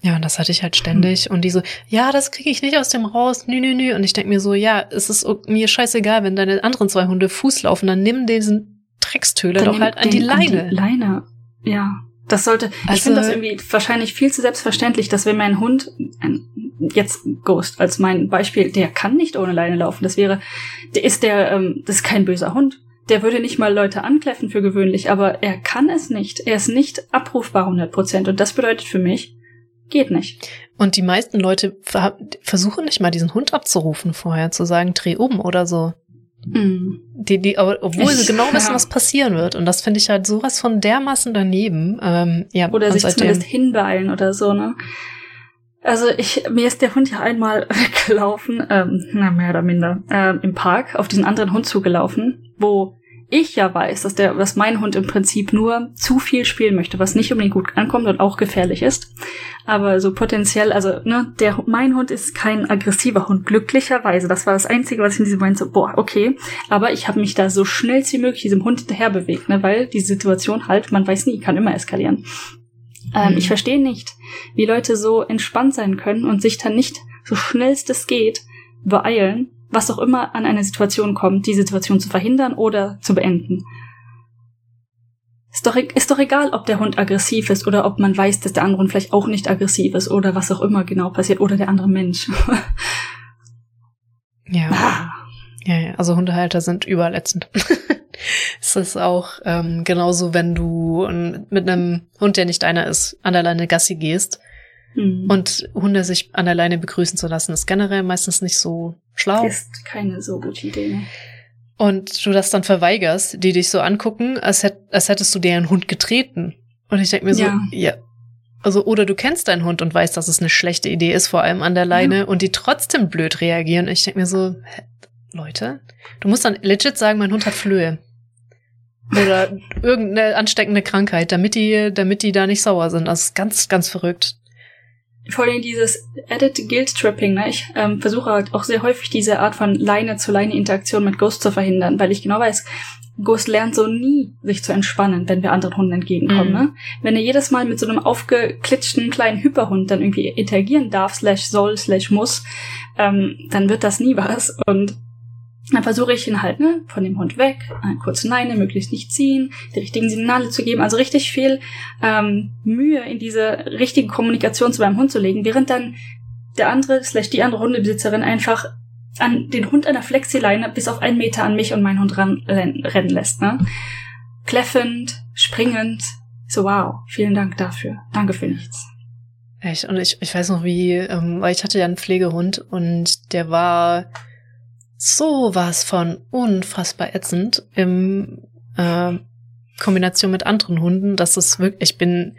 Ja, und das hatte ich halt ständig. Und die so, ja, das kriege ich nicht aus dem raus, nü, nü, nü. Und ich denk mir so, ja, es ist mir scheißegal, wenn deine anderen zwei Hunde Fuß laufen, dann nimm diesen Dreckstöle Dann doch halt an die Leine. Leine. Ja. Das sollte, ich Also- finde das irgendwie wahrscheinlich viel zu selbstverständlich, dass wenn mein Hund, jetzt Ghost als mein Beispiel, der kann nicht ohne Leine laufen. Das wäre, der ist der, ähm, das ist kein böser Hund. Der würde nicht mal Leute ankläffen für gewöhnlich, aber er kann es nicht. Er ist nicht abrufbar 100 Prozent. Und das bedeutet für mich, geht nicht. Und die meisten Leute ver versuchen nicht mal diesen Hund abzurufen vorher, zu sagen, dreh um oder so. Mm. Die, die, obwohl sie genau wissen, ja. was passieren wird. Und das finde ich halt sowas von dermaßen daneben. Ähm, ja, Oder sich seitdem- zumindest hinbeeilen oder so, ne? Also ich, mir ist der Hund ja einmal [LAUGHS] weggelaufen, ähm, na mehr oder minder, ähm, im Park auf diesen anderen Hund zugelaufen, wo ich ja weiß, dass der, dass mein Hund im Prinzip nur zu viel spielen möchte, was nicht unbedingt gut ankommt und auch gefährlich ist. Aber so potenziell, also, ne, der, mein Hund ist kein aggressiver Hund, glücklicherweise. Das war das Einzige, was ich in diesem Moment so, boah, okay. Aber ich habe mich da so schnell wie möglich diesem Hund hinterher bewegt, ne, weil die Situation halt, man weiß nie, kann immer eskalieren. Ähm, Mhm. Ich verstehe nicht, wie Leute so entspannt sein können und sich dann nicht so schnellst es geht beeilen, was auch immer an eine Situation kommt, die Situation zu verhindern oder zu beenden. Ist doch, e- ist doch egal, ob der Hund aggressiv ist oder ob man weiß, dass der andere Hund vielleicht auch nicht aggressiv ist oder was auch immer genau passiert oder der andere Mensch. [LAUGHS] ja. Ah. Ja, ja, also Hundehalter sind überall ätzend. [LAUGHS] es ist auch ähm, genauso, wenn du mit einem Hund, der nicht deiner ist, an der Leine Gassi gehst Hm. und Hunde sich an der Leine begrüßen zu lassen, ist generell meistens nicht so schlau. ist keine so gute Idee. Ne? Und du das dann verweigerst, die dich so angucken, als, hätt, als hättest du dir einen Hund getreten. Und ich denk mir so, Ja. ja. Also, oder du kennst deinen Hund und weißt, dass es eine schlechte Idee ist, vor allem an der Leine, und die trotzdem blöd reagieren. Ich denk mir so, hä, Leute, du musst dann legit sagen, mein Hund hat Flöhe. Oder [LAUGHS] irgendeine ansteckende Krankheit, damit die, damit die da nicht sauer sind. Das ist ganz, ganz verrückt. Vor allem dieses Added Guilt Tripping, ne? Ich ähm, versuche halt auch sehr häufig diese Art von Leine zu Leine Interaktion mit Ghost zu verhindern, weil ich genau weiß, Ghost lernt so nie, sich zu entspannen, wenn wir anderen Hunden entgegenkommen, Mhm. ne? Wenn er jedes Mal mit so einem aufgeklitschten kleinen Hyperhund dann irgendwie interagieren darf, slash soll, slash muss, ähm, dann wird das nie was. Und dann versuche ich ihn halt, ne, von dem Hund weg, kurze Leine, möglichst nicht ziehen, die richtigen Signale zu geben, also richtig viel ähm, Mühe in diese richtige Kommunikation zu meinem Hund zu legen, während dann der andere, slash die andere Hundebesitzerin einfach an den Hund einer Flexileine bis auf einen Meter an mich und meinen Hund ran, ren- rennen lässt, ne? Kläffend, springend. So, wow, vielen Dank dafür. Danke für nichts. Echt, und ich, ich weiß noch wie, ähm, weil ich hatte ja einen Pflegehund und der war sowas von unfassbar ätzend im äh, Kombination mit anderen Hunden, dass es wirklich, ich bin,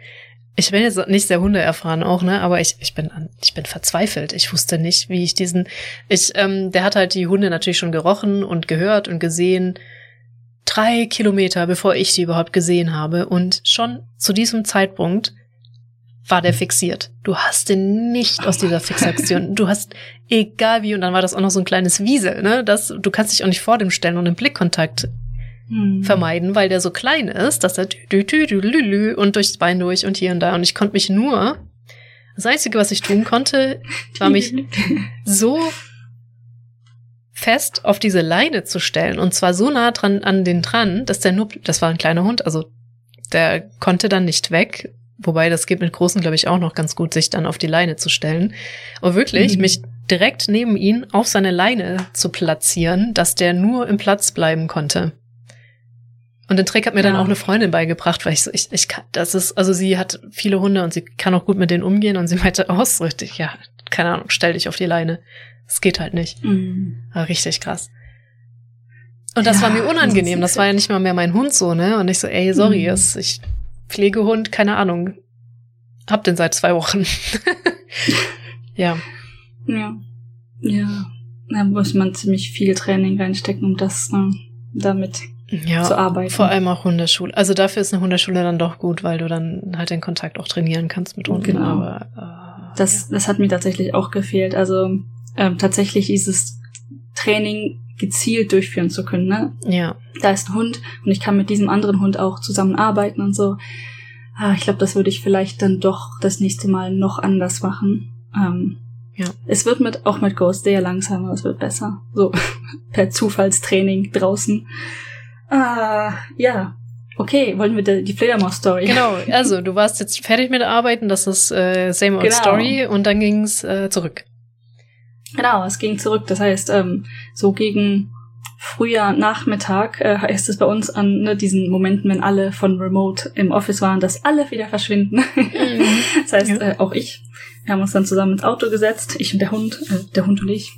ich bin jetzt nicht sehr hundeerfahren auch, ne, aber ich, ich bin, an- ich bin verzweifelt. Ich wusste nicht, wie ich diesen, ich, ähm, der hat halt die Hunde natürlich schon gerochen und gehört und gesehen, drei Kilometer, bevor ich die überhaupt gesehen habe und schon zu diesem Zeitpunkt war der fixiert. Du hast den nicht aus dieser Fixation. Du hast, egal wie, und dann war das auch noch so ein kleines Wiesel, ne? Das, du kannst dich auch nicht vor dem stellen und den Blickkontakt Hm. vermeiden, weil der so klein ist, dass er dü dü dü dü lü lü und durchs Bein durch und hier und da. Und ich konnte mich nur, das Einzige, was ich tun konnte, war mich [LAUGHS] so fest auf diese Leine zu stellen und zwar so nah dran an den dran, dass der nur, das war ein kleiner Hund, also der konnte dann nicht weg, wobei das geht mit großen, glaube ich, auch noch ganz gut, sich dann auf die Leine zu stellen und wirklich Mhm. mich direkt neben ihn auf seine Leine zu platzieren, dass der nur im Platz bleiben konnte. Und den Trick hat mir dann Ja. auch eine Freundin beigebracht, weil ich so, ich, ich kann, das ist, also sie hat viele Hunde und sie kann auch gut mit denen umgehen und sie meinte, oh, so richtig, ja, keine Ahnung, stell dich auf die Leine. Es geht halt nicht. Mhm. War richtig krass. Und das Ja, war mir unangenehm. das war ja nicht mal mehr mein Hund so, ne? Und ich so, ey, sorry, Mhm. ist, ich Pflegehund, keine Ahnung. Hab den seit zwei Wochen. [LAUGHS] ja. Ja. Ja. Da muss man ziemlich viel Training reinstecken, um das äh, damit zu Ja. arbeiten. Vor allem auch Hundeschule. Also dafür ist eine Hundeschule dann doch gut, weil du dann halt den Kontakt auch trainieren kannst mit Hunden. Genau. Aber, äh, Das, das hat mir tatsächlich auch gefehlt. Also ähm, tatsächlich dieses Training gezielt durchführen zu können. Ne? ja. Da ist ein Hund und ich kann mit diesem anderen Hund auch zusammenarbeiten und so. Ah, ich glaube, das würde ich vielleicht dann doch das nächste Mal noch anders machen. Ähm, Ja. Es wird mit auch mit Ghost sehr langsam, aber es wird besser. So [LAUGHS] per Zufallstraining draußen. Ah, ja. Okay, wollen wir die die Fledermaus-Story? Genau, also du warst jetzt fertig mit Arbeiten, das ist äh, same old Genau. story und dann ging's äh, zurück. Genau, es ging zurück. Das heißt, ähm, so gegen Frühjahr, Nachmittag äh, ist es bei uns an ne, diesen Momenten, wenn alle von Remote im Office waren, dass alle wieder verschwinden. [LAUGHS] das heißt, Ja. äh, auch ich. Wir haben uns dann zusammen ins Auto gesetzt, ich und der Hund, äh, der Hund und ich.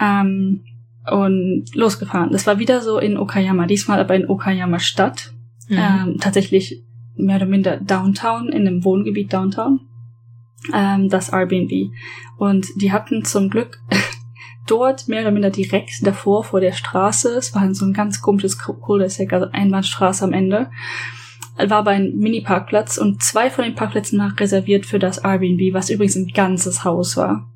Ähm, und losgefahren. Das war wieder so in Okayama, diesmal aber in Okayama Stadt. Mhm. Ähm, tatsächlich mehr oder minder Downtown, in einem Wohngebiet Downtown. Ähm, das Airbnb. Und die hatten zum Glück [LAUGHS] dort mehr oder minder direkt davor vor der Straße, es war so ein ganz komisches Cul-de-sac, also Einbahnstraße am Ende, war aber ein Mini-Parkplatz und zwei von den Parkplätzen waren reserviert für das Airbnb, was übrigens ein ganzes Haus war.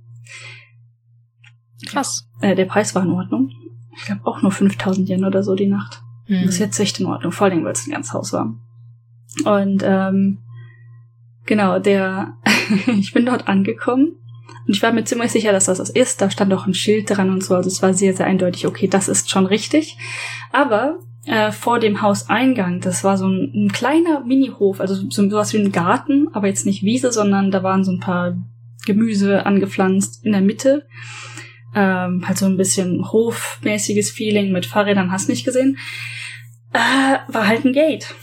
Krass. Äh, der Preis war in Ordnung. Ich glaube auch nur 5000 Yen oder so die Nacht. Mhm. Das ist jetzt echt in Ordnung, vor allem, weil es ein ganzes Haus war. Und ähm, genau, der [LAUGHS] ich bin dort angekommen und ich war mir ziemlich sicher, dass das das ist. Da stand auch ein Schild dran und so, also es war sehr, sehr eindeutig, okay, das ist schon richtig. Aber äh, vor dem Hauseingang, das war so ein, ein kleiner Minihof, also so sowas wie ein Garten, aber jetzt nicht Wiese, sondern da waren so ein paar Gemüse angepflanzt in der Mitte. Ähm, halt so ein bisschen hofmäßiges Feeling mit Fahrrädern, hast nicht gesehen. Äh, war halt ein Gate.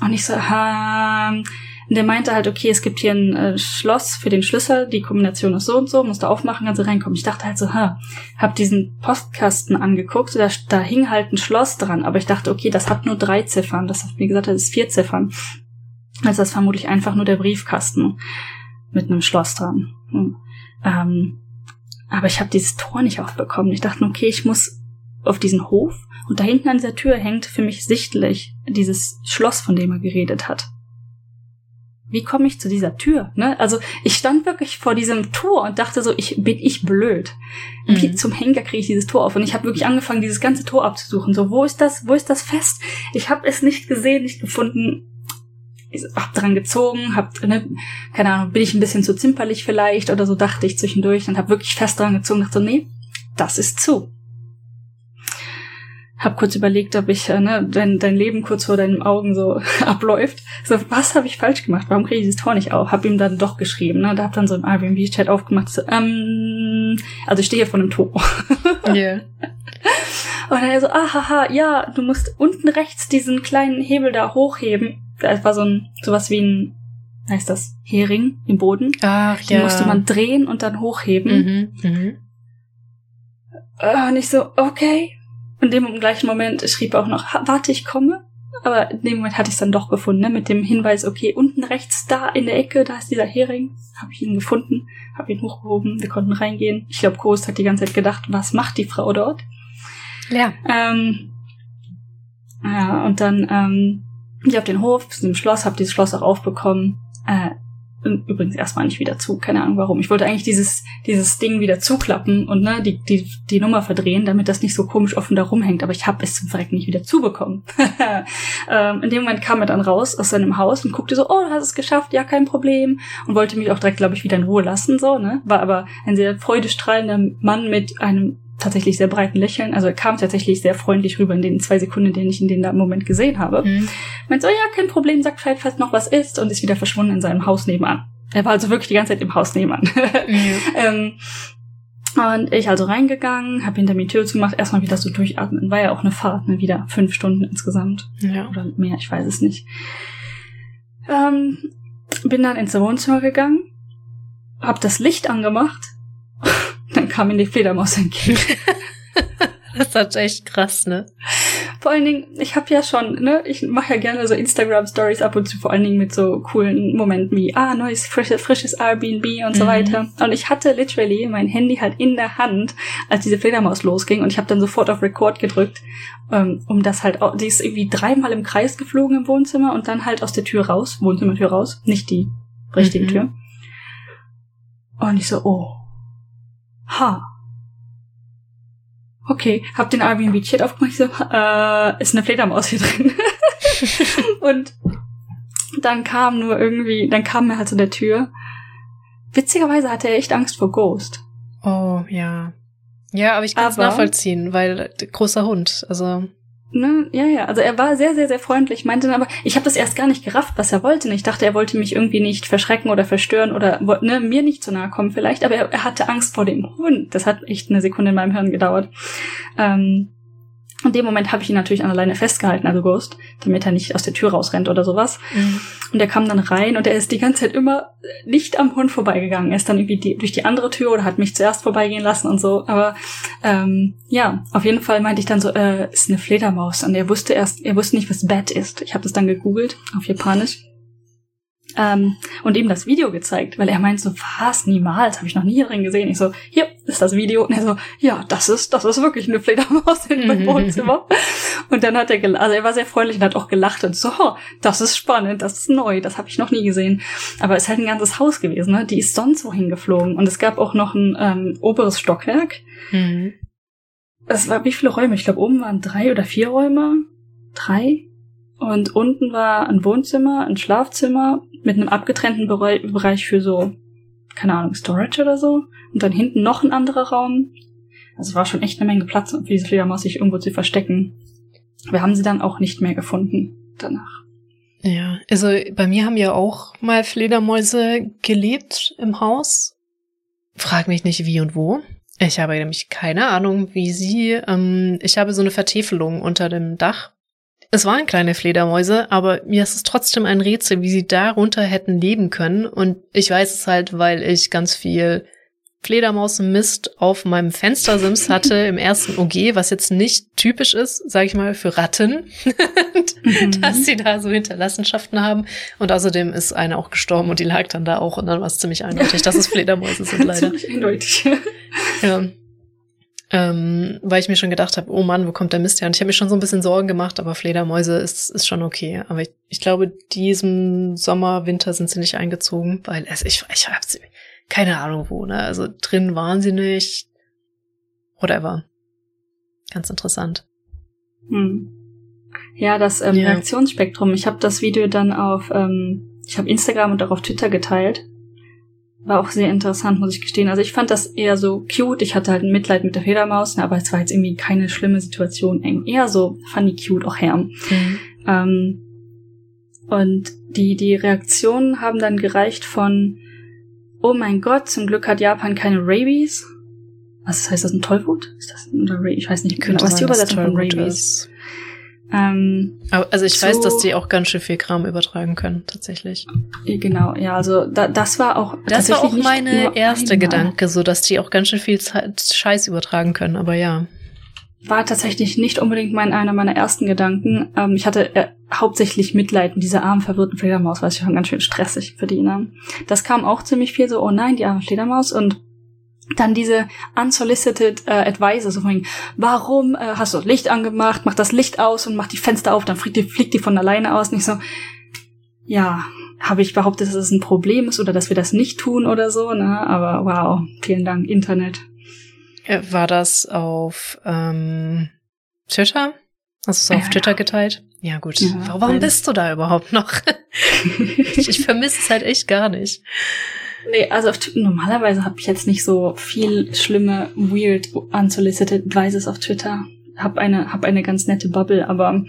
Und ich so, ähm, und der meinte halt, okay, es gibt hier ein äh, Schloss für den Schlüssel, die Kombination ist so und so, musst du aufmachen, kannst du reinkommen. Ich dachte halt so, ha, hab diesen Postkasten angeguckt, da, da hing halt ein Schloss dran, aber ich dachte, okay, das hat nur drei Ziffern, das hat mir gesagt, das ist vier Ziffern. Also das ist vermutlich einfach nur der Briefkasten mit einem Schloss dran. Hm. Ähm, aber ich habe dieses Tor nicht aufbekommen. Ich dachte, okay, ich muss auf diesen Hof und da hinten an dieser Tür hängt für mich sichtlich dieses Schloss, von dem er geredet hat wie komme ich zu dieser Tür? Ne? Also ich stand wirklich vor diesem Tor und dachte so, ich bin ich blöd. Mhm. Wie zum Henker kriege ich dieses Tor auf? Und ich habe wirklich angefangen, dieses ganze Tor abzusuchen. So, wo ist das? Wo ist das fest? Ich habe es nicht gesehen, nicht gefunden. Ich hab dran gezogen, hab, ne, keine Ahnung, bin ich ein bisschen zu zimperlich vielleicht oder so, dachte ich zwischendurch und habe wirklich fest dran gezogen, dachte so, nee, das ist zu. Hab kurz überlegt, ob ich, äh, ne, dein, dein Leben kurz vor deinen Augen so [LAUGHS] abläuft. So, was habe ich falsch gemacht? Warum kriege ich dieses Tor nicht auf? Hab ihm dann doch geschrieben, ne? Da hab dann so ein Airbnb-Chat aufgemacht, so, ähm, also ich stehe hier vor einem Tor. [LAUGHS] Yeah. [LAUGHS] Und er so, ah, haha, ja, du musst unten rechts diesen kleinen Hebel da hochheben. Das war so ein, sowas wie ein, heißt das, Hering im Boden. Ach Den musste man drehen und dann hochheben. Mhm. Mhm. Äh, Und ich so, okay. Und in dem gleichen Moment schrieb er auch noch, "Ha, warte, ich komme. Aber in dem Moment hatte ich es dann doch gefunden, ne? mit dem Hinweis, okay, unten rechts, da in der Ecke, da ist dieser Hering. Habe ich ihn gefunden, habe ihn hochgehoben, wir konnten reingehen. Ich glaube, Kost hat die ganze Zeit gedacht, was macht die Frau dort? Ja. Ähm, ja, und dann, ähm, ich auf den Hof, zu dem Schloss, habe dieses Schloss auch aufbekommen. Äh, übrigens erstmal nicht wieder zu, keine Ahnung warum. Ich wollte eigentlich dieses, dieses Ding wieder zuklappen und ne, die, die, die Nummer verdrehen, damit das nicht so komisch offen da rumhängt, aber ich habe es zum Verrecken nicht wieder zubekommen. [LAUGHS] ähm, in dem Moment kam er dann raus aus seinem Haus und guckte so, oh, du hast es geschafft, ja, kein Problem. Und wollte mich auch direkt, glaube ich, wieder in Ruhe lassen, so, ne? War aber ein sehr freudestrahlender Mann mit einem tatsächlich sehr breiten Lächeln. Also er kam tatsächlich sehr freundlich rüber in den zwei Sekunden, in denen ich ihn in dem Moment gesehen habe. Mhm. Meint so, ja, kein Problem, sagt Bescheid, falls noch was ist und ist wieder verschwunden in seinem Haus nebenan. Er war also wirklich die ganze Zeit im Haus nebenan. Ja. [LAUGHS] ähm, und ich also reingegangen, habe hinter mir die Tür zugemacht, erstmal wieder so durchatmen. War ja auch eine Fahrt, ne? wieder fünf Stunden insgesamt. Ja. Oder mehr, ich weiß es nicht. Ähm, bin dann ins Wohnzimmer gegangen hab das Licht angemacht. Kam mir die Fledermaus entgegen. [LAUGHS] das ist echt krass, ne? Vor allen Dingen, ich habe ja schon, ne, ich mache ja gerne so Instagram-Stories ab und zu, vor allen Dingen mit so coolen Momenten wie, ah, neues, frisches, frisches Airbnb und mhm. so weiter. Und ich hatte literally mein Handy halt in der Hand, als diese Fledermaus losging und ich habe dann sofort auf Record gedrückt, ähm, um das halt, auch, die ist irgendwie dreimal im Kreis geflogen im Wohnzimmer und dann halt aus der Tür raus, Wohnzimmertür raus, nicht die richtige mhm. Tür. Und ich so, oh, ha, okay, hab den Airbnb-Chat aufgemacht, so, [LAUGHS] äh, ist eine Fledermaus hier drin. [LAUGHS] und dann kam nur irgendwie, dann kam er halt zu der Tür. Witzigerweise hatte er echt Angst vor Ghost. Oh, ja. Ja, aber ich kann es nachvollziehen, weil großer Hund, also Ne, ja, ja. Also er war sehr, sehr, sehr freundlich, meinte dann aber, ich habe das erst gar nicht gerafft, was er wollte. Ich dachte, er wollte mich irgendwie nicht verschrecken oder verstören oder ne, mir nicht zu nahe kommen vielleicht, aber er, er hatte Angst vor dem Hund. Das hat echt eine Sekunde in meinem Hirn gedauert. Ähm, in dem Moment habe ich ihn natürlich an alleine festgehalten, also Ghost, damit er nicht aus der Tür rausrennt oder sowas. Mhm. Und er kam dann rein und er ist die ganze Zeit immer nicht am Hund vorbeigegangen. Er ist dann irgendwie die, durch die andere Tür oder hat mich zuerst vorbeigehen lassen und so. Aber ähm, ja, auf jeden Fall meinte ich dann so, äh, ist eine Fledermaus. Und er wusste erst, er wusste nicht, was Bat ist. Ich habe das dann gegoogelt auf Japanisch ähm, und ihm das Video gezeigt, weil er meint so, was, niemals, habe ich noch nie drin gesehen. Ich so, hier ist das Video. Und er so, ja, das ist, das ist wirklich eine Fledermaus in meinem Wohnzimmer. und dann hat er gelacht, also er war sehr freundlich und hat auch gelacht und so, das ist spannend, das ist neu, das habe ich noch nie gesehen. Aber es ist halt ein ganzes Haus gewesen, ne? Die ist sonst wohin geflogen. Und es gab auch noch ein ähm, oberes Stockwerk. Mhm. Es war wie viele Räume? Ich glaube, oben waren drei oder vier Räume. Drei? Und unten war ein Wohnzimmer, ein Schlafzimmer mit einem abgetrennten Bereich für so, keine Ahnung, Storage oder so. Und dann hinten noch ein anderer Raum. Also war schon echt eine Menge Platz, um diese Fledermaus sich irgendwo zu verstecken. Wir haben sie dann auch nicht mehr gefunden danach. Ja, also bei mir haben ja auch mal Fledermäuse gelebt im Haus. Frag mich nicht wie und wo. Ich habe nämlich keine Ahnung, wie sie. Ähm, ich habe so eine Vertäfelung unter dem Dach es waren kleine Fledermäuse, aber mir ist es trotzdem ein Rätsel, wie sie darunter hätten leben können. Und ich weiß es halt, weil ich ganz viel Fledermausmist auf meinem Fenstersims hatte [LAUGHS] im ersten OG, was jetzt nicht typisch ist, sage ich mal, für Ratten, mhm. [LAUGHS] dass sie da so Hinterlassenschaften haben. Und außerdem ist eine auch gestorben und die lag dann da auch und dann war es ziemlich eindeutig, dass es Fledermäuse sind [LAUGHS] leider. ziemlich eindeutig. ja ähm, weil ich mir schon gedacht habe, oh Mann, wo kommt der Mist her? Und ich habe mir schon so ein bisschen Sorgen gemacht, aber Fledermäuse ist, ist schon okay. Aber ich, ich glaube, diesen Sommer, Winter sind sie nicht eingezogen, weil es, ich, ich habe keine Ahnung wo, ne? Also drin waren sie nicht. Whatever. Ganz interessant. Hm. Ja, das ähm, ja. Reaktionsspektrum. Ich habe das Video dann auf, ähm, ich habe Instagram und auch auf Twitter geteilt war auch sehr interessant, muss ich gestehen. Also ich fand das eher so cute. Ich hatte halt ein Mitleid mit der Fledermaus, ne, aber es war jetzt irgendwie keine schlimme Situation. Eher so funny cute auch her. Mhm. Ähm, und die, die Reaktionen haben dann gereicht von, oh mein Gott, zum Glück hat Japan keine Rabies. Was heißt das, ein Tollwut? Ist das, oder Ich weiß nicht genau, was die Übersetzung von Rabies ist. Ähm, also ich weiß, dass die auch ganz schön viel Kram übertragen können, tatsächlich. Genau, ja, also da, das war auch. Das war auch meine erste einmal. Gedanke, so dass die auch ganz schön viel Scheiß übertragen können, aber ja. War tatsächlich nicht unbedingt mein, einer meiner ersten Gedanken. Ähm, ich hatte äh, hauptsächlich Mitleid mit dieser armen, verwirrten Fledermaus, weil ich schon ganz schön stressig für die. Ne? Das kam auch ziemlich viel so, oh nein, die arme Fledermaus und dann diese unsolicited äh, advices, so von warum äh, hast du das Licht angemacht, mach das Licht aus und mach die Fenster auf, dann fliegt die, fliegt die von alleine aus. Nicht so, ja, habe ich behauptet, dass es ein Problem ist oder dass wir das nicht tun oder so, ne? Aber wow, vielen Dank, Internet. Äh, war das auf ähm, Twitter? Hast du es auf ja, Twitter geteilt? Ja, gut. Ja, Warum bist du da überhaupt noch? [LAUGHS] ich ich vermisse es halt echt gar nicht. Nee, also auf, normalerweise habe ich jetzt nicht so viel schlimme, weird, unsolicited Advices auf Twitter. Hab eine, hab eine ganz nette Bubble, aber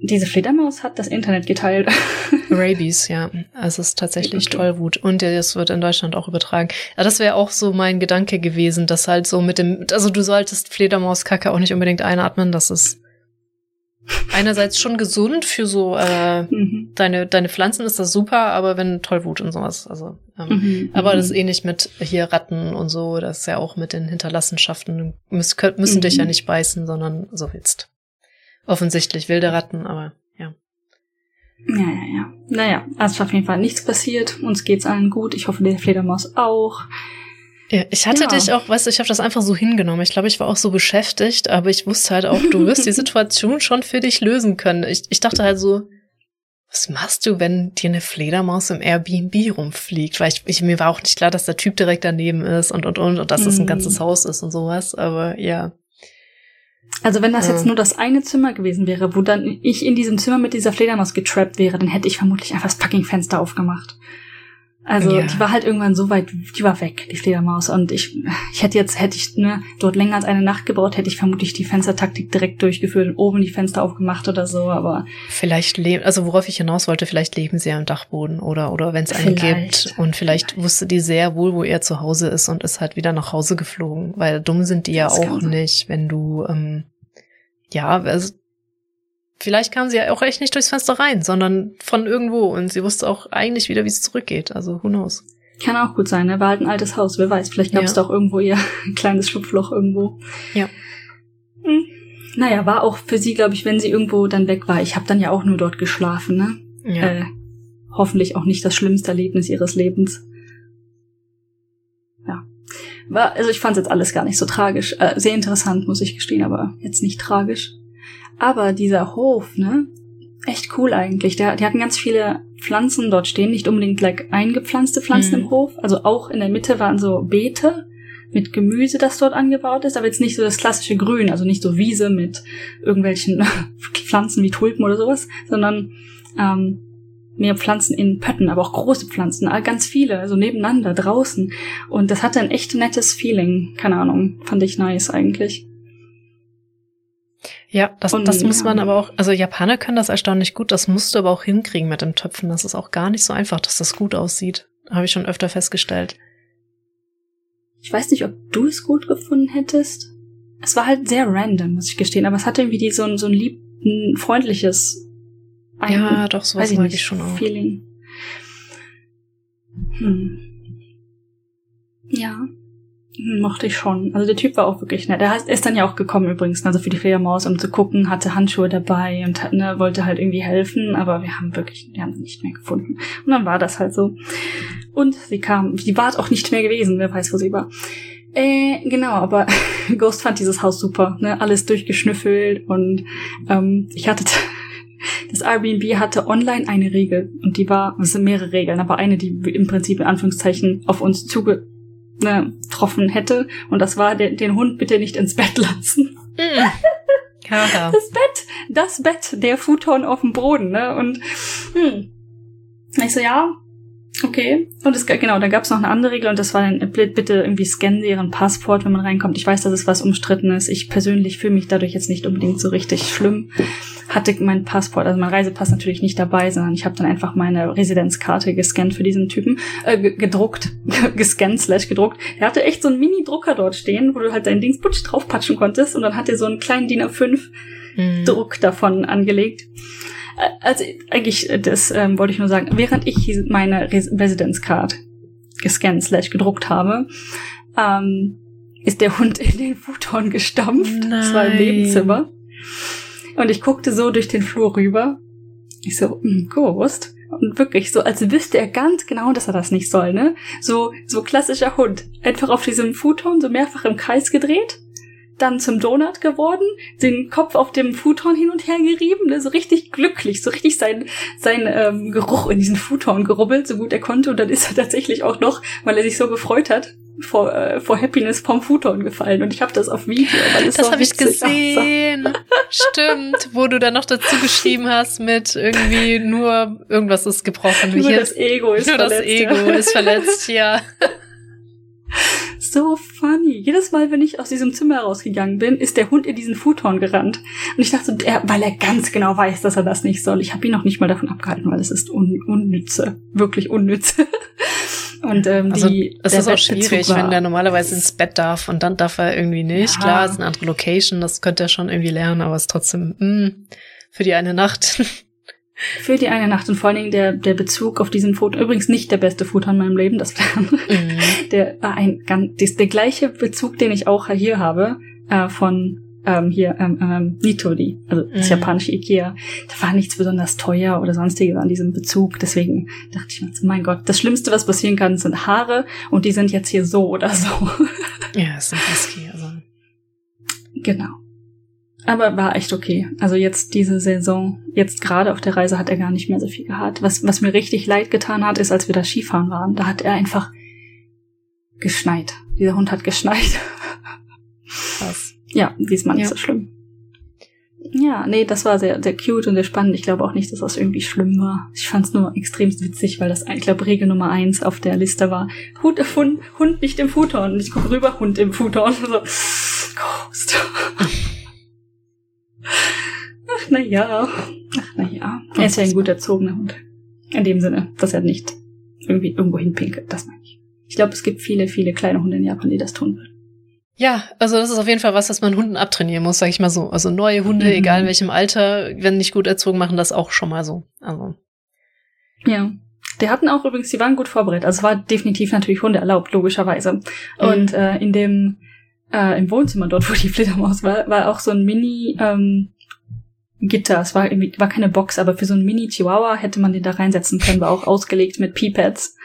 diese Fledermaus hat das Internet geteilt. [LAUGHS] Rabies, ja. Also es ist tatsächlich okay. Tollwut. Und es wird in Deutschland auch übertragen. Ja, das wäre auch so mein Gedanke gewesen, dass halt so mit dem, also du solltest Fledermauskacke auch nicht unbedingt einatmen, das ist einerseits schon gesund für so äh, Mhm. deine deine Pflanzen ist das super, aber wenn Tollwut und sowas, also ähm, Mhm. aber das ist Mhm. ähnlich mit hier Ratten und so, das ist ja auch mit den Hinterlassenschaften müssen, könnt- müssen dich ja Mhm. nicht beißen, sondern so jetzt offensichtlich wilde Ratten, aber ja. Ja, ja, ja. Naja, also ist auf jeden Fall nichts passiert. Uns geht's allen gut. Ich hoffe, der Fledermaus auch. Ja, ich hatte Ja. dich auch, weißt du, ich habe das einfach so hingenommen. Ich glaube, ich war auch so beschäftigt, aber ich wusste halt auch, du wirst die [LAUGHS] Situation schon für dich lösen können. Ich, ich dachte halt so, was machst du, wenn dir eine Fledermaus im Airbnb rumfliegt? Weil ich, ich, mir war auch nicht klar, dass der Typ direkt daneben ist und und und und dass das ein Mhm. ganzes Haus ist und sowas. Aber ja. Also wenn das Ja. jetzt nur das eine Zimmer gewesen wäre, wo dann ich in diesem Zimmer mit dieser Fledermaus getrappt wäre, dann hätte ich vermutlich einfach das fucking Fenster aufgemacht. Also Ja. die war halt irgendwann so weit, die war weg, die Fledermaus. Und ich, ich hätte jetzt, hätte ich ne, dort länger als eine Nacht gebraucht, hätte ich vermutlich die Fenstertaktik direkt durchgeführt und oben die Fenster aufgemacht oder so. Aber Vielleicht leben, also worauf ich hinaus wollte, vielleicht leben sie ja im Dachboden oder, oder wenn es einen gibt. Und vielleicht wusste die sehr wohl, wo er zu Hause ist und ist halt wieder nach Hause geflogen. Weil dumm sind die ja Das auch nicht, wenn du, ähm, ja, also, vielleicht kam sie ja auch echt nicht durchs Fenster rein, sondern von irgendwo und sie wusste auch eigentlich wieder, wie es zurückgeht. Also, who knows? kann auch gut sein, ne? War halt ein altes Haus, wer weiß. Vielleicht gab es Ja. doch irgendwo ihr [LAUGHS] kleines Schlupfloch irgendwo. Ja. Hm. Naja, war auch für sie, glaube ich, wenn sie irgendwo dann weg war. Ich habe dann ja auch nur dort geschlafen, ne? Ja. Äh, hoffentlich auch nicht das schlimmste Erlebnis ihres Lebens. Ja. War, also ich fand jetzt alles gar nicht so tragisch. Äh, sehr interessant, muss ich gestehen, aber jetzt nicht tragisch. Aber dieser Hof, ne? Echt cool eigentlich. Der, die hatten ganz viele Pflanzen dort stehen, nicht unbedingt like eingepflanzte Pflanzen Mhm. im Hof. Also auch in der Mitte waren so Beete mit Gemüse, das dort angebaut ist, aber jetzt nicht so das klassische Grün, also nicht so Wiese mit irgendwelchen [LAUGHS] Pflanzen wie Tulpen oder sowas, sondern ähm, mehr Pflanzen in Pötten, aber auch große Pflanzen, ganz viele, also nebeneinander draußen. Und das hatte ein echt nettes Feeling. Keine Ahnung, fand ich nice eigentlich. Ja, das, Und, das muss man aber auch, also Japaner können das erstaunlich gut, das musst du aber auch hinkriegen mit dem Töpfen. Das ist auch gar nicht so einfach, dass das gut aussieht. Habe ich schon öfter festgestellt. Ich weiß nicht, ob du es gut gefunden hättest. Es war halt sehr random, muss ich gestehen, aber es hatte irgendwie die, so, ein, so ein lieb, ein freundliches ein- Ja, doch, sowas weiß ich mag ich schon auch. Feeling. Hm. Ja. Mochte ich schon. Also der Typ war auch wirklich nett. Er ist dann ja auch gekommen übrigens, also für die Fledermaus, um zu gucken, hatte Handschuhe dabei und hat, ne, wollte halt irgendwie helfen, aber wir haben wirklich, wir haben sie nicht mehr gefunden. Und dann war das halt so. Und sie kam, die war auch nicht mehr gewesen, wer weiß, wo sie war. Äh, genau, aber [LAUGHS] Ghost fand dieses Haus super, ne? Alles durchgeschnüffelt und ähm, ich hatte [LAUGHS] das Airbnb hatte online eine Regel und die war, es sind mehrere Regeln, aber eine, die im Prinzip in Anführungszeichen auf uns zuge ne, getroffen hätte und das war den, den Hund bitte nicht ins Bett lassen. Haha. Das Bett, das Bett, der Futon auf dem Boden, ne? Und hm. ich so, ja, okay. Und es genau, dann gab es noch eine andere Regel und das war dann, äh, bitte irgendwie scannen Sie Ihren Passport, wenn man reinkommt. Ich weiß, dass es was Umstrittenes. Ich persönlich fühle mich dadurch jetzt nicht unbedingt so richtig schlimm. Hatte mein Passport, also mein Reisepass natürlich nicht dabei, sondern ich habe dann einfach meine Residenzkarte gescannt für diesen Typen, äh, ge- gedruckt, [LAUGHS] gescannt slash gedruckt. Er hatte echt so einen Mini-Drucker dort stehen, wo du halt dein Dings putsch draufpatschen konntest und dann hat er so einen kleinen DIN A5 Mm. Druck davon angelegt. Also eigentlich, äh, das ähm, wollte ich nur sagen, während ich meine Res Residence Card gescannt slash gedruckt habe, ähm, ist der Hund in den Futon gestampft. Das war im Nein. Nebenzimmer. Und ich guckte so durch den Flur rüber. Ich so, hm, Ghost. Und wirklich so, als wüsste er ganz genau, dass er das nicht soll, ne? So, so klassischer Hund. Einfach auf diesem Futon so mehrfach im Kreis gedreht dann zum Donut geworden, den Kopf auf dem Futon hin und her gerieben, ne, so richtig glücklich, so richtig sein, sein ähm, Geruch in diesen Futon gerubbelt, so gut er konnte. Und dann ist er tatsächlich auch noch, weil er sich so gefreut hat, vor, äh, vor Happiness vom Futon gefallen. Und ich habe das auf Video, weil es Das so habe ich gesehen. Stimmt, wo du dann noch dazu geschrieben hast mit irgendwie nur irgendwas ist gebrochen. Nur Hier das Ego ist nur verletzt. das Ego ja. ist verletzt, ja. So funny. Jedes Mal, wenn ich aus diesem Zimmer rausgegangen bin, ist der Hund in diesen Futon gerannt. Und ich dachte, er, weil er ganz genau weiß, dass er das nicht soll. Ich habe ihn noch nicht mal davon abgehalten, weil es ist un, unnütze. Wirklich unnütze. [LAUGHS] Und ähm, Also die, es der ist auch schwierig, wenn der normalerweise ins Bett darf und dann darf er irgendwie nicht. Ja. Klar, es ist eine andere Location, das könnte er schon irgendwie lernen, aber es ist trotzdem, mh, Für die eine Nacht. [LAUGHS] Für die eine Nacht und vor allen Dingen der, der Bezug auf diesen Foto, übrigens nicht der beste Foto in meinem Leben, das war mhm. [LAUGHS] der war ein ganz, der, der gleiche Bezug, den ich auch hier habe, äh, von ähm, hier ähm, ähm, Nitori, also das mhm. japanische Ikea, da war nichts besonders teuer oder sonstiges an diesem Bezug. Deswegen dachte ich mir so, mein Gott, das Schlimmste, was passieren kann, sind Haare und die sind jetzt hier so oder so. Ja, ist ein Husky, also. Genau. Aber war echt okay. Also jetzt diese Saison, jetzt gerade auf der Reise hat er gar nicht mehr so viel gehabt. Was, was mir richtig leid getan hat, ist, als wir da Skifahren waren. Da hat er einfach geschneit. Dieser Hund hat geschneit. Krass. Ja, diesmal nicht ja. so schlimm. Ja, nee, das war sehr, sehr cute und sehr spannend. Ich glaube auch nicht, dass das irgendwie schlimm war. Ich fand es nur extrem witzig, weil das, ich glaube, Regel Nummer eins auf der Liste war, Hund, Hund, Hund nicht im Futon. Und ich gucke rüber, Hund im Futon. [LAUGHS] So, Ghost. Ach, na ja. Ach, na ja. Er ist ja ein gut erzogener Hund. In dem Sinne, dass er nicht irgendwie irgendwo hinpinkelt. Das meine ich. Ich glaube, es gibt viele, viele kleine Hunde in Japan, die das tun würden. Ja, also das ist auf jeden Fall was, was man Hunden abtrainieren muss, sag ich mal so. Also neue Hunde, mhm. egal in welchem Alter, wenn nicht gut erzogen, machen das auch schon mal so. Also. Ja. Die hatten auch übrigens, die waren gut vorbereitet. Also es war definitiv natürlich Hunde erlaubt, logischerweise. Mhm. Und äh, in dem äh, im Wohnzimmer dort, [LAUGHS] wo die Fledermaus war, war auch so ein Mini ähm, Gitter. Es war irgendwie war keine Box, aber für so ein Mini Chihuahua hätte man den da reinsetzen können. War auch ausgelegt mit Peepads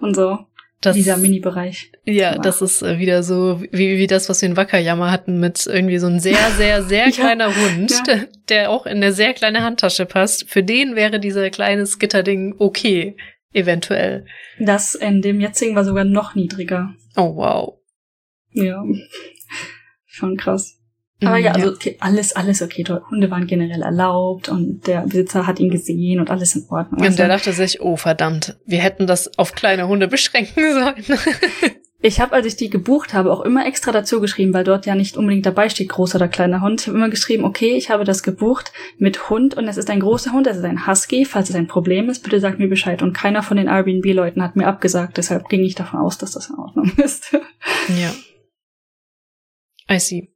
und so. Das, dieser Mini-Bereich. Ja, wow. das ist äh, wieder so wie, wie das, was wir in Wackerjammer hatten, mit irgendwie so ein sehr, sehr, sehr [LAUGHS] ja, kleiner Hund, ja. der, [LAUGHS] der auch in eine sehr kleine Handtasche passt. Für den wäre dieser kleines Gitterding okay, eventuell. Das in dem jetzigen war sogar noch niedriger. Oh, wow. Ja. [LAUGHS] Schon krass. Aber ja, also okay, alles, alles okay. Hunde waren generell erlaubt und der Besitzer hat ihn gesehen und alles in Ordnung. Und der dachte sich, oh verdammt, wir hätten das auf kleine Hunde beschränken [LAUGHS] sollen. ich habe, als ich die gebucht habe, auch immer extra dazu geschrieben, weil dort ja nicht unbedingt dabei steht, großer oder kleiner Hund. Ich habe immer geschrieben, okay, ich habe das gebucht mit Hund und es ist ein großer Hund, es ist ein Husky. Falls es ein Problem ist, bitte sagt mir Bescheid. Und keiner von den Airbnb-Leuten hat mir abgesagt, deshalb ging ich davon aus, dass das in Ordnung [LAUGHS] ist. Ja. I see.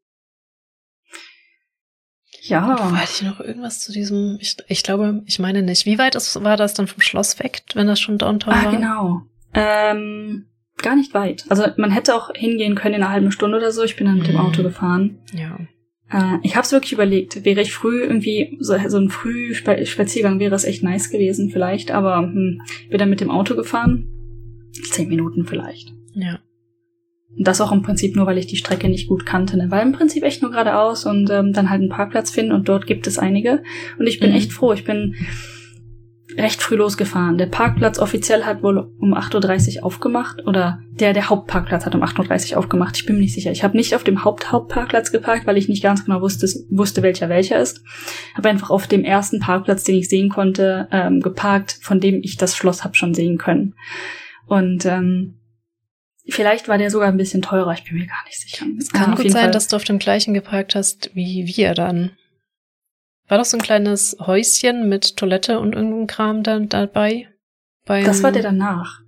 Ja. War ich noch irgendwas zu diesem? Ich, ich glaube, ich meine nicht. Wie weit ist, war das dann vom Schloss weg, wenn das schon Downtown ah, war? genau. Ähm, gar nicht weit. Also man hätte auch hingehen können in einer halben Stunde oder so. Ich bin dann mit dem Auto mhm. gefahren. Ja. Äh, ich habe es wirklich überlegt. Wäre ich früh irgendwie so, so ein Frühspaziergang wäre es echt nice gewesen vielleicht. Aber hm, bin dann mit dem Auto gefahren. Zehn Minuten vielleicht. Ja. Und das auch im Prinzip nur, weil ich die Strecke nicht gut kannte. Ne? Weil im Prinzip echt nur geradeaus und ähm, dann halt einen Parkplatz finden und dort gibt es einige. Und ich bin mhm. echt froh. Ich bin recht früh losgefahren. Der Parkplatz offiziell hat wohl um 8.30 Uhr aufgemacht oder der, der Hauptparkplatz hat um 8.30 Uhr aufgemacht. Ich bin mir nicht sicher. Ich habe nicht auf dem Haupt-Hauptparkplatz geparkt, weil ich nicht ganz genau wusste, wusste welcher welcher ist. Habe einfach auf dem ersten Parkplatz, den ich sehen konnte, ähm, geparkt, von dem ich das Schloss hab schon sehen können. Und ähm, Vielleicht war der sogar ein bisschen teurer, ich bin mir gar nicht sicher. Es kann gut sein, Fall. dass du auf dem gleichen geparkt hast wie wir dann. War das so ein kleines Häuschen mit Toilette und irgendeinem Kram da, dabei? Das war der danach.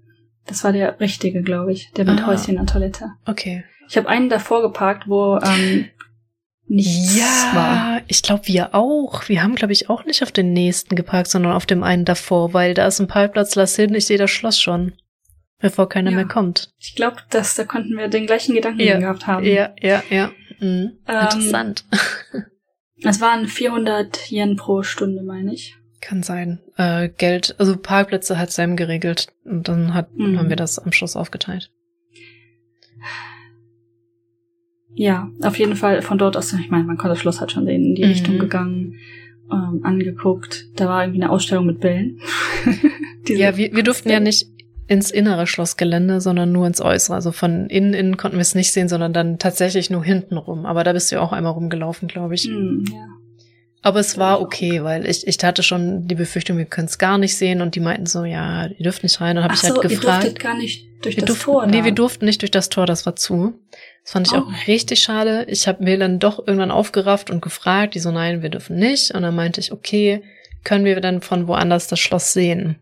Das war der richtige, glaube ich, der mit ah, Häuschen und Toilette. Okay. Ich habe einen davor geparkt, wo ähm, [LAUGHS] nichts ja, war. ich glaube wir auch. Wir haben, glaube ich, auch nicht auf den nächsten geparkt, sondern auf dem einen davor, weil da ist ein Parkplatz, lass hin, ich sehe das Schloss schon. Bevor keiner ja. mehr kommt. Ich glaube, dass da konnten wir den gleichen Gedanken ja. gehabt haben. Ja, ja, ja. Mhm. Ähm, Interessant. [LAUGHS] Es waren 400 Yen pro Stunde, meine ich. Kann sein. Äh, Geld, also Parkplätze hat Sam geregelt und dann hat, mhm. haben wir das am Schluss aufgeteilt. Ja, auf jeden Fall von dort aus, ich meine, man konnte das Schloss halt schon sehen, in die mhm. Richtung gegangen, ähm, angeguckt. Da war irgendwie eine Ausstellung mit Bällen. [LAUGHS] ja, wir, wir durften ja nicht ins innere Schlossgelände, sondern nur ins Äußere. Also von innen, innen konnten wir es nicht sehen, sondern dann tatsächlich nur hinten rum. Aber da bist du ja auch einmal rumgelaufen, glaube ich. Ja. Aber es war okay, weil ich, ich hatte schon die Befürchtung, wir können es gar nicht sehen und die meinten so, ja, ihr dürft nicht rein. Und habe ich halt so, gefragt. Ihr durftet gar nicht durch das durften, Tor. Nee, wir durften nicht durch das Tor, das war zu. Das fand ich oh. auch richtig schade. Ich habe mir dann doch irgendwann aufgerafft und gefragt, die so, nein, wir dürfen nicht. Und dann meinte ich, okay, können wir dann von woanders das Schloss sehen?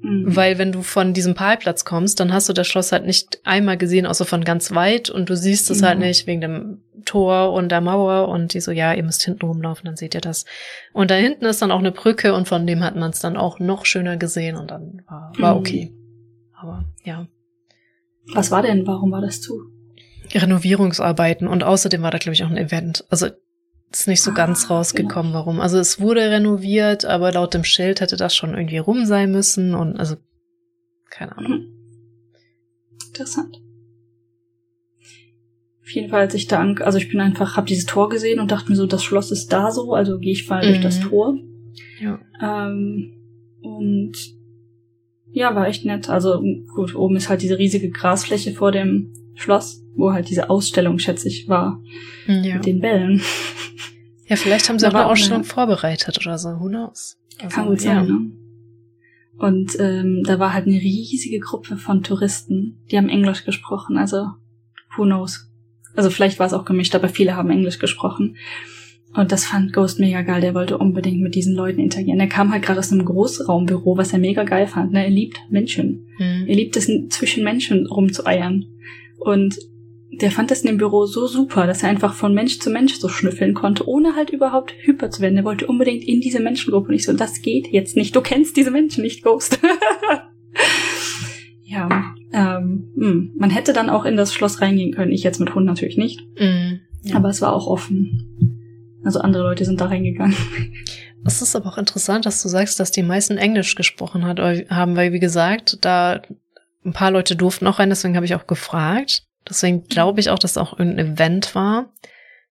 Mhm. Weil wenn du von diesem Parkplatz kommst, dann hast du das Schloss halt nicht einmal gesehen, außer von ganz weit und du siehst es halt mhm. halt nicht wegen dem Tor und der Mauer und die so, ja, ihr müsst hinten rumlaufen, dann seht ihr das. Und da hinten ist dann auch eine Brücke und von dem hat man es dann auch noch schöner gesehen und dann war, war Mhm. okay. Aber ja. Was war denn? Warum war das zu? Renovierungsarbeiten und außerdem war da, glaube ich, auch ein Event. Also ist nicht so Ah, ganz rausgekommen, warum. Also es wurde renoviert, aber laut dem Schild hätte das schon irgendwie rum sein müssen und also keine Ahnung. Mhm. Interessant. Auf jeden Fall, als ich da, an, also ich bin einfach, habe dieses Tor gesehen und dachte mir so, das Schloss ist da so, also gehe ich mal durch Mhm. das Tor. Ja. Ähm, und ja, war echt nett. Also gut, oben ist halt diese riesige Grasfläche vor dem Schloss, wo halt diese Ausstellung, schätze ich, war Ja. mit den Bällen. Ja, vielleicht haben sie Da auch eine Ausstellung eine- vorbereitet oder so. Who knows? Also, Kann gut ja. sein, ne? Und ähm, da war halt eine riesige Gruppe von Touristen, die haben Englisch gesprochen, also who knows. Also vielleicht war es auch gemischt, aber viele haben Englisch gesprochen. Und das fand Ghost mega geil, der wollte unbedingt mit diesen Leuten interagieren. Er kam halt gerade aus einem Großraumbüro, was er mega geil fand. Ne? Er liebt Menschen. Hm. Er liebt es, zwischen Menschen rumzueiern. Und der fand das in dem Büro so super, dass er einfach von Mensch zu Mensch so schnüffeln konnte, ohne halt überhaupt hyper zu werden. Er wollte unbedingt in diese Menschengruppe. Und ich so, das geht jetzt nicht. Du kennst diese Menschen nicht, Ghost. [LAUGHS] ja, ähm, hm. man hätte dann auch in das Schloss reingehen können. Ich jetzt mit Hund natürlich nicht. Hm. Ja. Aber es war auch offen. Also andere Leute sind da reingegangen. Es ist aber auch interessant, dass du sagst, dass die meisten Englisch gesprochen hat, haben, weil wie gesagt, da ein paar Leute durften auch rein, deswegen habe ich auch gefragt. Deswegen glaube ich auch, dass auch irgendein Event war.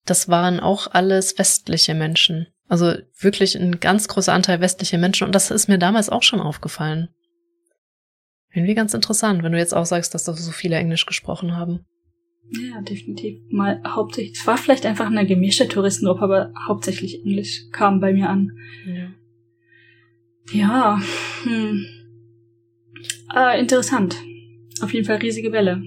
Das waren auch alles westliche Menschen. Also wirklich ein ganz großer Anteil westliche Menschen. Und das ist mir damals auch schon aufgefallen. Irgendwie ganz interessant, wenn du jetzt auch sagst, dass da so viele Englisch gesprochen haben. Ja, definitiv. Mal hauptsächlich. Es war vielleicht einfach eine gemischte Touristengruppe, aber hauptsächlich Englisch kam bei mir an. Ja. Ja, hm. Äh, interessant. Auf jeden Fall riesige Welle.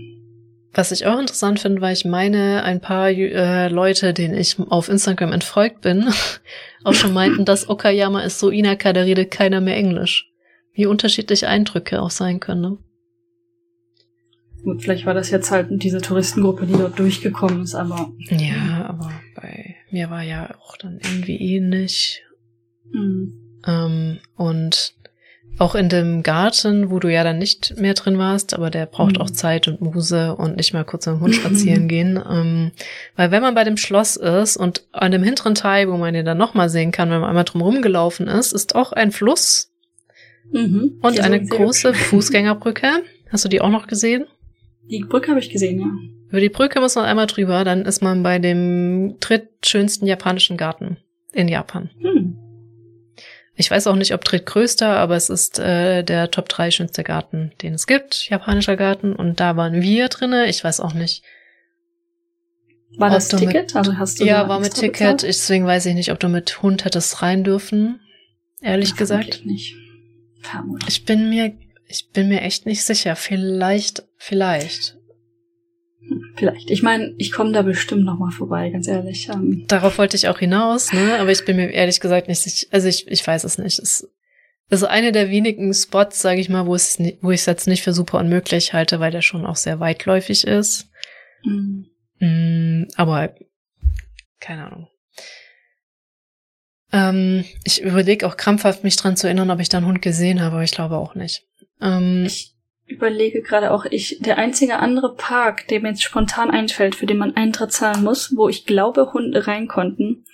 Was ich auch interessant finde, weil ich meine, ein paar äh, Leute, denen ich auf Instagram entfolgt bin, [LAUGHS] auch schon meinten, dass Okayama ist so Inaka, da redet keiner mehr Englisch. Wie unterschiedliche Eindrücke auch sein können. Ne? Gut, vielleicht war das jetzt halt diese Touristengruppe, die dort durchgekommen ist, aber Ja, aber bei mir war ja auch dann irgendwie ähnlich. hm. Ähm, und auch in dem Garten, wo du ja dann nicht mehr drin warst, aber der braucht Mhm. auch Zeit und Muse und nicht mal kurz mit dem Hund [LAUGHS] spazieren gehen. Ähm, weil wenn man bei dem Schloss ist und an dem hinteren Teil, wo man den dann nochmal sehen kann, wenn man einmal drum rumgelaufen ist, ist auch ein Fluss Mhm. und eine große hübsch. Fußgängerbrücke. Hast du die auch noch gesehen? Die Brücke habe ich gesehen, ja. Über die Brücke muss man einmal drüber, dann ist man bei dem drittschönsten japanischen Garten in Japan. Hm. Ich weiß auch nicht, ob drittgrößter, aber es ist äh, der Top 3 schönste Garten, den es gibt, japanischer Garten. Und da waren wir drinne. Ich weiß auch nicht. War das du mit- Ticket? also hast du ja, war mit Ticket. bezahlt? Ich, deswegen weiß ich nicht, ob du mit Hund hättest rein dürfen. Ehrlich gesagt. nicht. Vermutlich. Ich bin mir, ich bin mir echt nicht sicher. Vielleicht, vielleicht. Vielleicht. Ich meine, ich komme da bestimmt noch mal vorbei, ganz ehrlich. Ähm, Darauf wollte ich auch hinaus, ne? Aber ich bin mir ehrlich gesagt nicht sicher. Also ich, ich weiß es nicht. Es ist eine der wenigen Spots, sage ich mal, wo es, wo ich es jetzt nicht für super unmöglich halte, weil der schon auch sehr weitläufig ist. hm. Mm, aber keine Ahnung. Ähm, ich überlege auch krampfhaft, mich dran zu erinnern, ob ich da einen Hund gesehen habe, aber ich glaube auch nicht. Ähm, Ich überlege gerade auch, ich, der einzige andere Park, der mir jetzt spontan einfällt, für den man Eintritt zahlen muss, wo ich glaube, Hunde rein konnten,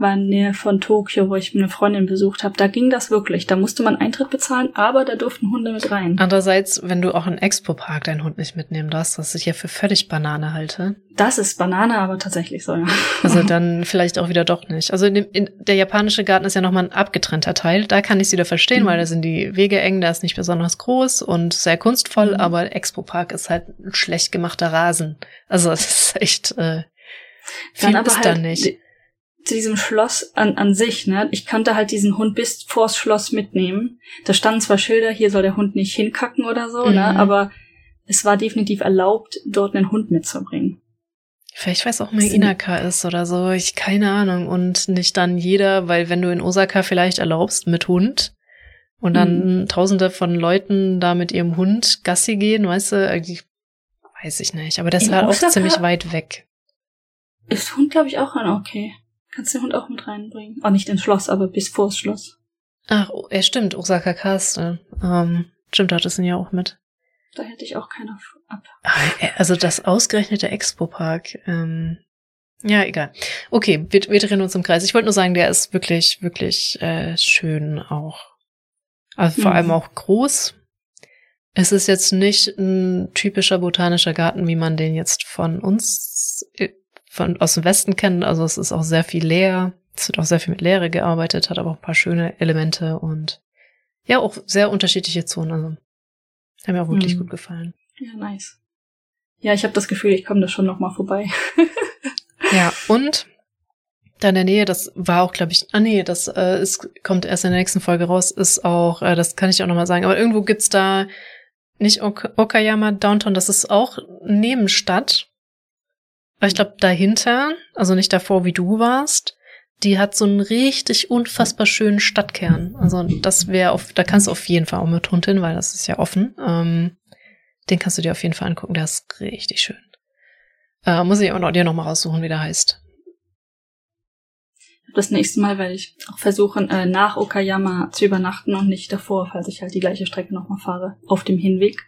war in der Nähe von Tokio, wo ich eine Freundin besucht habe. Da ging das wirklich. Da musste man Eintritt bezahlen, aber da durften Hunde mit rein. andererseits, wenn du auch in Expo-Park deinen Hund nicht mitnehmen darfst, was ich ja für völlig Banane halte, Das ist Banane, aber tatsächlich so, ja. also [LAUGHS] dann vielleicht auch wieder doch nicht. Also in dem, in, der japanische Garten ist ja nochmal ein abgetrennter Teil. Da kann ich es wieder verstehen, Mhm. weil da sind die Wege eng, da ist nicht besonders groß und sehr kunstvoll, Mhm. aber Expo-Park ist halt ein schlecht gemachter Rasen. Also das ist echt äh, viel Dann aber ist halt da nicht. Zu diesem Schloss an, an sich, ne? Ich konnte halt diesen Hund bis vors Schloss mitnehmen. Da standen zwar Schilder, hier soll der Hund nicht hinkacken oder so, ne? Mhm. Aber es war definitiv erlaubt, dort einen Hund mitzubringen. Vielleicht weil es auch mal Inaka ist oder so, ich keine Ahnung. Und nicht dann jeder, weil wenn du in Osaka vielleicht erlaubst mit Hund und dann tausende von Leuten da mit ihrem Hund Gassi gehen, weißt du, irgendwie weiß ich nicht. Aber das In war auch Osaka? ziemlich weit weg. ist Hund, glaube ich, auch ein okay. Kannst den Hund auch mit reinbringen. Auch nicht ins Schloss, aber bis vors Schloss. Ach, oh, ja, stimmt, Osaka Castle. Ähm, stimmt, da hat es ihn ja auch mit. Da hätte ich auch keiner ab. Also das ausgerechnete Expo-Park. Ähm, ja, egal. Okay, wir, wir drehen uns im Kreis. Ich wollte nur sagen, der ist wirklich, wirklich äh, schön auch. Also vor mhm. allem auch groß. Es ist jetzt nicht ein typischer botanischer Garten, wie man den jetzt von uns äh, von aus dem Westen kennt. Also es ist auch sehr viel leer. Es wird auch sehr viel mit Leere gearbeitet, hat aber auch ein paar schöne Elemente und ja, auch sehr unterschiedliche Zonen. Also haben mir auch wirklich mhm. gut gefallen. Ja, nice. Ja, ich habe das Gefühl, ich komme da schon noch mal vorbei. [LAUGHS] ja, und da in der Nähe, das war auch, glaube ich, ah nee, das äh, ist, kommt erst in der nächsten Folge raus, ist auch, äh, das kann ich auch noch mal sagen, aber irgendwo gibt's da nicht ok Okayama Downtown, das ist auch Nebenstadt. Aber ich glaube dahinter, also nicht davor, wie du warst, die hat so einen richtig unfassbar schönen Stadtkern. Also das wäre auf, da kannst du auf jeden Fall auch mit Hund hin, weil das ist ja offen. Ähm, den kannst du dir auf jeden Fall angucken, der ist richtig schön. Äh, muss ich auch noch, dir noch mal raussuchen, wie der heißt. Das nächste Mal werde ich auch versuchen, äh, nach Okayama zu übernachten und nicht davor, falls ich halt die gleiche Strecke nochmal fahre, auf dem Hinweg.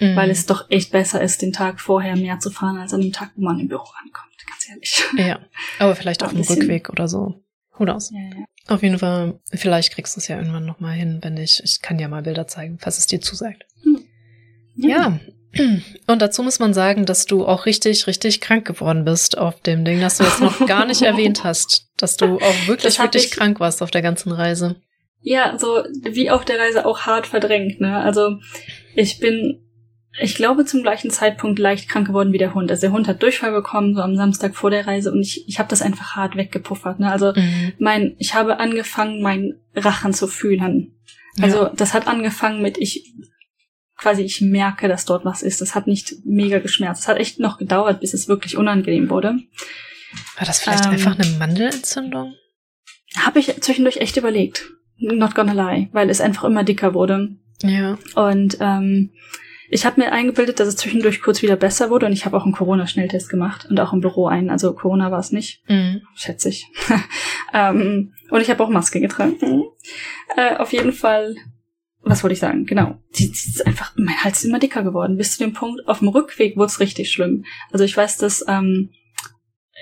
Mhm. Weil es doch echt besser ist, den Tag vorher mehr zu fahren, als an dem Tag, wo man im Büro ankommt ganz ehrlich. Ja, aber vielleicht auf dem Rückweg oder so. Who knows? Ja, ja. Auf jeden Fall, vielleicht kriegst du es ja irgendwann nochmal hin, wenn ich, ich kann dir mal Bilder zeigen, falls es dir zusagt. Hm. Ja. ja. Und dazu muss man sagen, dass du auch richtig, richtig krank geworden bist auf dem Ding, das du jetzt noch [LAUGHS] gar nicht erwähnt hast, dass du auch wirklich, wirklich krank warst auf der ganzen Reise. Ja, so wie auf der Reise auch hart verdrängt, ne? Also ich bin ich glaube, zum gleichen Zeitpunkt leicht krank geworden wie der Hund. Also der Hund hat Durchfall bekommen, so am Samstag vor der Reise und ich, ich habe das einfach hart weggepuffert. Ne? Also mhm. mein, ich habe angefangen, meinen Rachen zu fühlen. Also ja. das hat angefangen mit ich quasi ich merke, dass dort was ist. Das hat nicht mega geschmerzt. Es hat echt noch gedauert, bis es wirklich unangenehm wurde. War das vielleicht ähm, einfach eine Mandelentzündung? Habe ich zwischendurch echt überlegt. Not gonna lie, weil es einfach immer dicker wurde. Ja. Und ähm, ich habe mir eingebildet, dass es zwischendurch kurz wieder besser wurde und ich habe auch einen Corona-Schnelltest gemacht und auch im Büro einen. Also Corona war es nicht, mhm. schätze ich. [LAUGHS] ähm, und ich habe auch Maske getragen. Mhm. Äh, auf jeden Fall, was wollte ich sagen? Genau, die, die ist einfach, mein Hals ist immer dicker geworden. Bis zu dem Punkt, auf dem Rückweg wurde es richtig schlimm. Also ich weiß, dass ähm,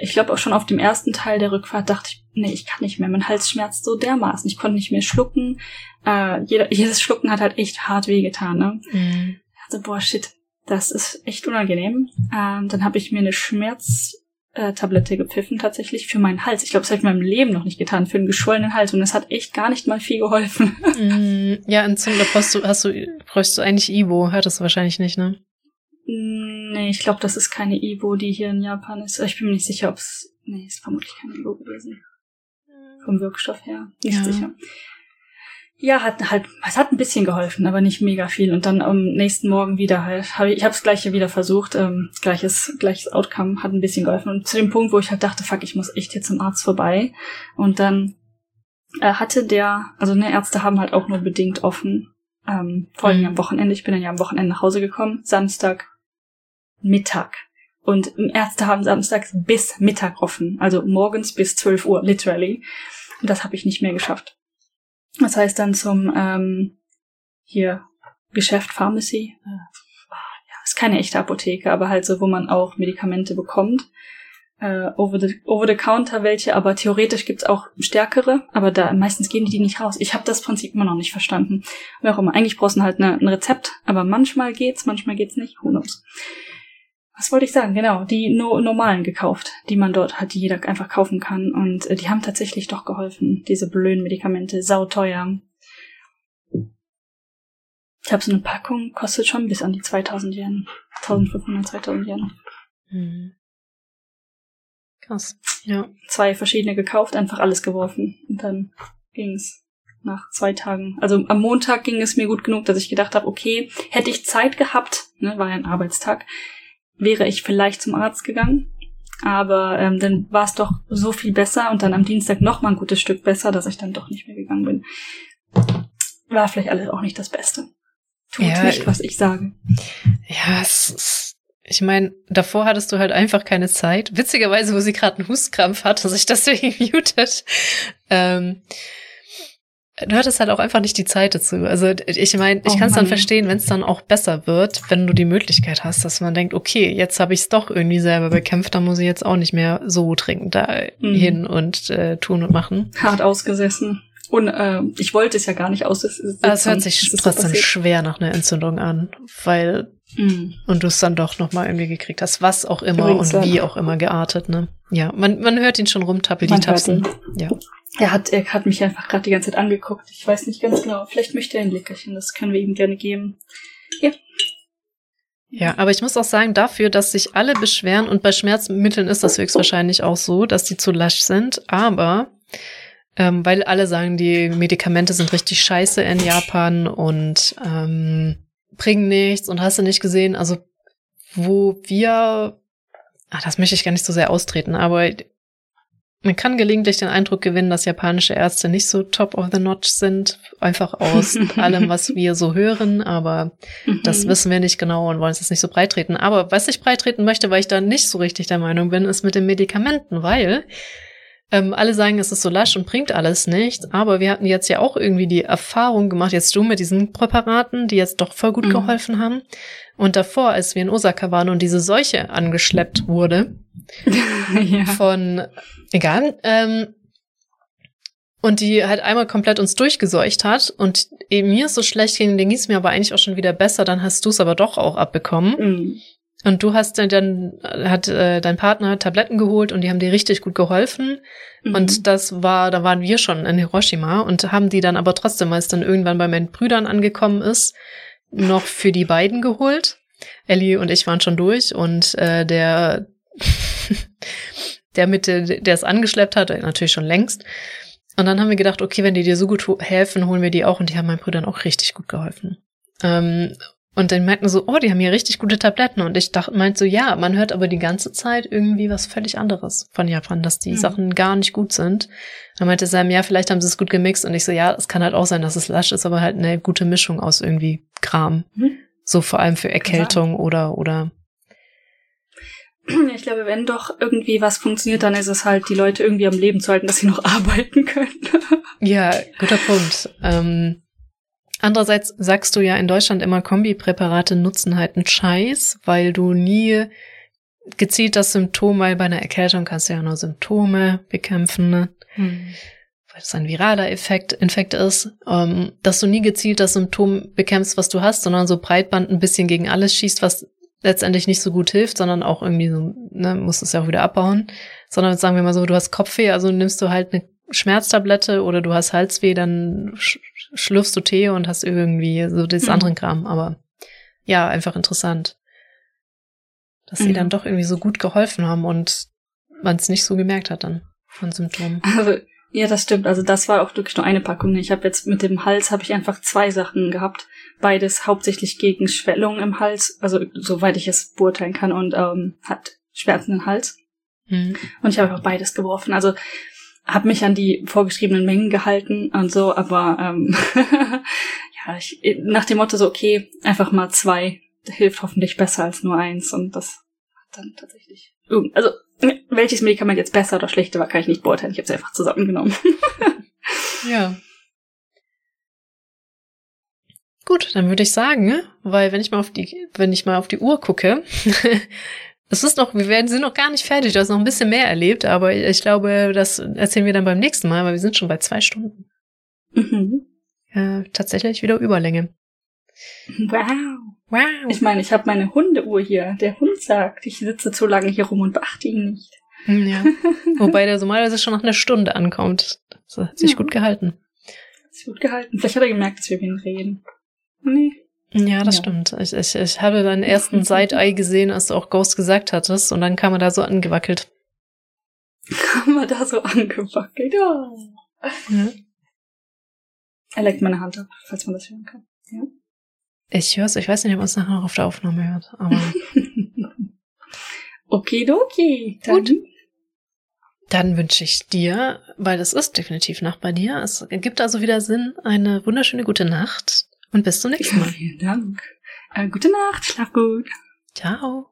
ich glaube auch schon auf dem ersten Teil der Rückfahrt dachte ich, nee, ich kann nicht mehr. Mein Hals schmerzt so dermaßen. Ich konnte nicht mehr schlucken. Äh, jeder, [LAUGHS] jedes Schlucken hat halt echt hart wehgetan. Ne? Mhm dachte, boah, shit, das ist echt unangenehm. Ähm, dann habe ich mir eine Schmerztablette gepfiffen tatsächlich für meinen Hals. Ich glaube, das habe ich in meinem Leben noch nicht getan, für einen geschwollenen Hals. Und das hat echt gar nicht mal viel geholfen. [LAUGHS] Mm, ja, Entzündung, brauchst du, hast du, bräuchst du eigentlich Ibo, hörtest du wahrscheinlich nicht, ne? Mm, nee, ich glaube, das ist keine Ibo, die hier in Japan ist. Ich bin mir nicht sicher, ob es. Nee, ist vermutlich keine Ibo gewesen. Vom Wirkstoff her. Nicht ja. sicher. Ja, hat halt, es hat ein bisschen geholfen, aber nicht mega viel. Und dann am nächsten Morgen wieder halt, hab ich, ich habe das gleiche wieder versucht, ähm, gleiches, gleiches Outcome hat ein bisschen geholfen. Und zu dem Punkt, wo ich halt dachte, fuck, ich muss echt jetzt zum Arzt vorbei. Und dann äh, hatte der, also ne, Ärzte haben halt auch nur bedingt offen. Ähm, vor allem mhm. am Wochenende. Ich bin dann ja am Wochenende nach Hause gekommen, Samstag Mittag. Und Ärzte haben samstags bis Mittag offen, also morgens bis 12 Uhr, literally. Und das habe ich nicht mehr geschafft. Das heißt dann zum ähm, hier Geschäft Pharmacy. Äh, ja, ist keine echte Apotheke, aber halt so, wo man auch Medikamente bekommt. Äh, over, the, over the counter welche, aber theoretisch gibt's auch stärkere, aber da meistens geben die die nicht raus. Ich habe das Prinzip immer noch nicht verstanden. Wie auch immer, eigentlich brauchst du halt ne, ein Rezept, aber manchmal geht's, manchmal geht's nicht. Who knows? Was wollte ich sagen? Genau, die no normalen gekauft, die man dort hat, die jeder einfach kaufen kann. Und äh, die haben tatsächlich doch geholfen, diese blöden Medikamente, sauteuer. Ich habe so eine Packung, kostet schon bis an die 2000 Yen. 1500, 2000 Yen. Mhm. Krass, ja. Zwei verschiedene gekauft, einfach alles geworfen. Und dann ging's nach zwei Tagen. Also am Montag ging es mir gut genug, dass ich gedacht habe, okay, hätte ich Zeit gehabt, ne, war ja ein Arbeitstag, wäre ich vielleicht zum Arzt gegangen. Aber ähm, dann war es doch so viel besser und dann am Dienstag noch mal ein gutes Stück besser, dass ich dann doch nicht mehr gegangen bin. War vielleicht alles auch nicht das Beste. Tut ja, nicht, was ich sage. Ja, es ist, Ich meine, davor hattest du halt einfach keine Zeit. Witzigerweise, wo sie gerade einen Hustkrampf hatte, sich deswegen [LAUGHS] mutet. Ähm, du hattest halt auch einfach nicht die Zeit dazu. Also ich meine, ich oh kann es dann verstehen, wenn es dann auch besser wird, wenn du die Möglichkeit hast, dass man denkt, okay, jetzt habe ich es doch irgendwie selber bekämpft, dann muss ich jetzt auch nicht mehr so dringend da mhm. hin und äh, tun und machen. Hart ausgesessen. Und äh, ich wollte es ja gar nicht aus. Es, hört sich trotzdem schwer nach einer Entzündung an, weil mm. und du es dann doch noch mal irgendwie gekriegt hast, was auch immer Übrigens, und wie auch immer geartet, ne? Ja, man, man hört ihn schon rumtappeln, die tapsen. Ja. Er hat, er hat mich einfach gerade die ganze Zeit angeguckt. Ich weiß nicht ganz genau. Vielleicht möchte er ein Leckerchen. Das können wir ihm gerne geben. Ja. Ja, aber ich muss auch sagen, dafür, dass sich alle beschweren und bei Schmerzmitteln ist das höchstwahrscheinlich auch so, dass die zu lasch sind, aber ähm, weil alle sagen, die Medikamente sind richtig scheiße in Japan und ähm, bringen nichts und hast du nicht gesehen, also wo wir, ach, das möchte ich gar nicht so sehr austreten, aber man kann gelegentlich den Eindruck gewinnen, dass japanische Ärzte nicht so top of the notch sind, einfach aus [LAUGHS] allem, was wir so hören, aber das mhm. wissen wir nicht genau und wollen es jetzt nicht so breitreten. Aber was ich breitreten möchte, weil ich da nicht so richtig der Meinung bin, ist mit den Medikamenten, weil ähm, alle sagen, es ist so lasch und bringt alles nichts, aber wir hatten jetzt ja auch irgendwie die Erfahrung gemacht, jetzt du mit diesen Präparaten, die jetzt doch voll gut mhm. geholfen haben. Und davor, als wir in Osaka waren und diese Seuche angeschleppt wurde, ja. [LAUGHS] von, egal, ähm, und die halt einmal komplett uns durchgeseucht hat und eben mir ist so schlecht ging, den ging es mir aber eigentlich auch schon wieder besser, dann hast du es aber doch auch abbekommen. Mhm. Und du hast dann, hat äh, dein Partner Tabletten geholt und die haben dir richtig gut geholfen. Mhm. Und das war, da waren wir schon in Hiroshima und haben die dann aber trotzdem, als dann irgendwann bei meinen Brüdern angekommen ist, noch für die beiden geholt. Ellie und ich waren schon durch und äh, der, [LAUGHS] der mit, der es angeschleppt hat, natürlich schon längst. Und dann haben wir gedacht, okay, wenn die dir so gut helfen, holen wir die auch und die haben meinen Brüdern auch richtig gut geholfen. Ähm, und dann meinten so, oh, die haben hier richtig gute Tabletten. Und ich dachte, meint so, ja, man hört aber die ganze Zeit irgendwie was völlig anderes von Japan, dass die mhm. Sachen gar nicht gut sind. Dann meinte Sam, ja, vielleicht haben sie es gut gemixt. Und ich so, ja, es kann halt auch sein, dass es lasch ist, aber halt eine gute Mischung aus irgendwie Kram. Mhm. So vor allem für Erkältung oder, oder. [CLEARS THROAT] Ich glaube, wenn doch irgendwie was funktioniert, dann ist es halt, die Leute irgendwie am Leben zu halten, dass sie noch [LAUGHS] arbeiten können. ja, guter Punkt. Ähm, Andererseits sagst du ja in Deutschland immer, Kombipräparate nutzen halt einen Scheiß, weil du nie gezielt das Symptom, weil bei einer Erkältung kannst du ja nur Symptome bekämpfen, ne? Hm. weil es ein viraler Effekt, Infekt ist, ähm, dass du nie gezielt das Symptom bekämpfst, was du hast, sondern so Breitband ein bisschen gegen alles schießt, was letztendlich nicht so gut hilft, sondern auch irgendwie so, ne, musst es ja auch wieder abbauen, sondern sagen wir mal so, du hast Kopfweh, also nimmst du halt eine Schmerztablette oder du hast Halsweh, dann sch schlürfst du Tee und hast irgendwie so das mhm. anderen Kram. Aber ja, einfach interessant. Dass mhm. sie dann doch irgendwie so gut geholfen haben und man es nicht so gemerkt hat dann von Symptomen. Also, ja, das stimmt. Also das war auch wirklich nur eine Packung. Ich habe jetzt mit dem Hals habe ich einfach zwei Sachen gehabt. Beides hauptsächlich gegen Schwellung im Hals, also soweit ich es beurteilen kann und ähm, hat schmerzenden Hals. Mhm. Und ich habe auch beides geworfen. Also habe mich an die vorgeschriebenen Mengen gehalten und so, aber ähm, [LAUGHS] ja, ich, nach dem Motto so, okay, einfach mal zwei hilft hoffentlich besser als nur eins und das hat dann tatsächlich. Also, welches Medikament jetzt besser oder schlechter war, kann ich nicht beurteilen. Ich habe es einfach zusammengenommen. [LAUGHS] ja. Gut, dann würde ich sagen, weil wenn ich mal auf die, wenn ich mal auf die Uhr gucke, [LAUGHS] Es ist noch, wir werden, sind noch gar nicht fertig, du hast noch ein bisschen mehr erlebt, aber ich glaube, das erzählen wir dann beim nächsten Mal, weil wir sind schon bei zwei Stunden. Mhm. Ja, tatsächlich wieder Überlänge. Wow. Wow. Ich meine, ich habe meine Hundeuhr hier. Der Hund sagt, ich sitze zu lange hier rum und beachte ihn nicht. Hm, ja. [LAUGHS] Wobei der normalerweise schon nach einer Stunde ankommt. Das hat sich ja. gut gehalten. Hat sich gut gehalten. Vielleicht hat er gemerkt, dass wir mit ihm reden. Nee. Ja, das ja. stimmt. Ich, ich, ich habe deinen ersten Side-Eye gesehen, als du auch Ghost gesagt hattest, und dann kam er da so angewackelt. Kam er da so angewackelt? Ja. Er leckt meine Hand ab, falls man das hören kann. Ja. Ich höre es, ich weiß nicht, ob man es nachher noch auf der Aufnahme hört, aber. [LAUGHS] Okidoki. Dann. Gut. Dann wünsche ich dir, weil es ist definitiv Nacht bei dir, es gibt also wieder Sinn, eine wunderschöne gute Nacht und bis zum nächsten Mal. Vielen Dank. Äh, gute Nacht, schlaf gut. Ciao.